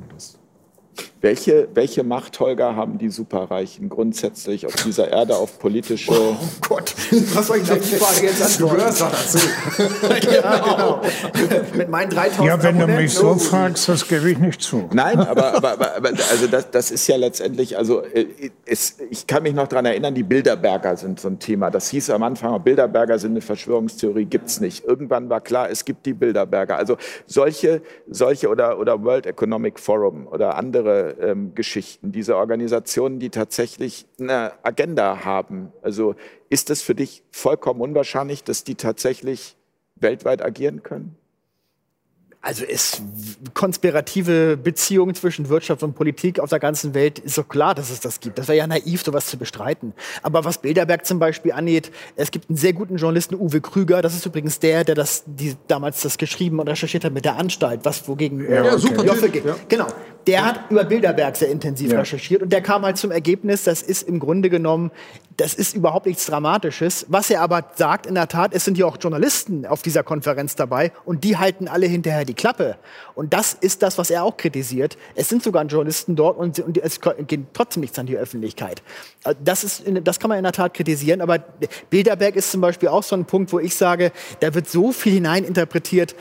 Welche, welche Macht, Holger, haben die Superreichen grundsätzlich auf dieser Erde auf politische... Oh Gott, was soll ich denn die Frage jetzt antworten? Du hörst dazu. ja, genau. Mit meinen 3000 Ja, wenn du mich so fragst, das gebe ich nicht zu. Nein, aber, aber, aber, aber also das, das ist ja letztendlich, also äh, es, ich kann mich noch daran erinnern, die Bilderberger sind so ein Thema. Das hieß am Anfang, Bilderberger sind eine Verschwörungstheorie, gibt's nicht. Irgendwann war klar, es gibt die Bilderberger. Also solche, solche oder, oder World Economic Forum oder andere ähm, Geschichten, diese Organisationen, die tatsächlich eine Agenda haben. Also ist es für dich vollkommen unwahrscheinlich, dass die tatsächlich weltweit agieren können? Also es konspirative Beziehungen zwischen Wirtschaft und Politik auf der ganzen Welt ist doch klar, dass es das gibt. Das wäre ja naiv, sowas zu bestreiten. Aber was Bilderberg zum Beispiel angeht, es gibt einen sehr guten Journalisten, Uwe Krüger. Das ist übrigens der, der das die, damals das geschrieben und recherchiert hat mit der Anstalt, was wogegen ja, okay. Joffe geht. Ja. Genau. Der hat über Bilderberg sehr intensiv ja. recherchiert und der kam halt zum Ergebnis, das ist im Grunde genommen, das ist überhaupt nichts Dramatisches. Was er aber sagt, in der Tat, es sind ja auch Journalisten auf dieser Konferenz dabei und die halten alle hinterher die Klappe. Und das ist das, was er auch kritisiert. Es sind sogar Journalisten dort und, und es geht trotzdem nichts an die Öffentlichkeit. Äh, das, ist, das kann man in der Tat kritisieren, aber Bilderberg ist zum Beispiel auch so ein Punkt, wo ich sage, da wird so viel hineininterpretiert,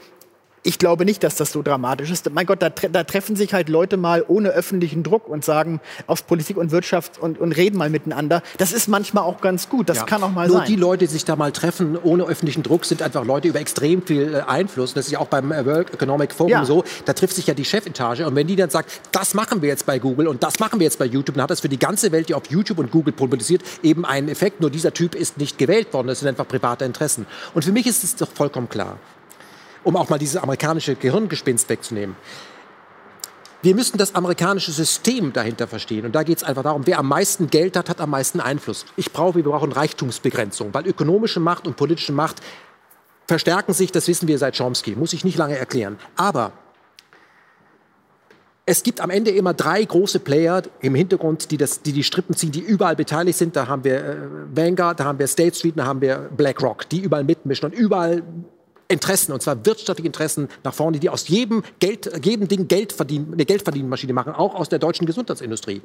ich glaube nicht, dass das so dramatisch ist. Mein Gott, da, da, treffen sich halt Leute mal ohne öffentlichen Druck und sagen aus Politik und Wirtschaft und, und reden mal miteinander. Das ist manchmal auch ganz gut. Das ja. kann auch mal Nur sein. die Leute, die sich da mal treffen ohne öffentlichen Druck, sind einfach Leute über extrem viel äh, Einfluss. Das ist ja auch beim äh, World Economic Forum ja. so. Da trifft sich ja die Chefetage. Und wenn die dann sagt, das machen wir jetzt bei Google und das machen wir jetzt bei YouTube, dann hat das für die ganze Welt, die auf YouTube und Google publiziert, eben einen Effekt. Nur dieser Typ ist nicht gewählt worden. Das sind einfach private Interessen. Und für mich ist es doch vollkommen klar um auch mal dieses amerikanische Gehirngespinst wegzunehmen. Wir müssen das amerikanische System dahinter verstehen. Und da geht es einfach darum, wer am meisten Geld hat, hat am meisten Einfluss. Ich brauche, wir brauchen Reichtumsbegrenzung, weil ökonomische Macht und politische Macht verstärken sich, das wissen wir seit Chomsky, muss ich nicht lange erklären. Aber es gibt am Ende immer drei große Player im Hintergrund, die, das, die die Strippen ziehen, die überall beteiligt sind. Da haben wir äh, Vanguard, da haben wir State Street, da haben wir BlackRock, die überall mitmischen und überall Interessen, und zwar wirtschaftliche Interessen nach vorne, die aus jedem, Geld, jedem Ding Geld verdienen, eine Geldverdienmaschine machen, auch aus der deutschen Gesundheitsindustrie.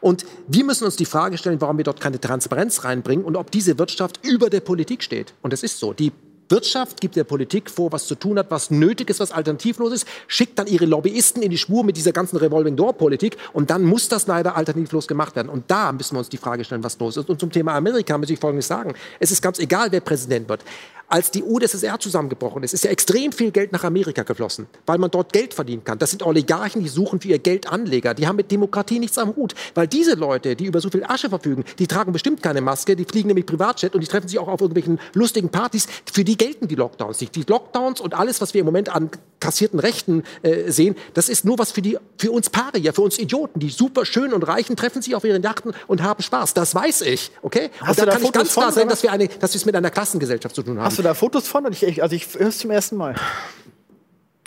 Und wir müssen uns die Frage stellen, warum wir dort keine Transparenz reinbringen und ob diese Wirtschaft über der Politik steht. Und es ist so. Die Wirtschaft gibt der Politik vor, was zu tun hat, was nötig ist, was alternativlos ist, schickt dann ihre Lobbyisten in die Spur mit dieser ganzen Revolving Door Politik und dann muss das leider alternativlos gemacht werden. Und da müssen wir uns die Frage stellen, was los ist. Und zum Thema Amerika muss ich Folgendes sagen. Es ist ganz egal, wer Präsident wird als die UdSSR zusammengebrochen ist, ist ja extrem viel Geld nach Amerika geflossen, weil man dort Geld verdienen kann. Das sind Oligarchen, die suchen für ihr Geld Anleger. Die haben mit Demokratie nichts am Hut. Weil diese Leute, die über so viel Asche verfügen, die tragen bestimmt keine Maske, die fliegen nämlich Privatjet und die treffen sich auch auf irgendwelchen lustigen Partys. Für die gelten die Lockdowns nicht. Die Lockdowns und alles, was wir im Moment an kassierten Rechten äh, sehen, das ist nur was für, die, für uns Paare, ja, für uns Idioten. Die super schön und Reichen treffen sich auf ihren Yachten und haben Spaß. Das weiß ich, okay? Hast und da, da kann Fotos ich ganz klar sagen, eine, dass wir es mit einer Klassengesellschaft zu tun haben. Hast du da Fotos von? Ich, also ich höre es zum ersten Mal.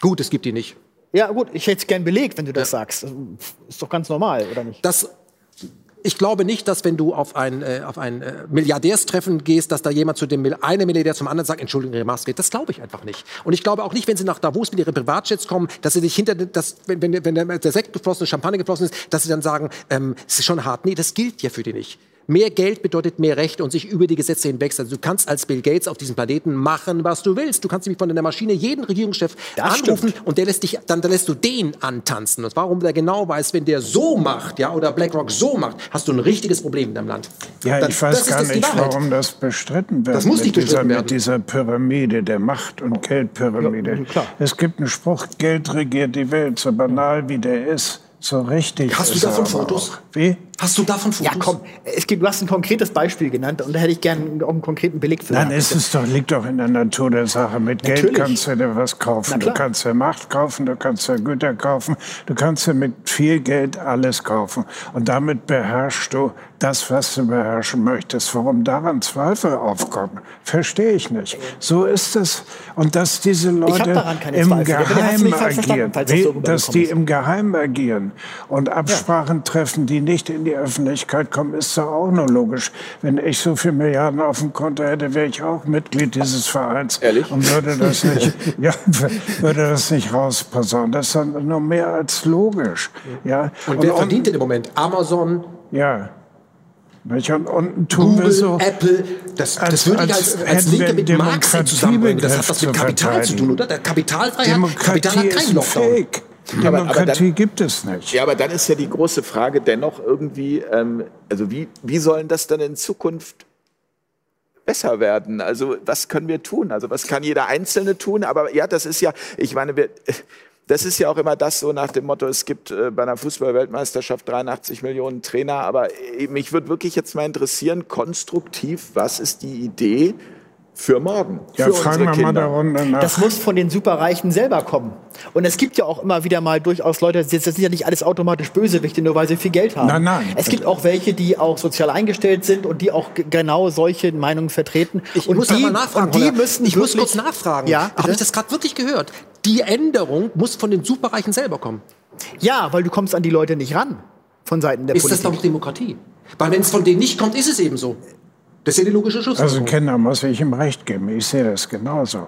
Gut, es gibt die nicht. Ja, gut, ich hätte es gern belegt, wenn du das ja. sagst. Ist doch ganz normal, oder nicht? Das ich glaube nicht, dass wenn du auf ein, äh, auf ein äh, Milliardärstreffen gehst, dass da jemand zu dem eine Milliardär zum anderen sagt, Entschuldigung, Ihre Maske. Das glaube ich einfach nicht. Und ich glaube auch nicht, wenn sie nach Davos mit ihren Privatjets kommen, dass sie sich hinter, das, wenn, wenn, wenn der Sekt geflossen ist, Champagner geflossen ist, dass sie dann sagen, ähm, es ist schon hart. Nee, das gilt ja für die nicht. Mehr Geld bedeutet mehr Rechte und sich über die Gesetze hinweg. Also du kannst als Bill Gates auf diesem Planeten machen, was du willst. Du kannst nämlich von deiner Maschine jeden Regierungschef das anrufen stimmt. und der lässt dich, dann, dann lässt du den antanzen. Und warum der genau weiß, wenn der so macht, ja, oder BlackRock so macht, hast du ein richtiges Problem in deinem Land. Ja, dann, ich weiß gar nicht, warum das bestritten wird. Das muss nicht bestritten dieser, werden. Mit dieser Pyramide, der Macht- und Geldpyramide. Ja, es gibt einen Spruch, Geld regiert die Welt, so banal wie der ist. So richtig. Hast du davon Fotos? Auch. Wie? Hast du davon Fotos? Ja, komm. Es gibt, du hast ein konkretes Beispiel genannt und da hätte ich gerne auch einen konkreten Beleg für. Es ist doch, liegt doch in der Natur der Sache. Mit Natürlich. Geld kannst du dir was kaufen. Du kannst dir Macht kaufen, du kannst dir Güter kaufen, du kannst dir mit viel Geld alles kaufen. Und damit beherrschst du das, was du beherrschen möchtest. Warum daran Zweifel aufkommen, verstehe ich nicht. So ist es. Und dass diese Leute im Geheimen agieren, so dass die im Geheimen agieren und Absprachen ja. treffen, die nicht in die Öffentlichkeit kommen, ist doch auch nur logisch. Wenn ich so viele Milliarden auf dem Konto hätte, wäre ich auch Mitglied dieses Vereins Ehrlich? und würde das nicht, ja, würde das nicht rausposaunen. Das ist dann nur mehr als logisch. Ja. Und, und wer verdient denn im Moment? Amazon? Ja. Und unten tun Google, so. Apple, das, das als- würde ich als als, Linke mit Marx Demokratie zusammenbringen. Das hat was mit Kapital zu tun, oder? Der Kapitalfreiheit, Demokratie Kapital hat keinen ein Lockdown. Fake. Aber- aber Demokratie dann- gibt es nicht. Ja, aber dann ist ja die große Frage dennoch irgendwie, ähm, also wie, wie sollen das dann in Zukunft besser werden? Also was können wir tun? Also was kann jeder Einzelne tun? Aber ja, das ist ja, ich meine, wir, das ist ja auch immer das so nach dem Motto, es gibt äh, bei einer Fußball-Weltmeisterschaft 83 Millionen Trainer, aber äh, mich würde wirklich jetzt mal interessieren, konstruktiv, was ist die Idee für morgen? Ja, für fragen wir mal Kinder? der Runde nach. Das muss von den Superreichen selber kommen. Und es gibt ja auch immer wieder mal durchaus Leute, das sind ja nicht alles automatisch Bösewichte, nur weil sie viel Geld haben. Nein, nein. Es gibt auch welche, die auch sozial eingestellt sind und die auch genau solche Meinungen vertreten. Ich und muss die, aber nachfragen. Und die müssen ich muss kurz nachfragen. Ja, Habe ich das gerade wirklich gehört? Die Änderung muss von den Superreichen selber kommen. ja, weil du kommst an die Leute nicht ran von Seiten der Ist das Politik. doch Demokratie? Weil wenn es von denen nicht kommt, ist es eben so. Das ist ja die logische Also Schlussfolgerung. Kinder, muss ich ihm recht geben. Ich sehe das genauso.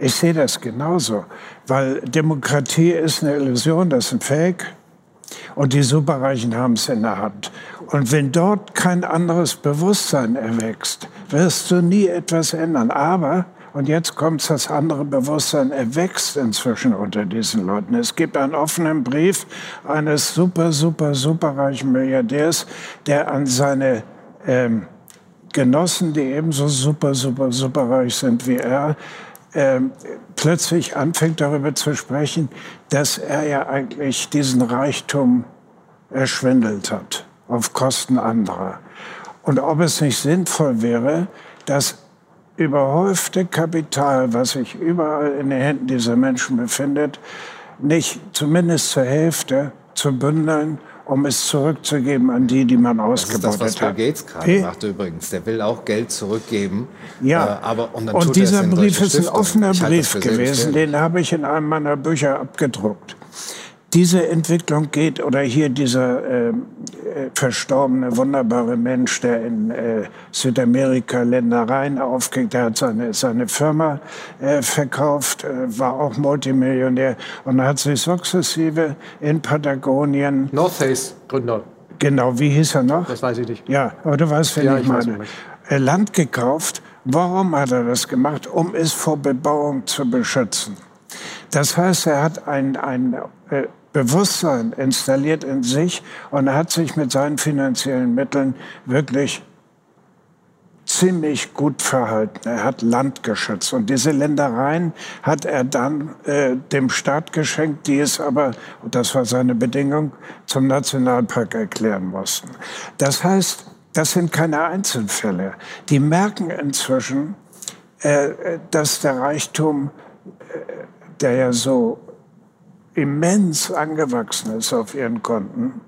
Ich sehe das genauso. Weil Demokratie ist eine Illusion, das ist ein Fake. Und die Superreichen haben es in der Hand. Und wenn dort kein anderes Bewusstsein erwächst, wirst du nie etwas ändern. Aber, und jetzt kommt das andere Bewusstsein, erwächst inzwischen unter diesen Leuten. Es gibt einen offenen Brief eines super, super, superreichen Milliardärs, der an seine ähm, Genossen, die ebenso super, super, super reich sind wie er, ähm, plötzlich anfängt darüber zu sprechen, dass er ja eigentlich diesen Reichtum erschwindelt hat auf Kosten anderer. Und ob es nicht sinnvoll wäre, das überhäufte Kapital, was sich überall in den Händen dieser Menschen befindet, nicht zumindest zur Hälfte zu bündeln, um es zurückzugeben an die, die man Das ist das, was ausgebeutet Bill hat. Gates gerade Wie? macht übrigens. Der will auch Geld zurückgeben. Ja, Äh, aber, und und er dieser in Brief ist ein offener Brief gewesen, den habe ich in einem meiner Bücher abgedruckt. Diese Entwicklung geht, oder hier dieser äh, äh, verstorbene, wunderbare Mensch, der in äh, Südamerika Ländereien aufgeht, der hat seine, seine Firma äh, verkauft, äh, war auch Multimillionär und hat sich sukzessive in Patagonien, North Face Gründer. genau, wie hieß er noch? Das weiß ich nicht. Ja, aber du weißt, wen Ja, ich ich weiß, meine. wen Äh, Land gekauft. Warum hat er das gemacht? Um es vor Bebauung zu beschützen. Das heißt, er hat ein, ein äh, Bewusstsein installiert in sich und hat sich mit seinen finanziellen Mitteln wirklich ziemlich gut verhalten. Er hat Land geschützt und diese Ländereien hat er dann äh, dem Staat geschenkt, die es aber, und das war seine Bedingung, zum Nationalpark erklären mussten. Das heißt, das sind keine Einzelfälle. Die merken inzwischen, äh, dass der Reichtum der ja so immens angewachsen ist auf ihren Konten,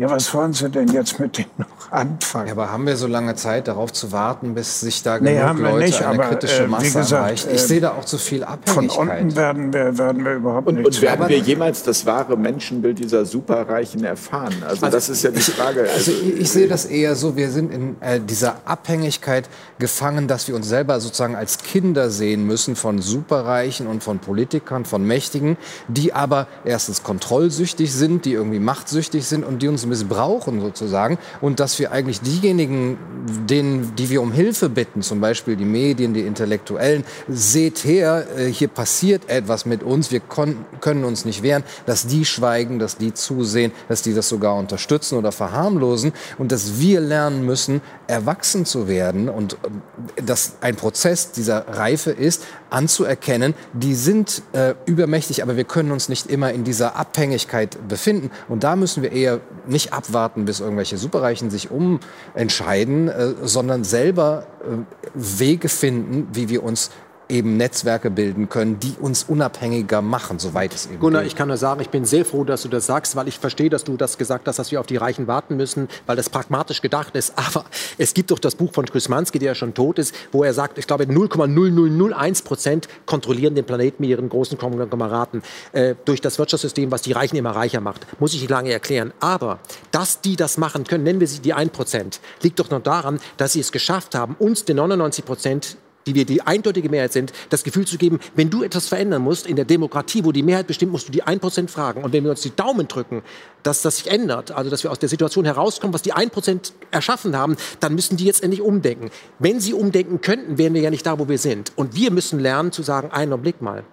ja, was wollen Sie denn jetzt mit denen noch anfangen? Ja, aber haben wir so lange Zeit, darauf zu warten, bis sich da genug nee, Leute nicht, eine aber, kritische äh, Masse gesagt, erreicht? Ich äh, sehe da auch zu viel Abhängigkeit. Von unten werden wir, werden wir überhaupt und, nichts Und werden wir jemals das wahre Menschenbild dieser Superreichen erfahren? Also, also das ist ja die Frage. Also ich, ich sehe das eher so, wir sind in äh, dieser Abhängigkeit gefangen, dass wir uns selber sozusagen als Kinder sehen müssen von Superreichen und von Politikern, von Mächtigen, die aber erstens kontrollsüchtig sind, die irgendwie machtsüchtig sind und die uns missbrauchen sozusagen. Und dass wir eigentlich diejenigen, denen, die wir um Hilfe bitten, zum Beispiel die Medien, die Intellektuellen, seht her, äh, hier passiert etwas mit uns, wir können uns nicht wehren, dass die schweigen, dass die zusehen, dass die das sogar unterstützen oder verharmlosen. Und dass wir lernen müssen, erwachsen zu werden. Und äh, dass ein Prozess dieser Reife ist, anzuerkennen, die sind äh, übermächtig, aber wir können uns nicht immer in dieser Abhängigkeit befinden. Und da müssen wir eher nicht abwarten, bis irgendwelche Superreichen sich umentscheiden, äh, sondern selber äh, Wege finden, wie wir uns eben Netzwerke bilden können, die uns unabhängiger machen, soweit es eben Gunnar, geht. ich kann nur sagen, ich bin sehr froh, dass du das sagst, weil ich verstehe, dass du das gesagt hast, dass wir auf die Reichen warten müssen, weil das pragmatisch gedacht ist. Aber es gibt doch das Buch von Krysmanski, der ja schon tot ist, wo er sagt, ich glaube 0,0001 Prozent kontrollieren den Planeten mit ihren großen Konglomeraten äh, durch das Wirtschaftssystem, was die Reichen immer reicher macht. Muss ich nicht lange erklären. Aber dass die das machen können, nennen wir sie die 1 Prozent, liegt doch nur daran, dass sie es geschafft haben, uns den 99 Prozent die wir die eindeutige Mehrheit sind, das Gefühl zu geben, wenn du etwas verändern musst in der Demokratie, wo die Mehrheit bestimmt, musst du die 1% fragen. Und wenn wir uns die Daumen drücken, dass das sich ändert, also dass wir aus der Situation herauskommen, was die 1% erschaffen haben, dann müssen die jetzt endlich umdenken. Wenn sie umdenken könnten, wären wir ja nicht da, wo wir sind. Und wir müssen lernen zu sagen, einen Blick mal.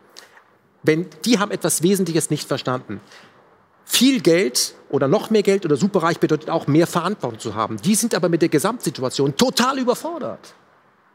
Wenn die haben etwas Wesentliches nicht verstanden. Viel Geld oder noch mehr Geld oder superreich bedeutet auch mehr Verantwortung zu haben. Die sind aber mit der Gesamtsituation total überfordert.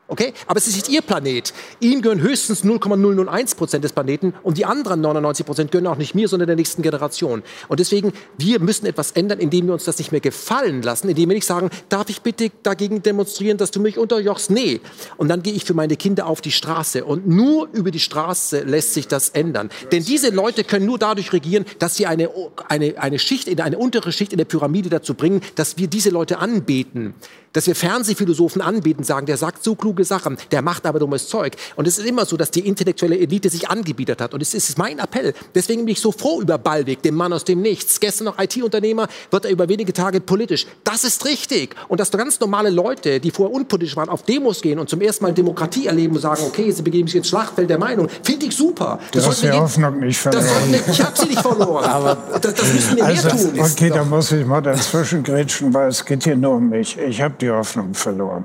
Okay? Aber es ist nicht ihr Planet. Ihnen gehören höchstens 0,001 Prozent des Planeten und die anderen 99 Prozent gehören auch nicht mir, sondern der nächsten Generation. Und deswegen, wir müssen etwas ändern, indem wir uns das nicht mehr gefallen lassen, indem wir nicht sagen, darf ich bitte dagegen demonstrieren, dass du mich unterjochst? Nee. Und dann gehe ich für meine Kinder auf die Straße. Und nur über die Straße lässt sich das ändern. Denn diese Leute können nur dadurch regieren, dass sie eine, eine, eine Schicht, eine untere Schicht in der Pyramide dazu bringen, dass wir diese Leute anbeten dass wir Fernsehphilosophen anbieten, sagen, der sagt so kluge Sachen, der macht aber dummes Zeug. Und es ist immer so, dass die intellektuelle Elite sich angebietet hat. Und es ist mein Appell. Deswegen bin ich so froh über Ballweg, dem Mann aus dem Nichts. Gestern noch IT-Unternehmer, wird er über wenige Tage politisch. Das ist richtig. Und dass ganz normale Leute, die vorher unpolitisch waren, auf Demos gehen und zum ersten Mal Demokratie erleben und sagen, okay, sie begeben sich ins Schlachtfeld der Meinung, finde ich super. Du das hast die Hoffnung nicht verloren. Das, ich habe sie nicht verloren. aber das, das müssen wir also, mehr tun. Okay, da muss ich mal dazwischen grätschen, weil es geht hier nur um mich. Ich habe die Hoffnung verloren.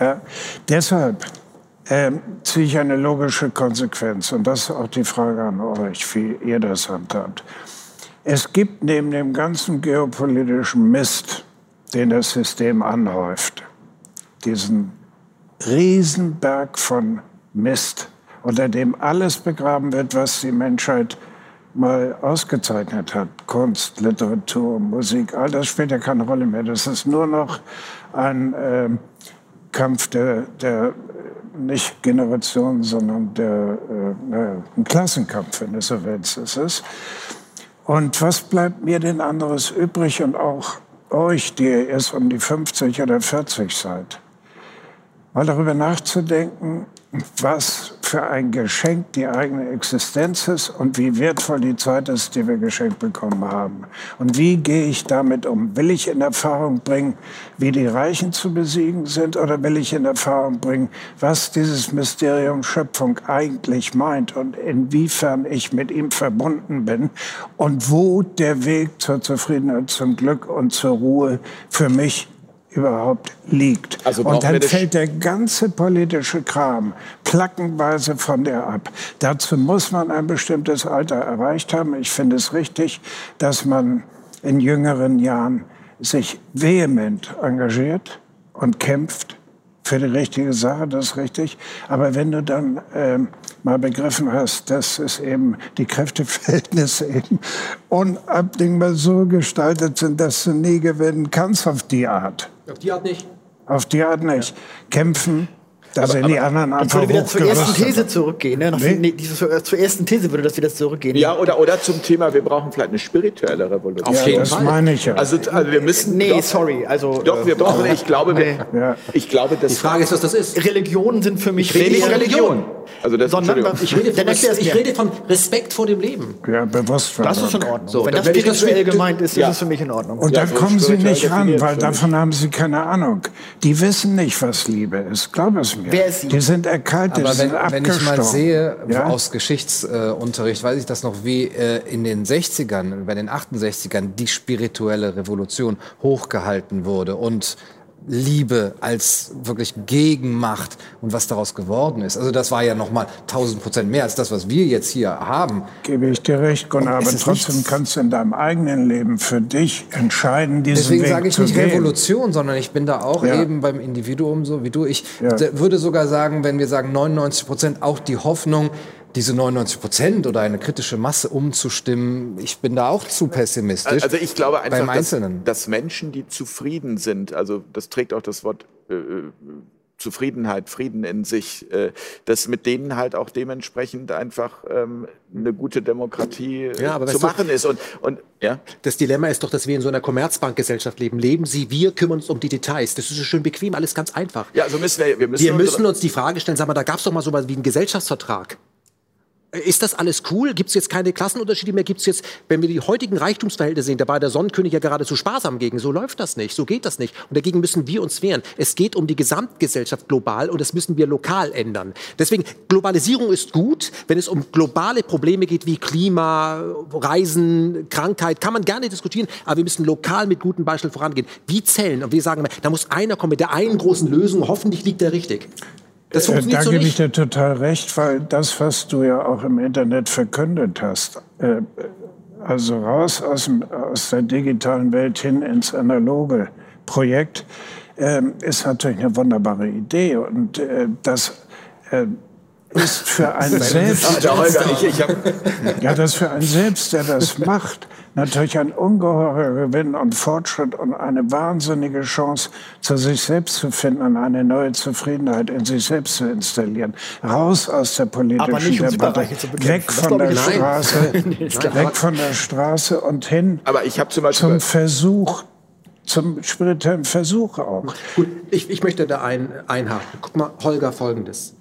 Ja? Deshalb äh, ziehe ich eine logische Konsequenz. Und das ist auch die Frage an euch, wie ihr das handhabt. Es gibt neben dem ganzen geopolitischen Mist, den das System anhäuft, diesen Riesenberg von Mist, unter dem alles begraben wird, was die Menschheit mal ausgezeichnet hat. Kunst, Literatur, Musik, all das spielt ja keine Rolle mehr. Das ist nur noch ein äh, Kampf der, der nicht Generation, sondern der, äh, ein Klassenkampf, wenn du so willst, ist es. Und was bleibt mir denn anderes übrig und auch euch, die ihr erst um die 50 oder 40 seid, mal darüber nachzudenken, was für ein Geschenk die eigene Existenz ist und wie wertvoll die Zeit ist, die wir geschenkt bekommen haben. Und wie gehe ich damit um? Will ich in Erfahrung bringen, wie die Reichen zu besiegen sind oder will ich in Erfahrung bringen, was dieses Mysterium Schöpfung eigentlich meint und inwiefern ich mit ihm verbunden bin und wo der Weg zur Zufriedenheit, zum Glück und zur Ruhe für mich überhaupt liegt. Also und dann fällt der ganze politische Kram plackenweise von der ab. Dazu muss man ein bestimmtes Alter erreicht haben. Ich finde es richtig, dass man in jüngeren Jahren sich vehement engagiert und kämpft für die richtige Sache, das ist richtig. Aber wenn du dann ähm, mal begriffen hast, dass es eben die Kräfteverhältnisse eben unabdingbar so gestaltet sind, dass du nie gewinnen kannst auf die Art, auf die Art nicht. Auf die Art nicht. Kämpfen Da aber, sind die anderen einfach würde wieder zur ersten These zurückgehen. Ne? Nee? Nee, diese, zur ersten These würde das wieder zurückgehen. Ja, oder, oder zum Thema, wir brauchen vielleicht eine spirituelle Revolution. Auf jeden das Fall. meine ich ja. Also, also wir müssen. Nee, doch, sorry. Also, doch, wir brauchen. Ich glaube, nee. wir, ich glaube, das. Die Frage ist, was das ist. Religionen sind für mich. Ich rede nicht von Religion. Also das, Sondern ich rede, von, ich rede von Respekt vor dem Leben. Ja, bewusst. Das ist in Ordnung. So, Wenn das spirituell gemeint ist, ist es für mich in Ordnung. Und da kommen Sie nicht ran, weil davon haben Sie keine Ahnung. Die wissen nicht, was Liebe ist. Glaub es mir. Wer ist? Die sind erkaltet, Aber wenn, wenn ich mal sehe, ja? aus Geschichtsunterricht, weiß ich das noch, wie äh, in den 60ern, bei den 68ern die spirituelle Revolution hochgehalten wurde und Liebe als wirklich Gegenmacht und was daraus geworden ist. Also das war ja noch mal tausend Prozent mehr als das, was wir jetzt hier haben. Gebe ich dir recht, Gunnar, aber trotzdem kannst du in deinem eigenen Leben für dich entscheiden, diesen Deswegen Weg sage ich nicht gehen. Revolution, sondern ich bin da auch ja. eben beim Individuum so wie du. Ich ja. würde sogar sagen, wenn wir sagen 99 Prozent, auch die Hoffnung, diese 99 Prozent oder eine kritische Masse umzustimmen, ich bin da auch zu pessimistisch. Also ich glaube einfach, dass, dass, Menschen, die zufrieden sind, also das trägt auch das Wort äh, äh, Zufriedenheit, Frieden in sich, äh, dass mit denen halt auch dementsprechend einfach ähm, eine gute Demokratie äh, ja, zu machen du, ist. Und, und, ja? Das Dilemma ist doch, dass wir in so einer Commerzbankgesellschaft leben. Leben Sie, wir kümmern uns um die Details. Das ist so schön bequem, alles ganz einfach. Ja, also müssen wir, wir müssen, wir müssen uns die Frage stellen, sag mal, da gab es doch mal so was wie einen Gesellschaftsvertrag. Ist das alles cool? Gibt es jetzt keine Klassenunterschiede mehr? Gibt es jetzt, wenn wir die heutigen Reichtumsverhältnisse sehen, da war der Sonnenkönig ja geradezu sparsam gegen. So läuft das nicht, so geht das nicht. Und dagegen müssen wir uns wehren. Es geht um die Gesamtgesellschaft global und das müssen wir lokal ändern. Deswegen, Globalisierung ist gut. Wenn es um globale Probleme geht wie Klima, Reisen, Krankheit, kann man gerne diskutieren, aber wir müssen lokal mit gutem Beispiel vorangehen. Wie zählen? Und wir sagen, da muss einer kommen mit der einen großen Lösung, hoffentlich liegt er richtig. Das äh, funktioniert da so gebe ich dir total recht, weil das, was du ja auch im Internet verkündet hast, äh, also raus aus, dem, aus der digitalen Welt hin ins analoge Projekt, äh, ist natürlich eine wunderbare Idee. Und äh, das äh, ist für einen selbst. ja, das für einen selbst, der das macht, natürlich ein ungeheurer Gewinn und Fortschritt und eine wahnsinnige Chance, zu sich selbst zu finden und eine neue Zufriedenheit in sich selbst zu installieren. Raus aus der politischen um Debatte, weg von der Straße, weg von der Straße und hin Aber ich zum, Beispiel zum Versuch, zum spirituellen Versuch auch. Gut, ich, ich möchte da ein, einhaken. Guck mal, Holger, folgendes.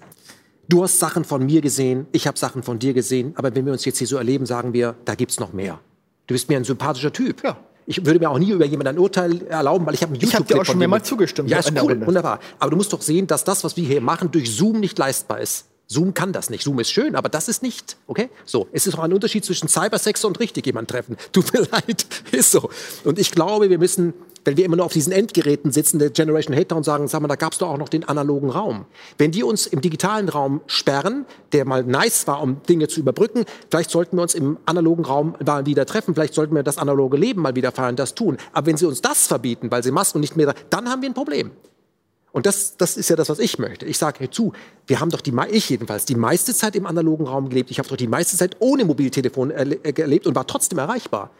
Du hast Sachen von mir gesehen, ich habe Sachen von dir gesehen, aber wenn wir uns jetzt hier so erleben, sagen wir, da gibt's noch mehr. Du bist mir ein sympathischer Typ. Ja. Ich würde mir auch nie über jemanden ein Urteil erlauben, weil ich habe einen YouTube Ich habe dir auch schon mehrmals zugestimmt. Ja, ist cool, wunderbar. Aber du musst doch sehen, dass das, was wir hier machen, durch Zoom nicht leistbar ist. Zoom kann das nicht. Zoom ist schön, aber das ist nicht. Okay? So. Es ist auch ein Unterschied zwischen Cybersex und richtig jemand treffen. Tut mir leid. Ist so. Und ich glaube, wir müssen wenn wir immer nur auf diesen Endgeräten sitzen, der Generation Hater und sagen, sag mal, da gab es doch auch noch den analogen Raum. Wenn die uns im digitalen Raum sperren, der mal nice war, um Dinge zu überbrücken, vielleicht sollten wir uns im analogen Raum mal wieder treffen, vielleicht sollten wir das analoge Leben mal wieder feiern, das tun. Aber wenn sie uns das verbieten, weil sie Masken nicht mehr, dann haben wir ein Problem. Und das, das ist ja das, was ich möchte. Ich sage hey, zu, wir haben doch die, ich jedenfalls, die meiste Zeit im analogen Raum gelebt. Ich habe doch die meiste Zeit ohne Mobiltelefon erlebt und war trotzdem erreichbar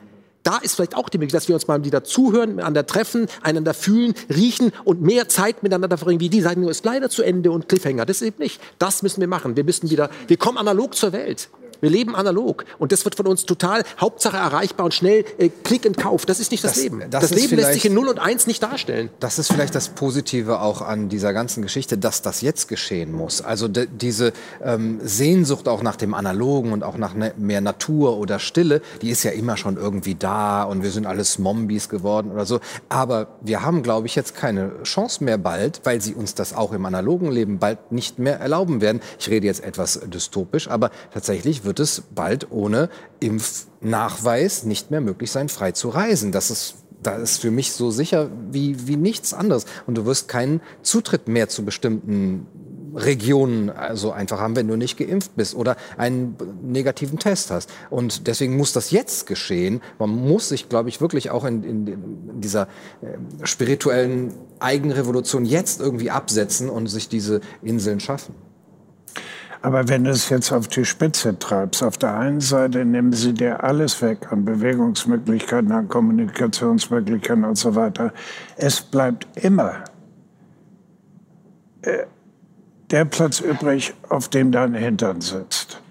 da ist vielleicht auch die Möglichkeit, dass wir uns mal wieder zuhören, miteinander treffen, einander fühlen, riechen und mehr Zeit miteinander verbringen, wie die sagen, nur ist leider zu Ende und Cliffhanger. Das ist eben nicht. Das müssen wir machen. Wir müssen wieder, wir kommen analog zur Welt. Wir leben analog und das wird von uns total Hauptsache erreichbar und schnell äh, Klick und Kauf. Das ist nicht das, das Leben. Das, das Leben lässt sich in 0 und 1 nicht darstellen. Das ist vielleicht das Positive auch an dieser ganzen Geschichte, dass das jetzt geschehen muss. Also diese ähm, Sehnsucht auch nach dem Analogen und auch nach ne, mehr Natur oder Stille, die ist ja immer schon irgendwie da und wir sind alles Zombies geworden oder so. Aber wir haben, glaube ich, jetzt keine Chance mehr bald, weil sie uns das auch im analogen Leben bald nicht mehr erlauben werden. Ich rede jetzt etwas dystopisch, aber tatsächlich wird es bald ohne Impfnachweis nicht mehr möglich sein, frei zu reisen. Das ist das ist für mich so sicher wie, wie nichts anderes. Und du wirst keinen Zutritt mehr zu bestimmten Regionen also einfach haben, wenn du nicht geimpft bist oder einen negativen Test hast. Und deswegen muss das jetzt geschehen. Man muss sich, glaube ich, wirklich auch in, in, in dieser äh, spirituellen Eigenrevolution jetzt irgendwie absetzen und sich diese Inseln schaffen. Aber wenn du es jetzt auf die Spitze treibst, auf der einen Seite nehmen sie dir alles weg an Bewegungsmöglichkeiten, an Kommunikationsmöglichkeiten und so weiter. Es bleibt immer äh, der Platz übrig, auf dem dein Hintern sitzt.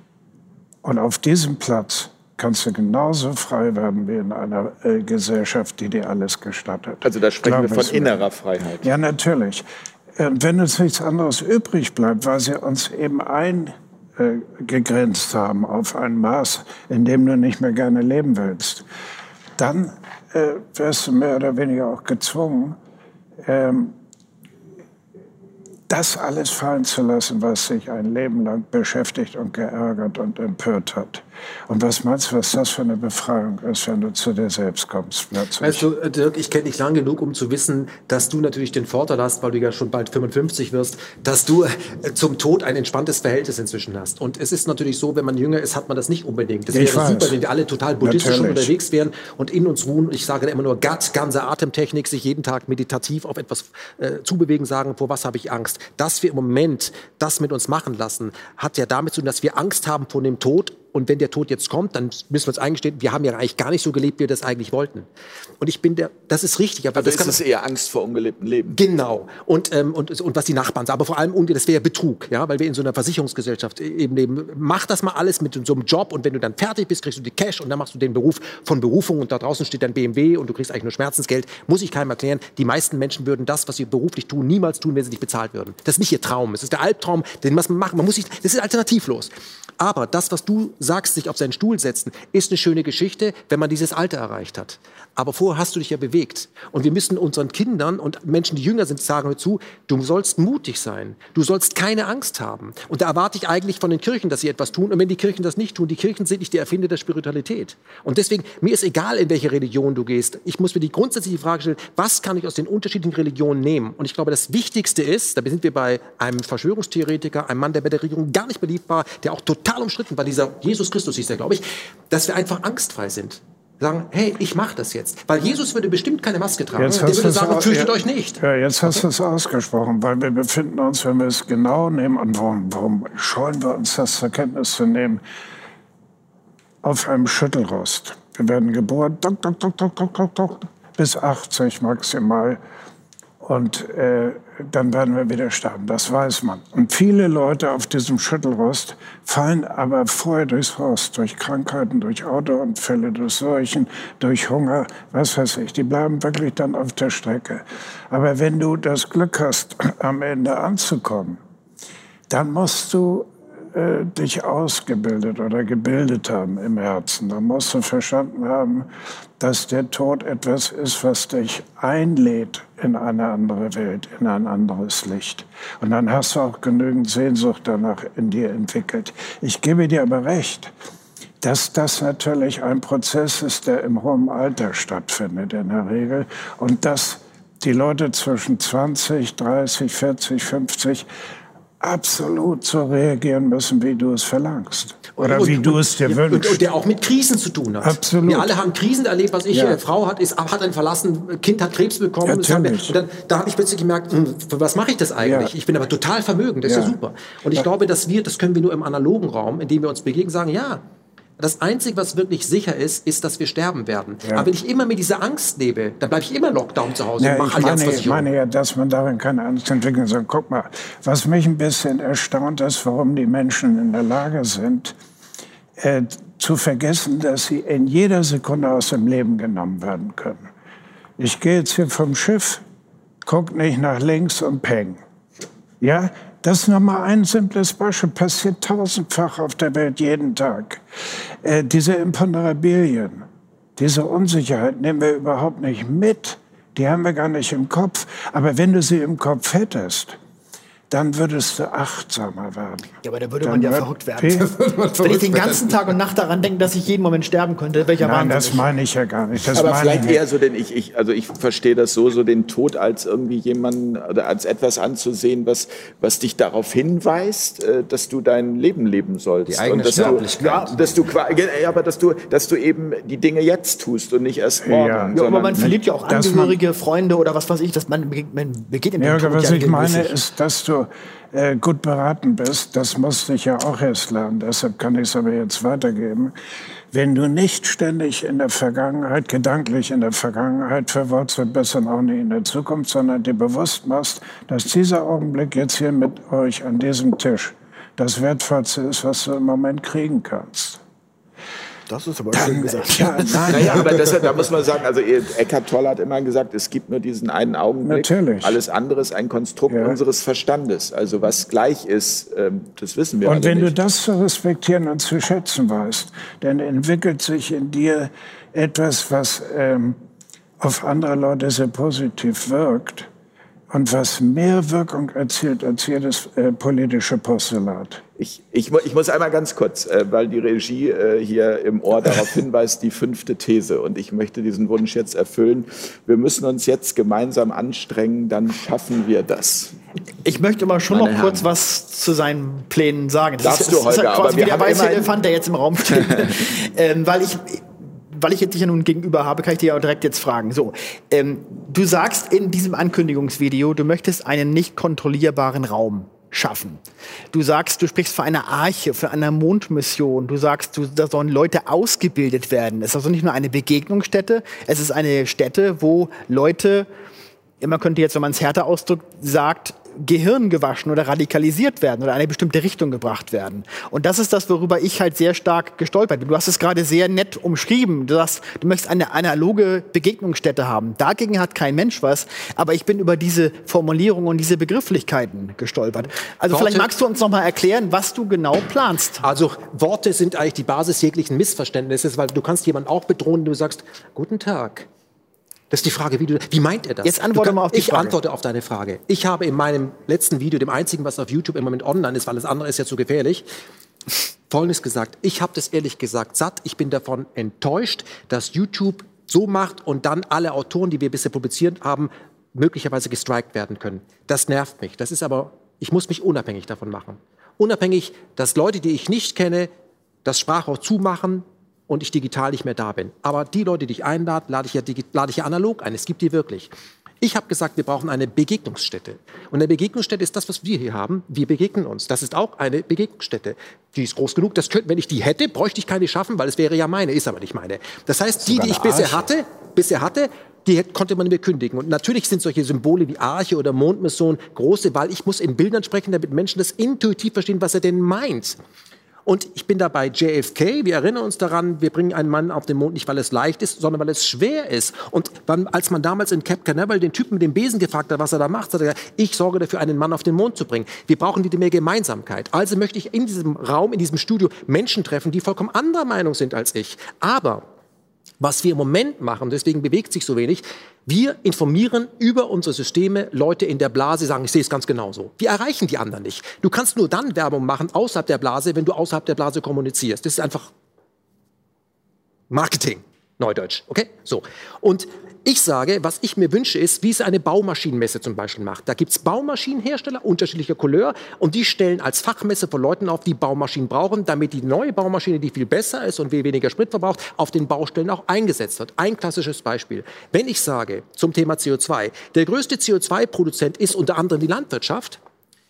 Und auf diesem Platz kannst du genauso frei werden wie in einer äh, Gesellschaft, die dir alles gestattet. Also da sprechen Glaub wir von innerer Freiheit. Ja, natürlich. Und wenn uns nichts anderes übrig bleibt, weil sie uns eben eingegrenzt haben auf ein Maß, in dem du nicht mehr gerne leben willst, dann äh, wirst du mehr oder weniger auch gezwungen, ähm, das alles fallen zu lassen, was sich ein Leben lang beschäftigt und geärgert und empört hat. Und was meinst du, was das für eine Befreiung ist, wenn du zu dir selbst kommst plötzlich? Weißt du, Dirk, ich kenne dich lang genug, um zu wissen, dass du natürlich den Vorteil hast, weil du ja schon bald 55 wirst, dass du äh, zum Tod ein entspanntes Verhältnis inzwischen hast. Und es ist natürlich so, wenn man jünger ist, hat man das nicht unbedingt. Das wäre super, wenn wir alle total buddhistisch schon unterwegs wären und in uns ruhen. Ich sage immer nur Gut, ganze Atemtechnik, sich jeden Tag meditativ auf etwas äh, zubewegen, sagen, vor was habe ich Angst. Dass wir im Moment das mit uns machen lassen, hat ja damit zu tun, dass wir Angst haben vor dem Tod und wenn der Tod jetzt kommt, dann müssen wir uns eingestehen, wir haben ja eigentlich gar nicht so gelebt, wie wir das eigentlich wollten. Und ich bin der, das ist richtig. Aber also das ist eher Angst vor ungelebtem Leben. Genau. Und, ähm, und, und was die Nachbarn sagen. Aber vor allem, das wäre Betrug, ja, weil wir in so einer Versicherungsgesellschaft eben leben. Mach das mal alles mit so einem Job und wenn du dann fertig bist, kriegst du die Cash und dann machst du den Beruf von Berufung und da draußen steht dein BMW und du kriegst eigentlich nur Schmerzensgeld. Muss ich keinem erklären. Die meisten Menschen würden das, was sie beruflich tun, niemals tun, wenn sie nicht bezahlt würden. Das ist nicht ihr Traum. Es ist der Albtraum, den man machen. Man muss sich, das ist alternativlos. Aber das, was du sagst, sich auf seinen Stuhl setzen, ist eine schöne Geschichte, wenn man dieses Alter erreicht hat. Aber vorher hast du dich ja bewegt. Und wir müssen unseren Kindern und Menschen, die jünger sind, sagen dazu, du sollst mutig sein. Du sollst keine Angst haben. Und da erwarte ich eigentlich von den Kirchen, dass sie etwas tun. Und wenn die Kirchen das nicht tun, die Kirchen sind nicht die Erfinder der Spiritualität. Und deswegen, mir ist egal, in welche Religion du gehst. Ich muss mir die grundsätzliche Frage stellen, was kann ich aus den unterschiedlichen Religionen nehmen? Und ich glaube, das Wichtigste ist, da sind wir bei einem Verschwörungstheoretiker, einem Mann, der bei der Regierung gar nicht beliebt war, der auch total umstritten war, dieser Jesus Christus hieß der, glaube ich, dass wir einfach angstfrei sind sagen, hey, ich mache das jetzt. Weil Jesus würde bestimmt keine Maske tragen. Jetzt Der würde sagen, fürchtet euch nicht. Ja, jetzt hast du es ausgesprochen, weil wir befinden uns, wenn wir es genau nehmen, und warum, warum scheuen wir uns das zur Kenntnis zu nehmen, auf einem Schüttelrost. Wir werden geboren, dok, dok, dok, dok, dok, dok, bis 80 maximal. Und äh, dann werden wir wieder sterben. Das weiß man. Und viele Leute auf diesem Schüttelrost fallen aber vorher durchs Rost, durch Krankheiten, durch Autounfälle, durch Seuchen, durch Hunger, was weiß ich. Die bleiben wirklich dann auf der Strecke. Aber wenn du das Glück hast, am Ende anzukommen, dann musst du äh, dich ausgebildet oder gebildet haben im Herzen. Dann musst du verstanden haben, dass der Tod etwas ist, was dich einlädt in eine andere Welt, in ein anderes Licht. Und dann hast du auch genügend Sehnsucht danach in dir entwickelt. Ich gebe dir aber recht, dass das natürlich ein Prozess ist, der im hohen Alter stattfindet in der Regel und dass die Leute zwischen 20, 30, 40, 50 absolut so reagieren müssen, wie du es verlangst. Oder und, wie du es dir wünschst. Und, und, der auch mit Krisen zu tun hat. Absolut. Wir alle haben Krisen erlebt, was ich, ja. äh, Frau hat, ist, hat einen verlassen, Kind hat Krebs bekommen. Ja, wir, und dann, da habe ich plötzlich gemerkt, hm, für was mache ich das eigentlich? Ja. Ich bin aber total vermögend, das ist ja super. Und ich glaube, dass wir, das können wir nur im analogen Raum, in dem wir uns begegnen, sagen, ja, das Einzige, was wirklich sicher ist, ist, dass wir sterben werden. Ja. Aber wenn ich immer mit dieser Angst lebe, dann bleibe ich immer Lockdown zu Hause ja, und mache alles, was ich meine ja, dass man darin keine Angst entwickeln soll. Guck mal, was mich ein bisschen erstaunt ist, warum die Menschen in der Lage sind, äh, zu vergessen, dass sie in jeder Sekunde aus dem Leben genommen werden können. Ich gehe jetzt hier vom Schiff, guck nicht nach links und peng. Ja, das ist nur mal ein simples Beispiel, passiert tausendfach auf der Welt jeden Tag. Äh, diese Imponderabilien, diese Unsicherheit nehmen wir überhaupt nicht mit. Die haben wir gar nicht im Kopf. Aber wenn du sie im Kopf hättest, dann würdest du achtsamer werden. Ja, aber da würde dann man ja verrückt werden. Wenn ich den ganzen Tag und Nacht daran denke, dass ich jeden Moment sterben könnte, welcher Nein, das meine ich ja gar nicht. Das aber vielleicht eher so, denn ich, ich, also ich verstehe das so, so den Tod als irgendwie jemanden oder als etwas anzusehen, was, was dich darauf hinweist, äh, dass du dein Leben leben sollst. Die eigene und dass Sterblichkeit. Du, dass du, ja, aber dass du, dass du eben die Dinge jetzt tust und nicht erst morgen. Ja, ja aber man verliert ja auch Angehörige, Freunde oder was weiß ich, dass man, man begeht im ja, Tod was ja ich meine, ist, dass du äh, gut beraten bist, das musste ich ja auch erst lernen, deshalb kann ich es aber jetzt weitergeben. Wenn du nicht ständig in der Vergangenheit, gedanklich in der Vergangenheit verwurzelt bist und auch nicht in der Zukunft, sondern dir bewusst machst, dass dieser Augenblick jetzt hier mit euch an diesem Tisch das Wertvollste ist, was du im Moment kriegen kannst. Das ist aber schön gesagt. Ja, nein, naja, aber deshalb, da muss man sagen, also Eckhart Tolle hat immer gesagt, es gibt nur diesen einen Augenblick. Natürlich. Alles andere ist ein Konstrukt ja. unseres Verstandes. Also was gleich ist, ähm, das wissen wir Und wenn nicht. du das zu respektieren und zu schätzen weißt, dann entwickelt sich in dir etwas, was ähm, auf andere Leute sehr positiv wirkt und was mehr Wirkung erzielt als jedes äh, politische Postulat. Ich, ich, ich, muss einmal ganz kurz, äh, weil die Regie äh, hier im Ohr darauf hinweist, die fünfte These. Und ich möchte diesen Wunsch jetzt erfüllen. Wir müssen uns jetzt gemeinsam anstrengen, dann schaffen wir das. Ich möchte aber schon Meine noch Herren. kurz was zu seinen Plänen sagen. Das Darfst ist, du, Holger, ist halt quasi wie der weiße Elefant, der jetzt im Raum steht. ähm, weil ich weil ich jetzt dich ja nun gegenüber habe, kann ich dir ja direkt jetzt fragen. So, ähm, du sagst in diesem Ankündigungsvideo, du möchtest einen nicht kontrollierbaren Raum schaffen. Du sagst, du sprichst für eine Arche, für eine Mondmission. Du sagst, du, da sollen Leute ausgebildet werden. Es ist also nicht nur eine Begegnungsstätte, es ist eine Stätte, wo Leute, man könnte jetzt, wenn man es härter ausdrückt, sagt, Gehirn gewaschen oder radikalisiert werden oder in eine bestimmte Richtung gebracht werden. Und das ist das, worüber ich halt sehr stark gestolpert bin. Du hast es gerade sehr nett umschrieben. Du sagst, du möchtest eine analoge Begegnungsstätte haben. Dagegen hat kein Mensch was. Aber ich bin über diese Formulierung und diese Begrifflichkeiten gestolpert. Also Worte, vielleicht magst du uns noch mal erklären, was du genau planst. Also Worte sind eigentlich die Basis jeglichen Missverständnisses, weil du kannst jemanden auch bedrohen, du sagst, guten Tag. Das ist die Frage, wie, du, wie meint er das? Jetzt antworte kann, mal auf die ich Frage. Ich antworte auf deine Frage. Ich habe in meinem letzten Video, dem einzigen, was auf YouTube im Moment online ist, weil das andere ist ja zu gefährlich, Folgendes gesagt. Ich habe das ehrlich gesagt satt. Ich bin davon enttäuscht, dass YouTube so macht und dann alle Autoren, die wir bisher publiziert haben, möglicherweise gestrikt werden können. Das nervt mich. Das ist aber, ich muss mich unabhängig davon machen. Unabhängig, dass Leute, die ich nicht kenne, das Sprachrohr zumachen, und ich digital nicht mehr da bin. Aber die Leute, die ich einlade, lade ich ja, lade ich ja analog ein. Es gibt die wirklich. Ich habe gesagt, wir brauchen eine Begegnungsstätte. Und eine Begegnungsstätte ist das, was wir hier haben. Wir begegnen uns. Das ist auch eine Begegnungsstätte. Die ist groß genug. Das könnte, wenn ich die hätte, bräuchte ich keine schaffen, weil es wäre ja meine, ist aber nicht meine. Das heißt, die, die ich bisher hatte, bisher hatte, die konnte man mir kündigen. Und natürlich sind solche Symbole wie Arche oder Mondmission große, weil ich muss in Bildern sprechen, damit Menschen das intuitiv verstehen, was er denn meint. Und ich bin dabei JFK. Wir erinnern uns daran, wir bringen einen Mann auf den Mond nicht, weil es leicht ist, sondern weil es schwer ist. Und wann, als man damals in Cap Canaveral den Typen mit dem Besen gefragt hat, was er da macht, hat er gesagt, ich sorge dafür, einen Mann auf den Mond zu bringen. Wir brauchen die mehr Gemeinsamkeit. Also möchte ich in diesem Raum, in diesem Studio Menschen treffen, die vollkommen anderer Meinung sind als ich. Aber was wir im Moment machen, deswegen bewegt sich so wenig, wir informieren über unsere Systeme Leute in der Blase, sagen, ich sehe es ganz genauso. Wir erreichen die anderen nicht. Du kannst nur dann Werbung machen außerhalb der Blase, wenn du außerhalb der Blase kommunizierst. Das ist einfach Marketing, Neudeutsch. Okay? So. Und ich sage, was ich mir wünsche, ist, wie es eine Baumaschinenmesse zum Beispiel macht. Da gibt es Baumaschinenhersteller unterschiedlicher Couleur und die stellen als Fachmesse von Leuten auf, die Baumaschinen brauchen, damit die neue Baumaschine, die viel besser ist und weniger Sprit verbraucht, auf den Baustellen auch eingesetzt wird. Ein klassisches Beispiel. Wenn ich sage zum Thema CO2, der größte CO2-Produzent ist unter anderem die Landwirtschaft,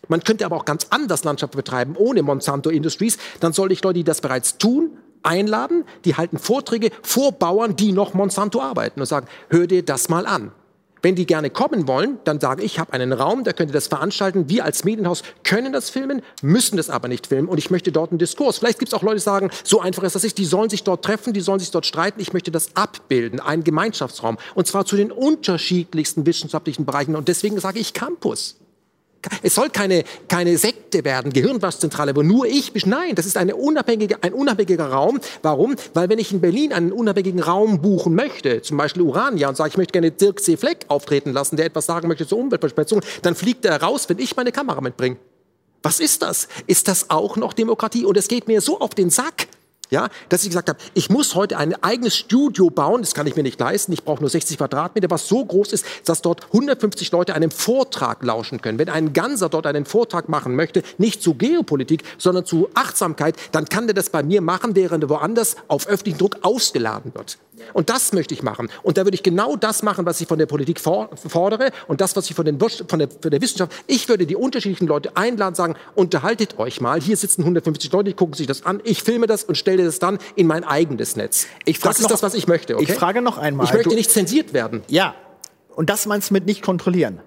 man könnte aber auch ganz anders Landschaft betreiben, ohne Monsanto Industries. Dann soll ich Leute, die das bereits tun, einladen, die halten Vorträge vor Bauern, die noch Monsanto arbeiten und sagen, hör dir das mal an. Wenn die gerne kommen wollen, dann sage ich, ich habe einen Raum, da könnt ihr das veranstalten. Wir als Medienhaus können das filmen, müssen das aber nicht filmen und ich möchte dort einen Diskurs. Vielleicht gibt es auch Leute, die sagen, so einfach ist das nicht, die sollen sich dort treffen, die sollen sich dort streiten. Ich möchte das abbilden, einen Gemeinschaftsraum und zwar zu den unterschiedlichsten wissenschaftlichen Bereichen und deswegen sage ich Campus. Es soll keine, keine Sekte werden, Gehirnwaschzentrale, wo nur ich bin. Nein, das ist eine unabhängige, ein unabhängiger Raum. Warum? Weil wenn ich in Berlin einen unabhängigen Raum buchen möchte, zum Beispiel Urania, und sage, ich möchte gerne Dirk C. Fleck auftreten lassen, der etwas sagen möchte zur Umweltverschmutzung, dann fliegt er raus, wenn ich meine Kamera mitbringe. Was ist das? Ist das auch noch Demokratie? Und es geht mir so auf den Sack, Ja, dass ich gesagt habe, ich muss heute ein eigenes Studio bauen, das kann ich mir nicht leisten, ich brauche nur 60 Quadratmeter, was so groß ist, dass dort 150 Leute einem Vortrag lauschen können. Wenn ein Ganser dort einen Vortrag machen möchte, nicht zu Geopolitik, sondern zu Achtsamkeit, dann kann der das bei mir machen, während er woanders auf öffentlichen Druck ausgeladen wird. Und das möchte ich machen. Und da würde ich genau das machen, was ich von der Politik fordere und das, was ich von, den, von, der, von der Wissenschaft. Ich würde die unterschiedlichen Leute einladen, sagen, unterhaltet euch mal. Hier sitzen 150 Leute, die gucken sich das an. Ich filme das und stelle das dann in mein eigenes Netz. Ich das ist noch, das, was ich möchte. Okay? Ich frage noch einmal. Ich möchte nicht zensiert werden. Ja. Und das meinst du mit nicht kontrollieren?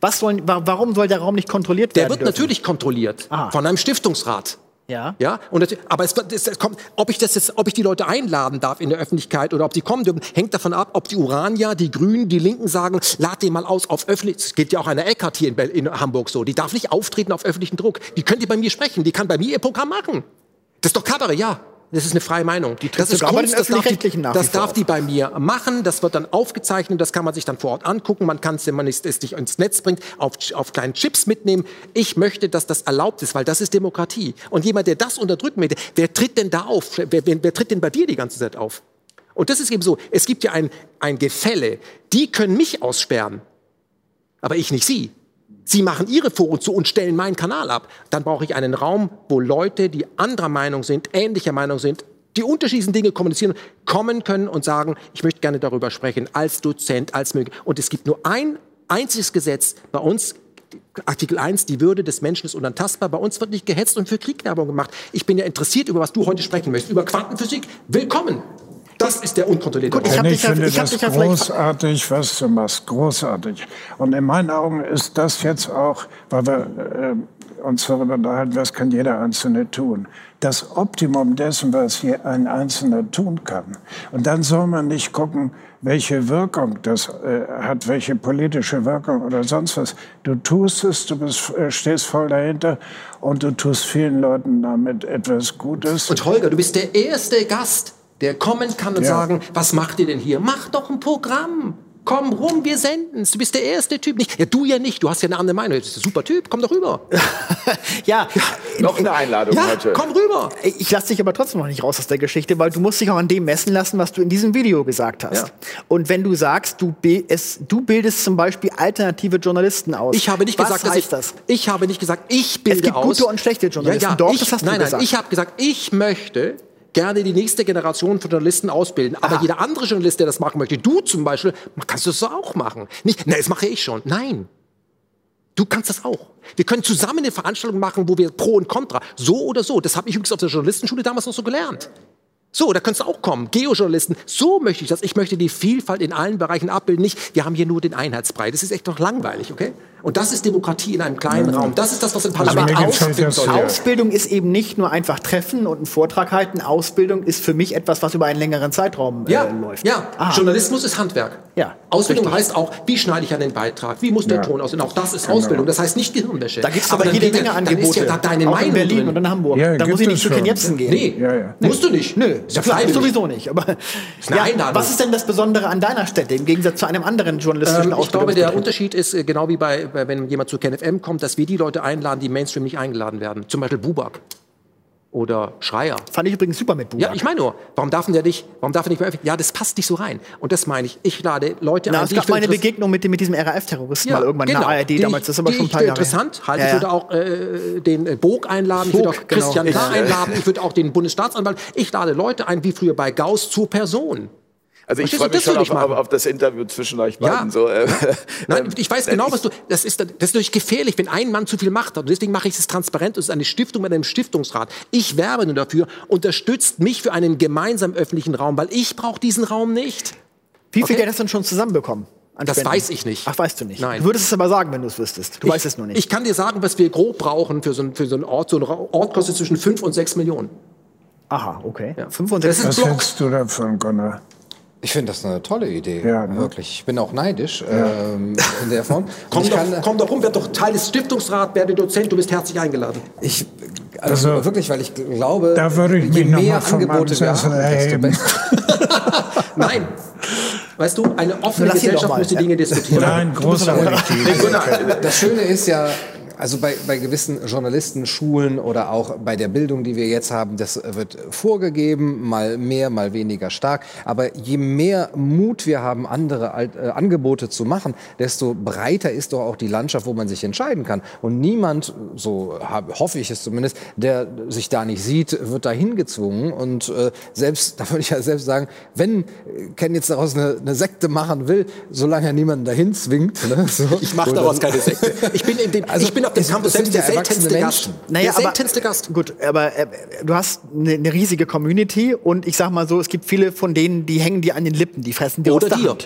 Was sollen, warum soll der Raum nicht kontrolliert werden? Der wird dürfen? natürlich kontrolliert. Aha. Von einem Stiftungsrat. Ja. Ja. Und das, aber es, es, kommt, ob ich das jetzt, ob ich die Leute einladen darf in der Öffentlichkeit oder ob sie kommen dürfen, hängt davon ab, ob die Urania, die Grünen, die Linken sagen, lad den mal aus auf öffentlich. Es geht ja auch einer Eckart hier in, in, Hamburg so. Die darf nicht auftreten auf öffentlichen Druck. Die könnte bei mir sprechen. Die kann bei mir ihr Programm machen. Das ist doch Kabarett, ja. Das ist eine freie Meinung. Die das ist Kunst, das darf, die, das darf die bei mir machen. Das wird dann aufgezeichnet. Das kann man sich dann vor Ort angucken. Man kann es, wenn man es nicht ins Netz bringt, auf, auf kleinen Chips mitnehmen. Ich möchte, dass das erlaubt ist, weil das ist Demokratie. Und jemand, der das unterdrücken möchte, wer tritt denn da auf? Wer, wer, wer tritt denn bei dir die ganze Zeit auf? Und das ist eben so. Es gibt ja ein, ein Gefälle. Die können mich aussperren, aber ich nicht sie. Sie machen Ihre Foren zu und stellen meinen Kanal ab. Dann brauche ich einen Raum, wo Leute, die anderer Meinung sind, ähnlicher Meinung sind, die unterschiedlichen Dinge kommunizieren, kommen können und sagen, ich möchte gerne darüber sprechen, als Dozent, als möglich. Und es gibt nur ein einziges Gesetz bei uns, Artikel 1, die Würde des Menschen ist unantastbar. Bei uns wird nicht gehetzt und für Kriegwerbung gemacht. Ich bin ja interessiert, über was du heute sprechen möchtest. Über Quantenphysik. Willkommen. Das ist der unkontrollierte Gut, ich, ich finde ich das großartig, was du machst. Großartig. Und in meinen Augen ist das jetzt auch, weil wir äh, uns darüber unterhalten, was kann jeder Einzelne tun. Das Optimum dessen, was hier ein Einzelner tun kann. Und dann soll man nicht gucken, welche Wirkung das äh, hat, welche politische Wirkung oder sonst was. Du tust es, du bist, äh, stehst voll dahinter und du tust vielen Leuten damit etwas Gutes. Und Holger, du bist der erste Gast, der kommen kann und ja. sagen, was macht ihr denn hier? Mach doch ein Programm. Komm rum, wir senden's. Du bist der erste Typ. Nicht, ja, du ja nicht. Du hast ja eine andere Meinung. Du bist ein super Typ. Komm doch rüber. ja. Noch eine Einladung ja, heute. Komm rüber. Ich lasse dich aber trotzdem noch nicht raus aus der Geschichte, weil du musst dich auch an dem messen lassen, was du in diesem Video gesagt hast. Ja. Und wenn du sagst, du, es, du bildest zum Beispiel alternative Journalisten aus. Ich habe nicht was gesagt, dass ich, das? Ich habe nicht gesagt, ich bilde aus. Es gibt aus. gute und schlechte Journalisten. Ja, ja, Doch, ich, das hast nein, du gesagt. Nein, ich habe gesagt, ich möchte gerne die nächste Generation von Journalisten ausbilden. Aber Aha. jeder andere Journalist, der das machen möchte, du zum Beispiel, kannst du das auch machen. Nicht, nein, das mache ich schon. Nein. Du kannst das auch. Wir können zusammen eine Veranstaltung machen, wo wir Pro und Contra, so oder so. Das habe ich übrigens auf der Journalistenschule damals noch so gelernt. So, da könntest du auch kommen. Geojournalisten. So möchte ich das. Ich möchte die Vielfalt in allen Bereichen abbilden. Nicht, wir haben hier nur den Einheitsbrei. Das ist echt doch langweilig, okay? Und das ist Demokratie in einem kleinen. Raum. Das ist das, was im Parlament also Aus Ausbildung ist eben nicht nur einfach treffen und einen Vortrag halten. Ausbildung ist für mich etwas, was über einen längeren Zeitraum äh, ja. läuft. Ja, Aha. Journalismus ist Handwerk. Ja. Ausbildung Richtig. heißt auch, wie schneide ich an den Beitrag? Wie muss der ja. Ton aussehen? Auch das ist genau. Ausbildung. Das heißt nicht Gehirnwäsche. Da gibt es aber, jede Menge Angebote. Dann ist ja da deine auch Meinung in Berlin drin. und in Hamburg. Ja, da muss ich nicht zu Ken Jebsen gehen. Nee, ja, ja. musst du nicht. Nö, ist ja klar, sowieso nicht. Aber ja, was ist denn das Besondere an deiner Stätte im Gegensatz zu einem anderen journalistischen ähm, Ich glaube, der Unterschied ist äh, genau wie bei, wenn jemand zu Ken FM kommt, dass wir die Leute einladen, die Mainstream nicht eingeladen werden. Zum Beispiel Bubak oder Schreier. Fand ich übrigens super mit Bubak. Ja, ich meine nur, warum darf der nicht, warum darf er nicht mehr öffentlich? Ja, das passt nicht so rein. Und das meine ich. Ich lade Leute Na, ein. Es gab mal eine Begegnung mit, mit diesem RAF-Terroristen ja, mal irgendwann genau. in der ARD die, damals. Das ist aber schon ein paar Jahre interessant. Halt, ja, ja. Ich würde auch äh, den äh, Bog einladen, Bog, ich würde auch Christian genau. K. einladen, ich würde auch den Bundesstaatsanwalt. Ich lade Leute ein, wie früher bei Gauss, zur Person. Also ich freue mich schon auf, auf, auf, das Interview zwischen euch beiden. Ja. So, äh, Nein, ich weiß genau, was du. Das ist, das ist natürlich gefährlich, wenn ein Mann zu viel Macht hat. Und deswegen mache ich es transparent. Es ist eine Stiftung mit einem Stiftungsrat. Ich werbe nur dafür. Unterstützt mich für einen gemeinsamen öffentlichen Raum, weil ich brauche diesen Raum nicht. Wie viel okay? Geld hast du denn schon zusammenbekommen? Das weiß ich nicht. Ach, weißt du nicht? Nein. Du würdest es aber sagen, wenn du es wüsstest. Du ich, weißt es nur nicht. Ich kann dir sagen, was wir grob brauchen für so, ein, für so einen Ort. So ein Ort kostet zwischen 5 und 6 Millionen. Aha, okay. Ja. 5 und 6 Was hältst du davon, Gunnar? Ich finde das eine tolle Idee. Ja, ne? Wirklich. Ich bin auch neidisch ja. ähm, in der Form. komm, doch, kann, komm doch rum, werd doch Teil des Stiftungsrats, werde Dozent, du bist herzlich eingeladen. Ich, also, also wirklich, weil ich glaube, da würde ich je mehr Angebote wir haben, desto besser. Nein. Weißt du, eine offene Gesellschaft muss die Dinge diskutieren. Nein, großartig. das Schöne ist ja, also bei, bei gewissen Journalistenschulen oder auch bei der Bildung, die wir jetzt haben, das wird vorgegeben, mal mehr, mal weniger stark. Aber je mehr Mut wir haben, andere äh, Angebote zu machen, desto breiter ist doch auch die Landschaft, wo man sich entscheiden kann. Und niemand, so hoffe ich es zumindest, der sich da nicht sieht, wird da hingezwungen. Und äh, selbst, da würde ich ja selbst sagen, wenn Ken jetzt daraus eine, eine Sekte machen will, solange er niemanden dahin zwingt. Ne, so. Ich mache daraus keine Sekte. Ich bin, in dem, also, ich bin auf dem Campus selbst der seltenste Gast. Naja, der seltenste Gast. Gut, aber äh, du hast eine, eine, riesige Community und ich sag mal so, es gibt viele von denen, die hängen dir an den Lippen, die fressen dir Oder aus dir.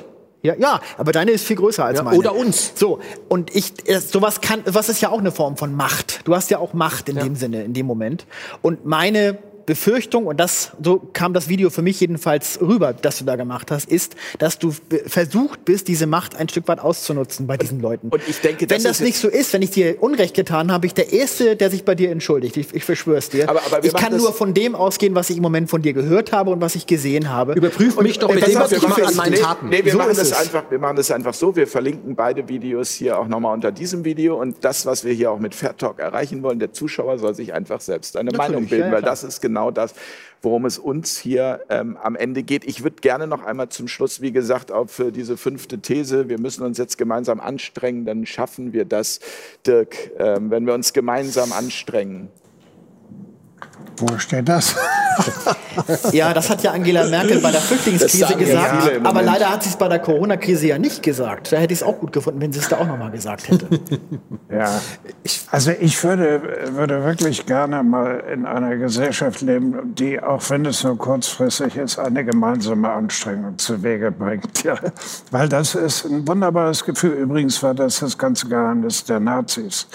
Ja, ja, aber deine ist viel größer als ja, meine. Oder uns. So, und ich, sowas kann, was ist ja auch eine Form von Macht. Du hast ja auch Macht in ja. dem Sinne, in dem Moment. Und meine Befürchtung, und das, so kam das Video für mich jedenfalls rüber, das du da gemacht hast, ist, dass du versucht bist, diese Macht ein Stück weit auszunutzen bei diesen Leuten. Und ich denke, wenn das, das nicht so ist, wenn ich dir Unrecht getan habe, ich der Erste, der sich bei dir entschuldigt. Ich, ich verschwöre dir. Aber, aber ich kann nur von dem ausgehen, was ich im Moment von dir gehört habe und was ich gesehen habe. Überprüf mich doch mit dem, was ich mache an meinen nee, Taten. Nee, wir, so machen das einfach, wir machen das einfach so. Wir verlinken beide Videos hier auch nochmal unter diesem Video. Und das, was wir hier auch mit Fair Talk erreichen wollen, der Zuschauer soll sich einfach selbst eine Natürlich, Meinung bilden, ja, weil das ist genau das, worum es uns hier ähm, am Ende geht. Ich würde gerne noch einmal zum Schluss, wie gesagt, auf diese fünfte These, wir müssen uns jetzt gemeinsam anstrengen, dann schaffen wir das, Dirk, ähm, wenn wir uns gemeinsam anstrengen. Wo steht das? ja, das hat ja Angela Merkel bei der Flüchtlingskrise gesagt. Aber leider hat sie es bei der Corona-Krise ja nicht gesagt. Da hätte ich es auch gut gefunden, wenn sie es da auch noch mal gesagt hätte. ja, also ich würde, würde wirklich gerne mal in einer Gesellschaft leben, die, auch wenn es nur kurzfristig ist, eine gemeinsame Anstrengung zu Wege bringt. Ja, weil das ist ein wunderbares Gefühl. Übrigens war das das ganze Geheimnis der Nazis.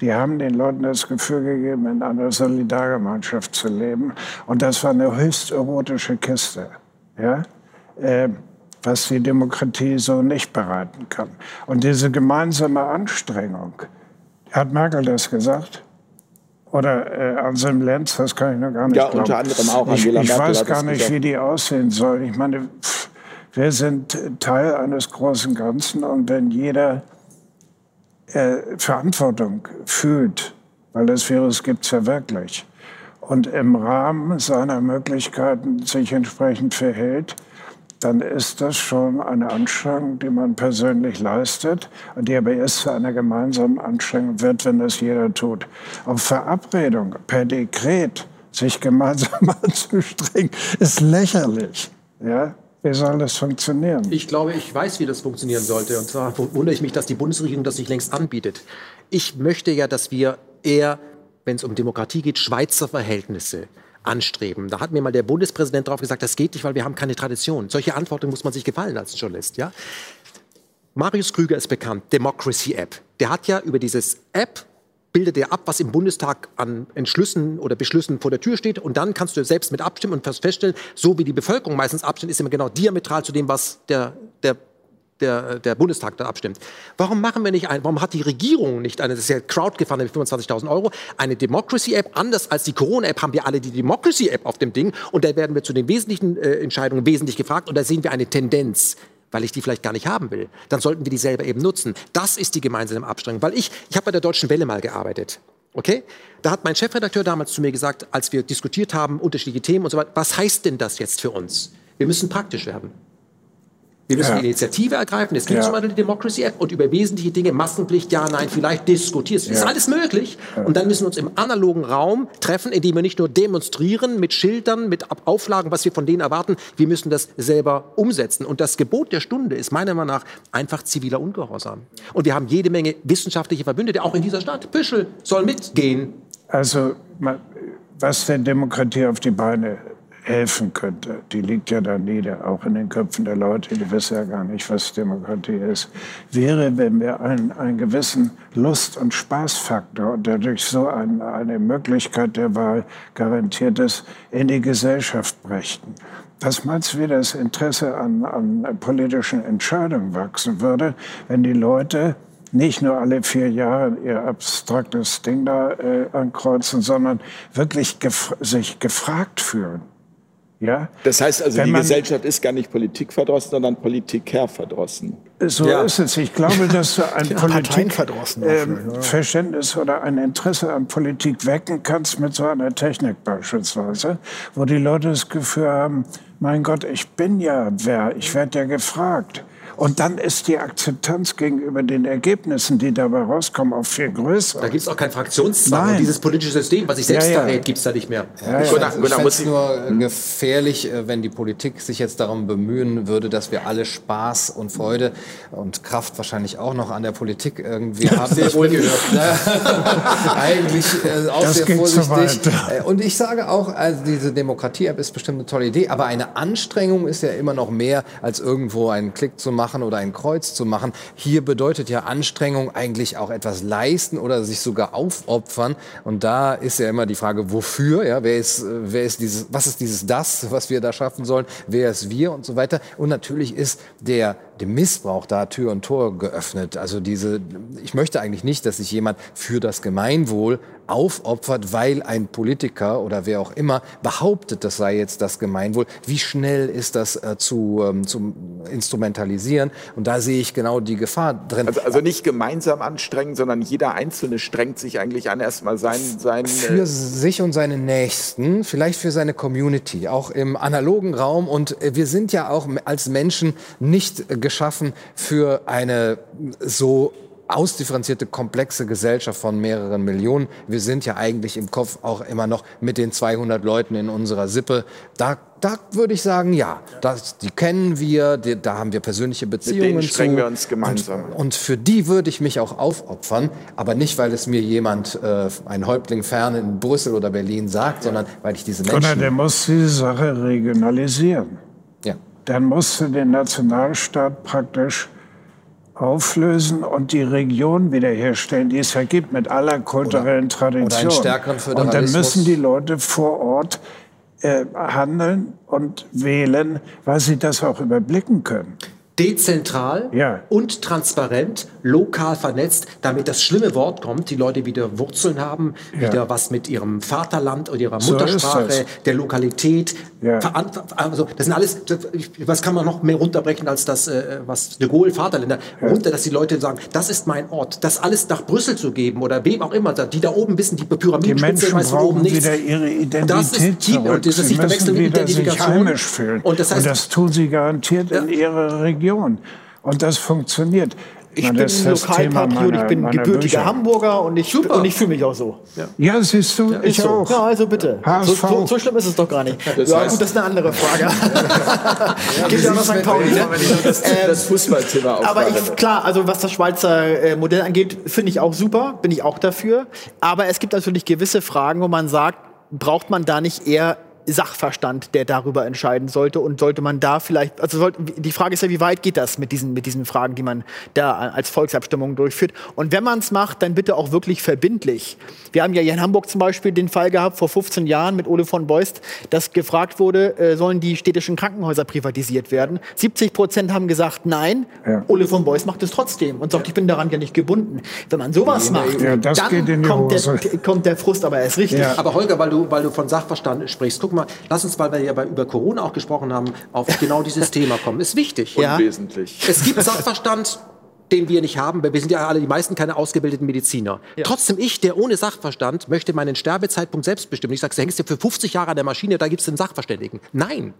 Die haben den Leuten das Gefühl gegeben, in einer Solidargemeinschaft zu leben. Und das war eine höchst erotische Kiste. Ja? Äh, was die Demokratie so nicht bereiten kann. Und diese gemeinsame Anstrengung, hat Merkel das gesagt? Oder äh, Anselm Lenz, das kann ich noch gar nicht ja, glauben. Unter anderem auch Angela Ich, ich weiß gar nicht, gesagt. wie die aussehen sollen. Ich meine, pff, wir sind Teil eines großen Ganzen und wenn jeder äh, Verantwortung fühlt, weil das Virus gibt es ja wirklich, und im Rahmen seiner Möglichkeiten sich entsprechend verhält, dann ist das schon eine Anstrengung, die man persönlich leistet und die aber erst zu einer gemeinsamen Anstrengung wird, wenn das jeder tut. Auf Verabredung per Dekret sich gemeinsam anzustrengen, ist lächerlich. Ja? Wie soll das funktionieren? Ich glaube, ich weiß, wie das funktionieren sollte. Und zwar wundere ich mich, dass die Bundesregierung das nicht längst anbietet. Ich möchte ja, dass wir eher wenn es um Demokratie geht, Schweizer Verhältnisse anstreben. Da hat mir mal der Bundespräsident darauf gesagt, das geht nicht, weil wir haben keine Tradition. Solche Antworten muss man sich gefallen als Journalist. Ja? Marius Krüger ist bekannt, Democracy App. Der hat ja über dieses App bildet er ab, was im Bundestag an Entschlüssen oder Beschlüssen vor der Tür steht. Und dann kannst du selbst mit abstimmen und feststellen, so wie die Bevölkerung meistens abstimmt, ist immer genau diametral zu dem, was der, der der, der Bundestag da abstimmt. Warum machen wir nicht ein, warum hat die Regierung nicht eine, das ist ja crowdgefahren mit 25.000 Euro, eine Democracy-App? Anders als die Corona-App haben wir alle die Democracy-App auf dem Ding und da werden wir zu den wesentlichen äh, Entscheidungen wesentlich gefragt und da sehen wir eine Tendenz weil ich die vielleicht gar nicht haben will, dann sollten wir die selber eben nutzen. Das ist die gemeinsame Abstrengung. Weil ich, ich habe bei der Deutschen Welle mal gearbeitet. Okay? Da hat mein Chefredakteur damals zu mir gesagt, als wir diskutiert haben, unterschiedliche Themen und so weiter, was heißt denn das jetzt für uns? Wir müssen praktisch werden. Wir müssen ja. die Initiative ergreifen. Es gibt ja. zum Beispiel die Democracy App und über wesentliche Dinge, Maskenpflicht, ja, nein, vielleicht diskutieren. Das ja. ist alles möglich. Und dann müssen wir uns im analogen Raum treffen, indem wir nicht nur demonstrieren mit Schildern, mit Auflagen, was wir von denen erwarten. Wir müssen das selber umsetzen. Und das Gebot der Stunde ist meiner Meinung nach einfach ziviler Ungehorsam. Und wir haben jede Menge wissenschaftliche Verbündete, auch in dieser Stadt. Püschel soll mitgehen. Also, was der Demokratie auf die Beine helfen könnte, die liegt ja da nieder, auch in den Köpfen der Leute, die wissen ja gar nicht, was Demokratie ist, wäre, wenn wir einen, einen gewissen Lust- und Spaßfaktor, der durch so ein, eine Möglichkeit der Wahl garantiert ist, in die Gesellschaft brächten. Was meinst du, wie das Interesse an, an politischen Entscheidungen wachsen würde, wenn die Leute nicht nur alle vier Jahre ihr abstraktes Ding da äh, ankreuzen, sondern wirklich gef sich gefragt fühlen. Ja? Das heißt also, Wenn die Gesellschaft ist gar nicht politikverdrossen, sondern Politiker verdrossen. So ja. ist es. Ich glaube, dass du ein Politikverständnis ähm, oder ein Interesse an Politik wecken kannst mit so einer Technik beispielsweise, wo die Leute das Gefühl haben, mein Gott, ich bin ja wer, ich werde ja gefragt. Und dann ist die Akzeptanz gegenüber den Ergebnissen, die dabei rauskommen, auch viel größer. Da gibt es auch kein Fraktionszwang. Dieses politische System, was sich selbst ja, ja. verrät, gibt es da nicht mehr. Ja, ja. Gunnar, Gunnar, ich finde nur hm? gefährlich, äh, wenn die Politik sich jetzt darum bemühen würde, dass wir alle Spaß und Freude und Kraft wahrscheinlich auch noch an der Politik irgendwie haben. Sehr wohl gehört. Eigentlich äh, auch das sehr vorsichtig. Äh, und ich sage auch, also diese Demokratie-App ist bestimmt eine tolle Idee, aber eine Anstrengung ist ja immer noch mehr, als irgendwo einen Klick zu machen machen oder ein Kreuz zu machen. Hier bedeutet ja Anstrengung eigentlich auch etwas leisten oder sich sogar aufopfern. Und da ist ja immer die Frage, wofür? Ja, wer ist, wer ist dieses, was ist dieses das, was wir da schaffen sollen? Wer ist wir und so weiter? Und natürlich ist der dem Missbrauch da Tür und Tor geöffnet. Also diese, ich möchte eigentlich nicht, dass sich jemand für das Gemeinwohl aufopfert, weil ein Politiker oder wer auch immer behauptet, das sei jetzt das Gemeinwohl. Wie schnell ist das äh, zu, ähm, zu instrumentalisieren? Und da sehe ich genau die Gefahr drin. Also, also, nicht gemeinsam anstrengen, sondern jeder Einzelne strengt sich eigentlich an, erstmal sein... sein für äh sich und seine Nächsten, vielleicht für seine Community, auch im analogen Raum. Und äh, wir sind ja auch als Menschen nicht geschaffen für eine so ausdifferenzierte, komplexe Gesellschaft von mehreren Millionen. Wir sind ja eigentlich im Kopf auch immer noch mit den 200 Leuten in unserer Sippe. Da, da würde ich sagen, ja, das, die kennen wir, die, da haben wir persönliche Beziehungen. Mit denen strengen wir uns gemeinsam. Und, und, für die würde ich mich auch aufopfern, aber nicht, weil es mir jemand, äh, ein Häuptling fern in Brüssel oder Berlin sagt, sondern weil ich diese Menschen... Oder der muss diese Sache regionalisieren. Ja. Dann musst du den Nationalstaat praktisch auflösen und die Region wiederherstellen, die es ja gibt mit aller kulturellen oder, Tradition. Oder einen stärkeren Föderalismus. Und dann müssen die Leute vor Ort äh, handeln und wählen, weil sie das auch überblicken können dezentral ja. und transparent, lokal vernetzt, damit das schlimme Wort kommt, die Leute wieder Wurzeln haben, ja. wieder was mit ihrem Vaterland oder ihrer Muttersprache, so der Lokalität. Ja. Also das sind alles, was kann man noch mehr runterbrechen als das, äh, was de Gaulle Vaterländer runter, dass die Leute sagen, das ist mein Ort, das alles nach Brüssel zu geben oder wem auch immer, die da oben wissen, die Pyramidenspitze weiß von oben nichts. wieder ihre Identität das ist die, und das sie müssen wieder sich heimisch fühlen. Und das, heißt, und das tun sie garantiert in ihrer Region. Region. Und das funktioniert. Ich bin Lokalpatriot, ich bin gebürtiger Bücher. Hamburger und ich, und ich fühle mich auch so. Ja, ja siehst du, ja, ich so. auch. Ja, also bitte. So, so, so, schlimm ist es doch gar nicht. Das ja, gut, das ist eine andere Frage. ja, Geht ja noch St. Pauli, ne? Das, das Fußballthema Aber ich, klar, also was das Schweizer äh, Modell angeht, finde ich auch super, bin ich auch dafür. Aber es gibt natürlich gewisse Fragen, wo man sagt, braucht man da nicht eher Sachverstand, der darüber entscheiden sollte. Und sollte man da vielleicht, also sollte, die Frage ist ja, wie weit geht das mit diesen, mit diesen Fragen, die man da als Volksabstimmung durchführt. Und wenn man es macht, dann bitte auch wirklich verbindlich. Wir haben ja hier in Hamburg zum Beispiel den Fall gehabt, vor 15 Jahren mit Ole von Beust, dass gefragt wurde, äh, sollen die städtischen Krankenhäuser privatisiert werden. 70 Prozent haben gesagt, nein. Ja. Ole von Beust macht es trotzdem und sagt, ich bin daran ja nicht gebunden. Wenn man sowas macht, ja, dann kommt der, kommt der, Frust aber erst richtig. Ja. Aber Holger, weil du, weil du von Sachverstand sprichst, guck mal, lass uns, weil wir ja bei, über Corona auch gesprochen haben, auf genau dieses Thema kommen. Ist wichtig. Ja. Unwesentlich. Es gibt Sachverstand, den wir nicht haben, weil wir sind ja alle die meisten keine ausgebildeten Mediziner. Ja. Trotzdem ich, der ohne Sachverstand möchte meinen Sterbezeitpunkt selbst bestimmen. Ich sage, du hängst ja für 50 Jahre an der Maschine, da gibt es einen Sachverständigen. Nein.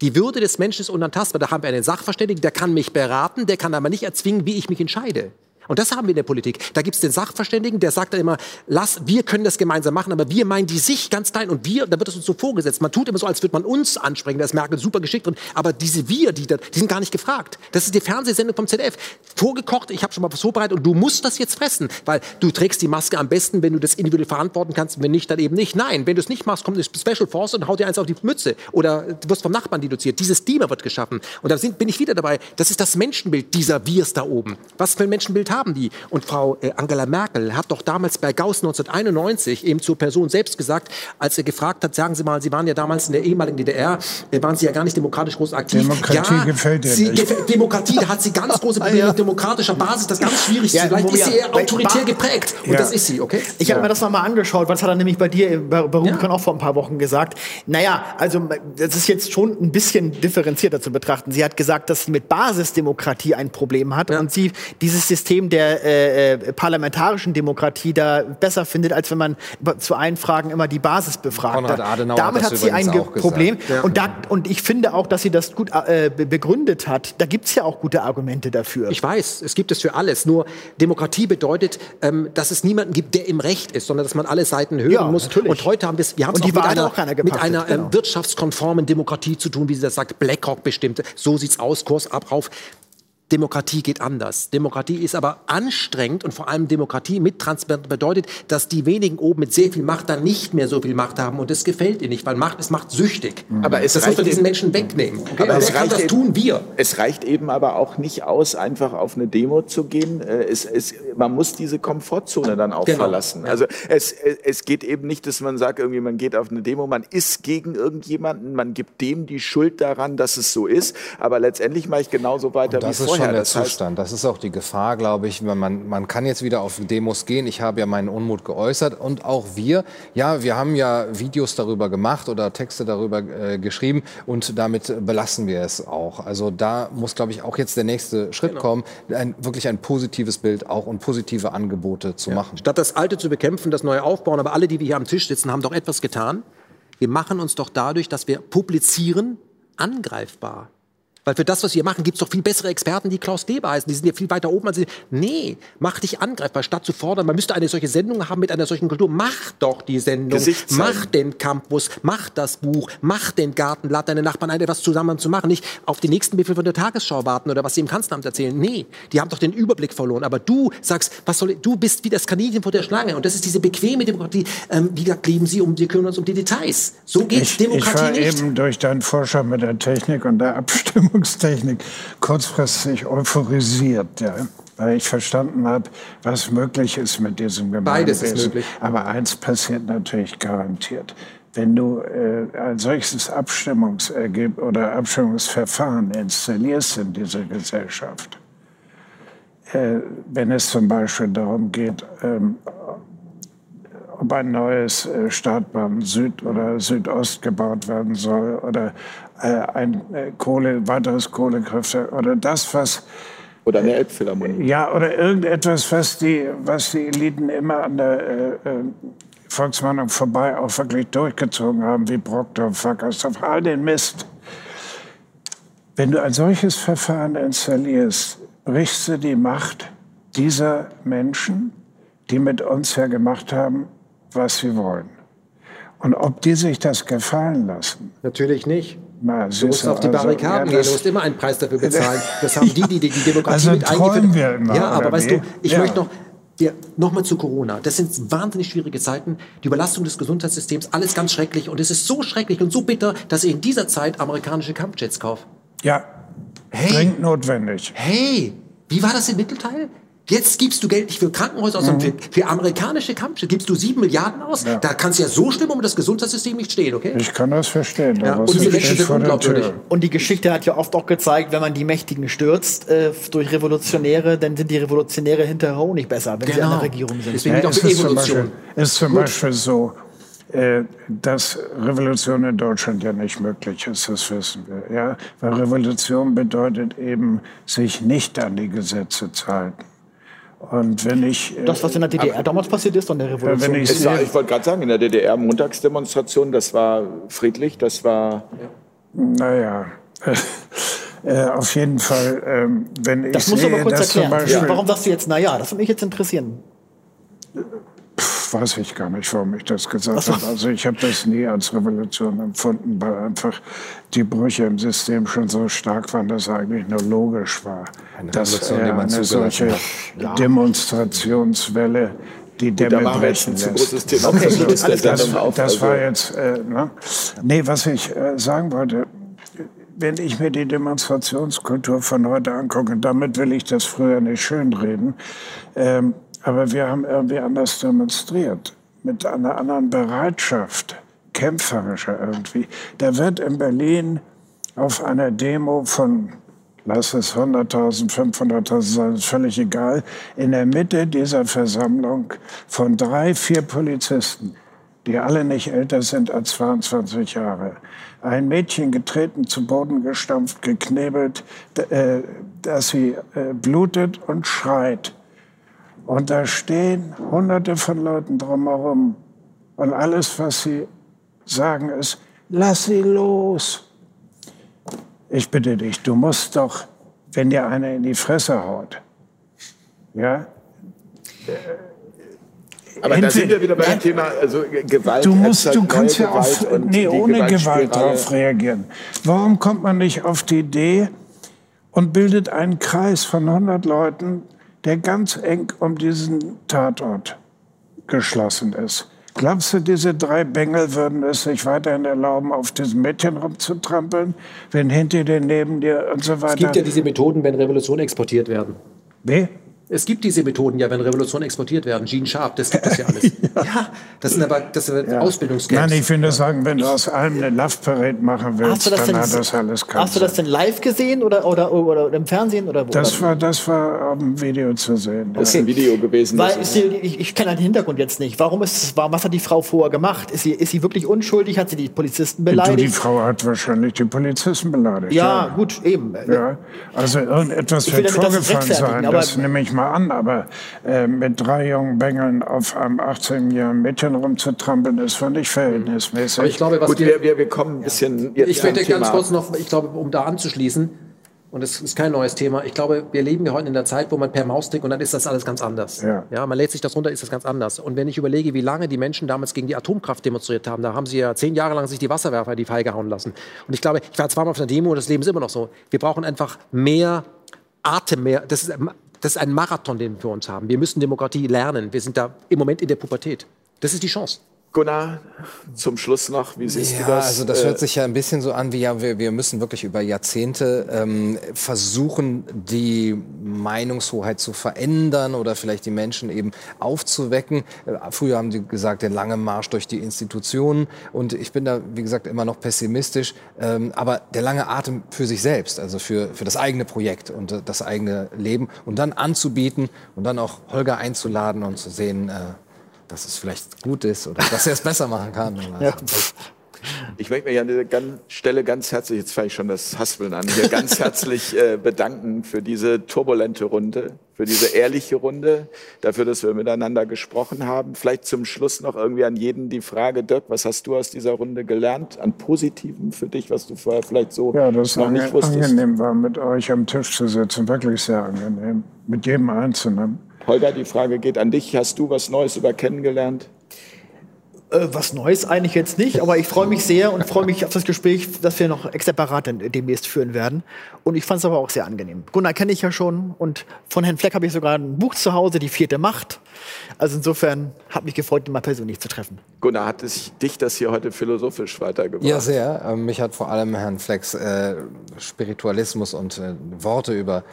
Die Würde des Menschen ist unantastbar. Da haben wir einen Sachverständigen, der kann mich beraten, der kann aber nicht erzwingen, wie ich mich entscheide. Und das haben wir in der Politik. Da gibt es den Sachverständigen, der sagt dann immer, lass, wir können das gemeinsam machen, aber wir meinen die sich ganz klein und wir, da wird es uns so vorgesetzt. Man tut immer so, als würde man uns ansprechen, da ist Merkel super geschickt drin, aber diese wir, die, die sind gar nicht gefragt. Das ist die Fernsehsendung vom ZDF. Vorgekocht, ich habe schon mal was vorbereitet und du musst das jetzt fressen, weil du trägst die Maske am besten, wenn du das individuell verantworten kannst, wenn nicht, dann eben nicht. Nein, wenn du es nicht machst, kommt eine Special Force und haut dir eins auf die Mütze oder du wirst vom Nachbarn deduziert. Dieses Thema wird geschaffen. Und da sind, bin ich wieder dabei, das ist das Menschenbild dieser Wirs da oben. Was für ein Menschenbild haben die. Und Frau äh, Angela Merkel hat doch damals bei Gauss 1991 eben zur Person selbst gesagt, als er gefragt hat, sagen Sie mal, Sie waren ja damals in der ehemaligen DDR, äh, waren Sie ja gar nicht demokratisch groß aktiv. Demokratie ja, gefällt dir sie, nicht. Demokratie, da hat sie ganz große Probleme mit demokratischer Basis, das ist ganz schwierig. Ja, Vielleicht ist sie eher autoritär geprägt. Und das ist sie, okay? Ich habe mir das nochmal angeschaut, was hat er nämlich bei dir bei, bei Rubicon auch vor ein paar Wochen gesagt. Naja, also das ist jetzt schon ein bisschen differenzierter zu betrachten. Sie hat gesagt, dass sie mit Basisdemokratie ein Problem hat und sie dieses System der äh, äh, parlamentarischen Demokratie da besser findet, als wenn man zu allen Fragen immer die Basis befragt. Konrad Adenauer Damit hat, hat sie ein Problem. Ja. Und, da, und ich finde auch, dass sie das gut äh, begründet hat. Da gibt es ja auch gute Argumente dafür. Ich weiß, es gibt es für alles. Nur Demokratie bedeutet, ähm, dass es niemanden gibt, der im Recht ist, sondern dass man alle Seiten hören ja, muss. Natürlich. Und heute haben wir es, wir haben es auch mit einer, auch mit einer ähm, genau. wirtschaftskonformen Demokratie zu tun, wie sie das sagt. BlackRock bestimmte, so sieht's aus, Kurs ab, rauf. Demokratie geht anders. Demokratie ist aber anstrengend und vor allem Demokratie mit Transparenz bedeutet, dass die wenigen oben mit sehr viel Macht dann nicht mehr so viel Macht haben und das gefällt ihnen nicht, weil Macht ist Macht süchtig. Mhm. Aber es das muss man diesen Menschen wegnehmen. Okay? Aber es reicht das eben, tun wir. Es reicht eben aber auch nicht aus, einfach auf eine Demo zu gehen. Äh, es, es, man muss diese Komfortzone dann auch genau. verlassen. Also es, es geht eben nicht, dass man sagt, irgendwie man geht auf eine Demo, man ist gegen irgendjemanden, man gibt dem die Schuld daran, dass es so ist. Aber letztendlich mache ich genauso weiter wie vorher schon der das Zustand. Das ist auch die Gefahr, glaube ich. Man, man kann jetzt wieder auf Demos gehen. Ich habe ja meinen Unmut geäußert und auch wir. Ja, wir haben ja Videos darüber gemacht oder Texte darüber äh, geschrieben und damit belassen wir es auch. Also da muss, glaube ich, auch jetzt der nächste Schritt genau. kommen, ein, wirklich ein positives Bild auch und positive Angebote zu ja. machen. Statt das Alte zu bekämpfen, das Neue aufbauen. Aber alle, die wir hier am Tisch sitzen, haben doch etwas getan. Wir machen uns doch dadurch, dass wir publizieren, angreifbar. Weil für das, was wir machen, gibt es doch viel bessere Experten, die Klaus Deber heißen. Die sind ja viel weiter oben als sie. Nee, mach dich angreifbar. Statt zu fordern, man müsste eine solche Sendung haben mit einer solchen Kultur. Mach doch die Sendung. Mach den Campus, mach das Buch, mach den Garten, lad deine Nachbarn ein, etwas zusammen zu machen. Nicht auf den nächsten Befehl von der Tagesschau warten oder was sie im Kanzleramt erzählen. Nee, die haben doch den Überblick verloren. Aber du sagst, was soll, du bist wie das Kaninchen vor der Schlange. Und das ist diese bequeme Demokratie. Ähm, wie gesagt, leben sie um, wir kümmern uns um die Details. So geht ich, Demokratie ich war nicht. eben durch deinen Vorschau mit der Technik und der Abstimmung Verfügungstechnik kurzfristig euphorisiert, ja, weil ich verstanden habe, was möglich ist mit diesem Gemeinwesen. Beides ist möglich. Aber eins passiert natürlich garantiert. Wenn du äh, ein solches Abstimmungsergebnis oder Abstimmungsverfahren installierst in dieser Gesellschaft, äh, wenn es zum Beispiel darum geht, ähm, ob ein neues äh, Startbahn Süd oder Südost gebaut werden soll oder ein äh, Kohle, weiteres Kohlekraftwerk oder das, was oder eine Elbphilharmonie. Ja, oder irgendetwas, was die, was die Eliten immer an der äh, äh Volksmeinung vorbei auch wirklich durchgezogen haben, wie Brockdorf, Wackersdorf, all den Mist. Wenn du ein solches Verfahren installierst, brichst du die Macht dieser Menschen, die mit uns ja gemacht haben, was sie wollen. Und ob die sich das gefallen lassen? Natürlich nicht. Na, du musst auf die also, Barrikaden ja, gehen, du musst immer einen Preis dafür bezahlen. Das haben die, die die, die Demokratie also mit eingeführt immer, Ja, aber weißt du, ich ja. möchte noch, Nochmal zu Corona. Das sind wahnsinnig schwierige Zeiten. Die Überlastung des Gesundheitssystems, alles ganz schrecklich. Und es ist so schrecklich und so bitter, dass ich in dieser Zeit amerikanische Kampfjets kaufe. Ja, hey. dringend notwendig. Hey, wie war das im Mittelteil? Jetzt gibst du Geld nicht für Krankenhäuser, sondern für, für, amerikanische Kampfschiffe. Gibst du sieben Milliarden aus? Ja. Da kannst du ja so schlimm um das Gesundheitssystem nicht stehen, okay? Ich kann das verstehen. Ja. Und diese Menschen sind unglaubwürdig. Und die Geschichte hat ja oft auch gezeigt, wenn man die Mächtigen stürzt äh, durch Revolutionäre, dann sind die Revolutionäre hinterher auch nicht besser, wenn genau. sie an der Regierung sind. Deswegen ja, ist, Evolution. Zum Beispiel, ist zum Gut. Beispiel so, äh, dass Revolution in Deutschland ja nicht möglich ist, das wissen wir. Ja? Weil Revolution bedeutet eben, sich nicht an die Gesetze zu halten. Und wenn ich, das, was in der DDR damals passiert ist, und der Revolution. Wenn ich, war, ich wollte gerade sagen, in der DDR Montagsdemonstration, das war friedlich, das war. Naja. Äh, auf jeden Fall, ähm, wenn ich das musst sehe, du aber kurz erklären. Beispiel, ja. Warum sagst du jetzt, naja, das würde mich jetzt interessieren weiß ich gar nicht, warum ich das gesagt habe. Also ich habe das nie als Revolution empfunden, weil einfach die Brüche im System schon so stark waren, dass eigentlich nur logisch war, eine dass äh, eine solche ja. Demonstrationswelle die Dämme brechen lässt. Thema. Okay, das, das, das, war jetzt, äh, ne? nee, was ich äh, sagen wollte, wenn ich mir die Demonstrationskultur von heute angucke, damit will ich das früher nicht schönreden, ähm, aber wir haben irgendwie anders demonstriert, mit einer anderen Bereitschaft, kämpferischer irgendwie. Da wird in Berlin auf einer Demo von, lass es 100.000, 500.000 sein, ist völlig egal, in der Mitte dieser Versammlung von drei, vier Polizisten, die alle nicht älter sind als 22 Jahre, ein Mädchen getreten, zu Boden gestampft, geknebelt, äh, dass sie äh, blutet und schreit. Und da stehen hunderte von Leuten drumherum. Und alles, was sie sagen, ist, lass sie los. Ich bitte dich, du musst doch, wenn dir einer in die Fresse haut, ja, aber da sind wir wieder beim Thema also Gewalt. Du, musst, du kannst ja auf, nee, ohne Gewalt darauf reagieren. Warum kommt man nicht auf die Idee und bildet einen Kreis von 100 Leuten, der ganz eng um diesen Tatort geschlossen ist? Glaubst du, diese drei Bengel würden es sich weiterhin erlauben, auf diesem Mädchen rumzutrampeln, wenn hinter dir, neben dir und so weiter? Es gibt ja diese Methoden, wenn Revolutionen exportiert werden. Wie? Es gibt diese Methoden ja, wenn Revolutionen exportiert werden. Gene Sharp, das gibt es ja alles. ja. ja. das sind aber das sind ja. Ausbildungsgames. Nein, ich finde sagen, wenn du aus allem eine Love Parade machen willst, dann denn, hat das alles keinen Hast du das denn live gesehen oder, oder, oder, oder im Fernsehen? Oder wo? Das, war, das war auf dem Video zu sehen. Das ist ein Video gewesen. Weil ist die, ich, ich kenne den Hintergrund jetzt nicht. Warum ist warum, was hat die Frau vorher gemacht? Ist sie, ist sie wirklich unschuldig? Hat sie die Polizisten beleidigt? Du, die Frau hat wahrscheinlich die Polizisten beleidigt. Ja, ja. gut, eben. Ja. Also irgendetwas wird vorgefallen sein, das nehme ich mal an, aber äh, mit drei jungen Bengeln auf einem 18-jährigen Mädchen rumzutrampeln, ist völlig verhältnismäßig. Aber ich glaube, was Gut, wir, wir, wir kommen ein bisschen. Ja. Ich möchte ganz kurz noch, ich glaube, um da anzuschließen, und es ist kein neues Thema. Ich glaube, wir leben ja heute in der Zeit, wo man per Maustick und dann ist das alles ganz anders. Ja. ja, man lädt sich das runter, ist das ganz anders. Und wenn ich überlege, wie lange die Menschen damals gegen die Atomkraft demonstriert haben, da haben sie ja zehn Jahre lang sich die Wasserwerfer in die Feige hauen lassen. Und ich glaube, ich war zweimal auf einer Demo und das Leben ist immer noch so. Wir brauchen einfach mehr Atem, mehr. Das ist das ist ein Marathon, den wir uns haben. Wir müssen Demokratie lernen. Wir sind da im Moment in der Pubertät. Das ist die Chance. Gunnar, zum Schluss noch, wie siehst ja, du das? Also das hört sich ja ein bisschen so an, wie ja, wir, wir müssen wirklich über Jahrzehnte ähm, versuchen, die Meinungshoheit zu verändern oder vielleicht die Menschen eben aufzuwecken. Äh, früher haben die gesagt, der lange Marsch durch die Institutionen. Und ich bin da, wie gesagt, immer noch pessimistisch. Ähm, aber der lange Atem für sich selbst, also für, für das eigene Projekt und äh, das eigene Leben. Und dann anzubieten und dann auch Holger einzuladen und zu sehen, äh, dass es vielleicht gut ist oder dass er es besser machen kann. ja. Ich möchte mich an dieser Stelle ganz herzlich, jetzt fange ich schon das Haspeln an, hier ganz herzlich äh, bedanken für diese turbulente Runde, für diese ehrliche Runde, dafür, dass wir miteinander gesprochen haben. Vielleicht zum Schluss noch irgendwie an jeden die Frage, Dirk, was hast du aus dieser Runde gelernt? An Positiven für dich, was du vorher vielleicht so ja, das noch nicht wusstest? angenehm war, mit euch am Tisch zu sitzen, wirklich sehr angenehm, mit jedem Einzelnen. Holger, die Frage geht an dich. Hast du was Neues über kennengelernt? Äh, was Neues eigentlich jetzt nicht, aber ich freue mich sehr und freue mich auf das Gespräch, das wir noch separat demnächst führen werden. Und ich fand es aber auch sehr angenehm. Gunnar kenne ich ja schon und von Herrn Fleck habe ich sogar ein Buch zu Hause, Die vierte Macht. Also insofern hat mich gefreut, ihn mal persönlich zu treffen. Gunnar, hat es dich das hier heute philosophisch weitergebracht? Ja, sehr. Ähm, mich hat vor allem Herrn Flecks äh, Spiritualismus und äh, Worte über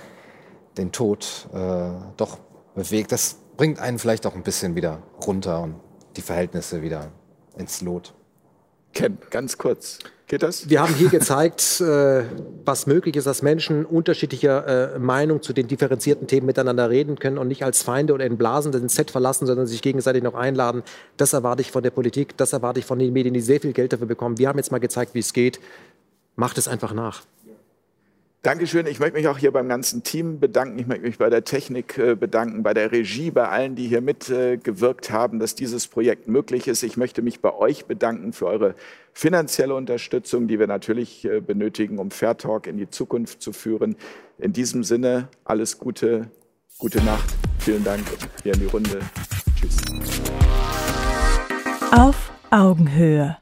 den Tod äh, doch bewegt, das bringt einen vielleicht auch ein bisschen wieder runter und die Verhältnisse wieder ins Lot. Ken, ganz kurz. Geht das? Wir haben hier gezeigt, äh, was möglich ist, dass Menschen unterschiedlicher äh, Meinung zu den differenzierten Themen miteinander reden können und nicht als Feinde oder in Blasen den Set verlassen, sondern sich gegenseitig noch einladen. Das erwarte ich von der Politik, das erwarte ich von den Medien, die sehr viel Geld dafür bekommen. Wir haben jetzt mal gezeigt, wie es geht. Macht es einfach nach. Dankeschön. Ich möchte mich auch hier beim ganzen Team bedanken. Ich möchte mich bei der Technik äh, bedanken, bei der Regie, bei allen, die hier mitgewirkt haben, dass dieses Projekt möglich ist. Ich möchte mich bei euch bedanken für eure finanzielle Unterstützung, die wir natürlich äh, benötigen, um Fair Talk in die Zukunft zu führen. In diesem Sinne alles Gute, gute Nacht. Vielen Dank hier in die Runde. Tschüss. Auf Augenhöhe.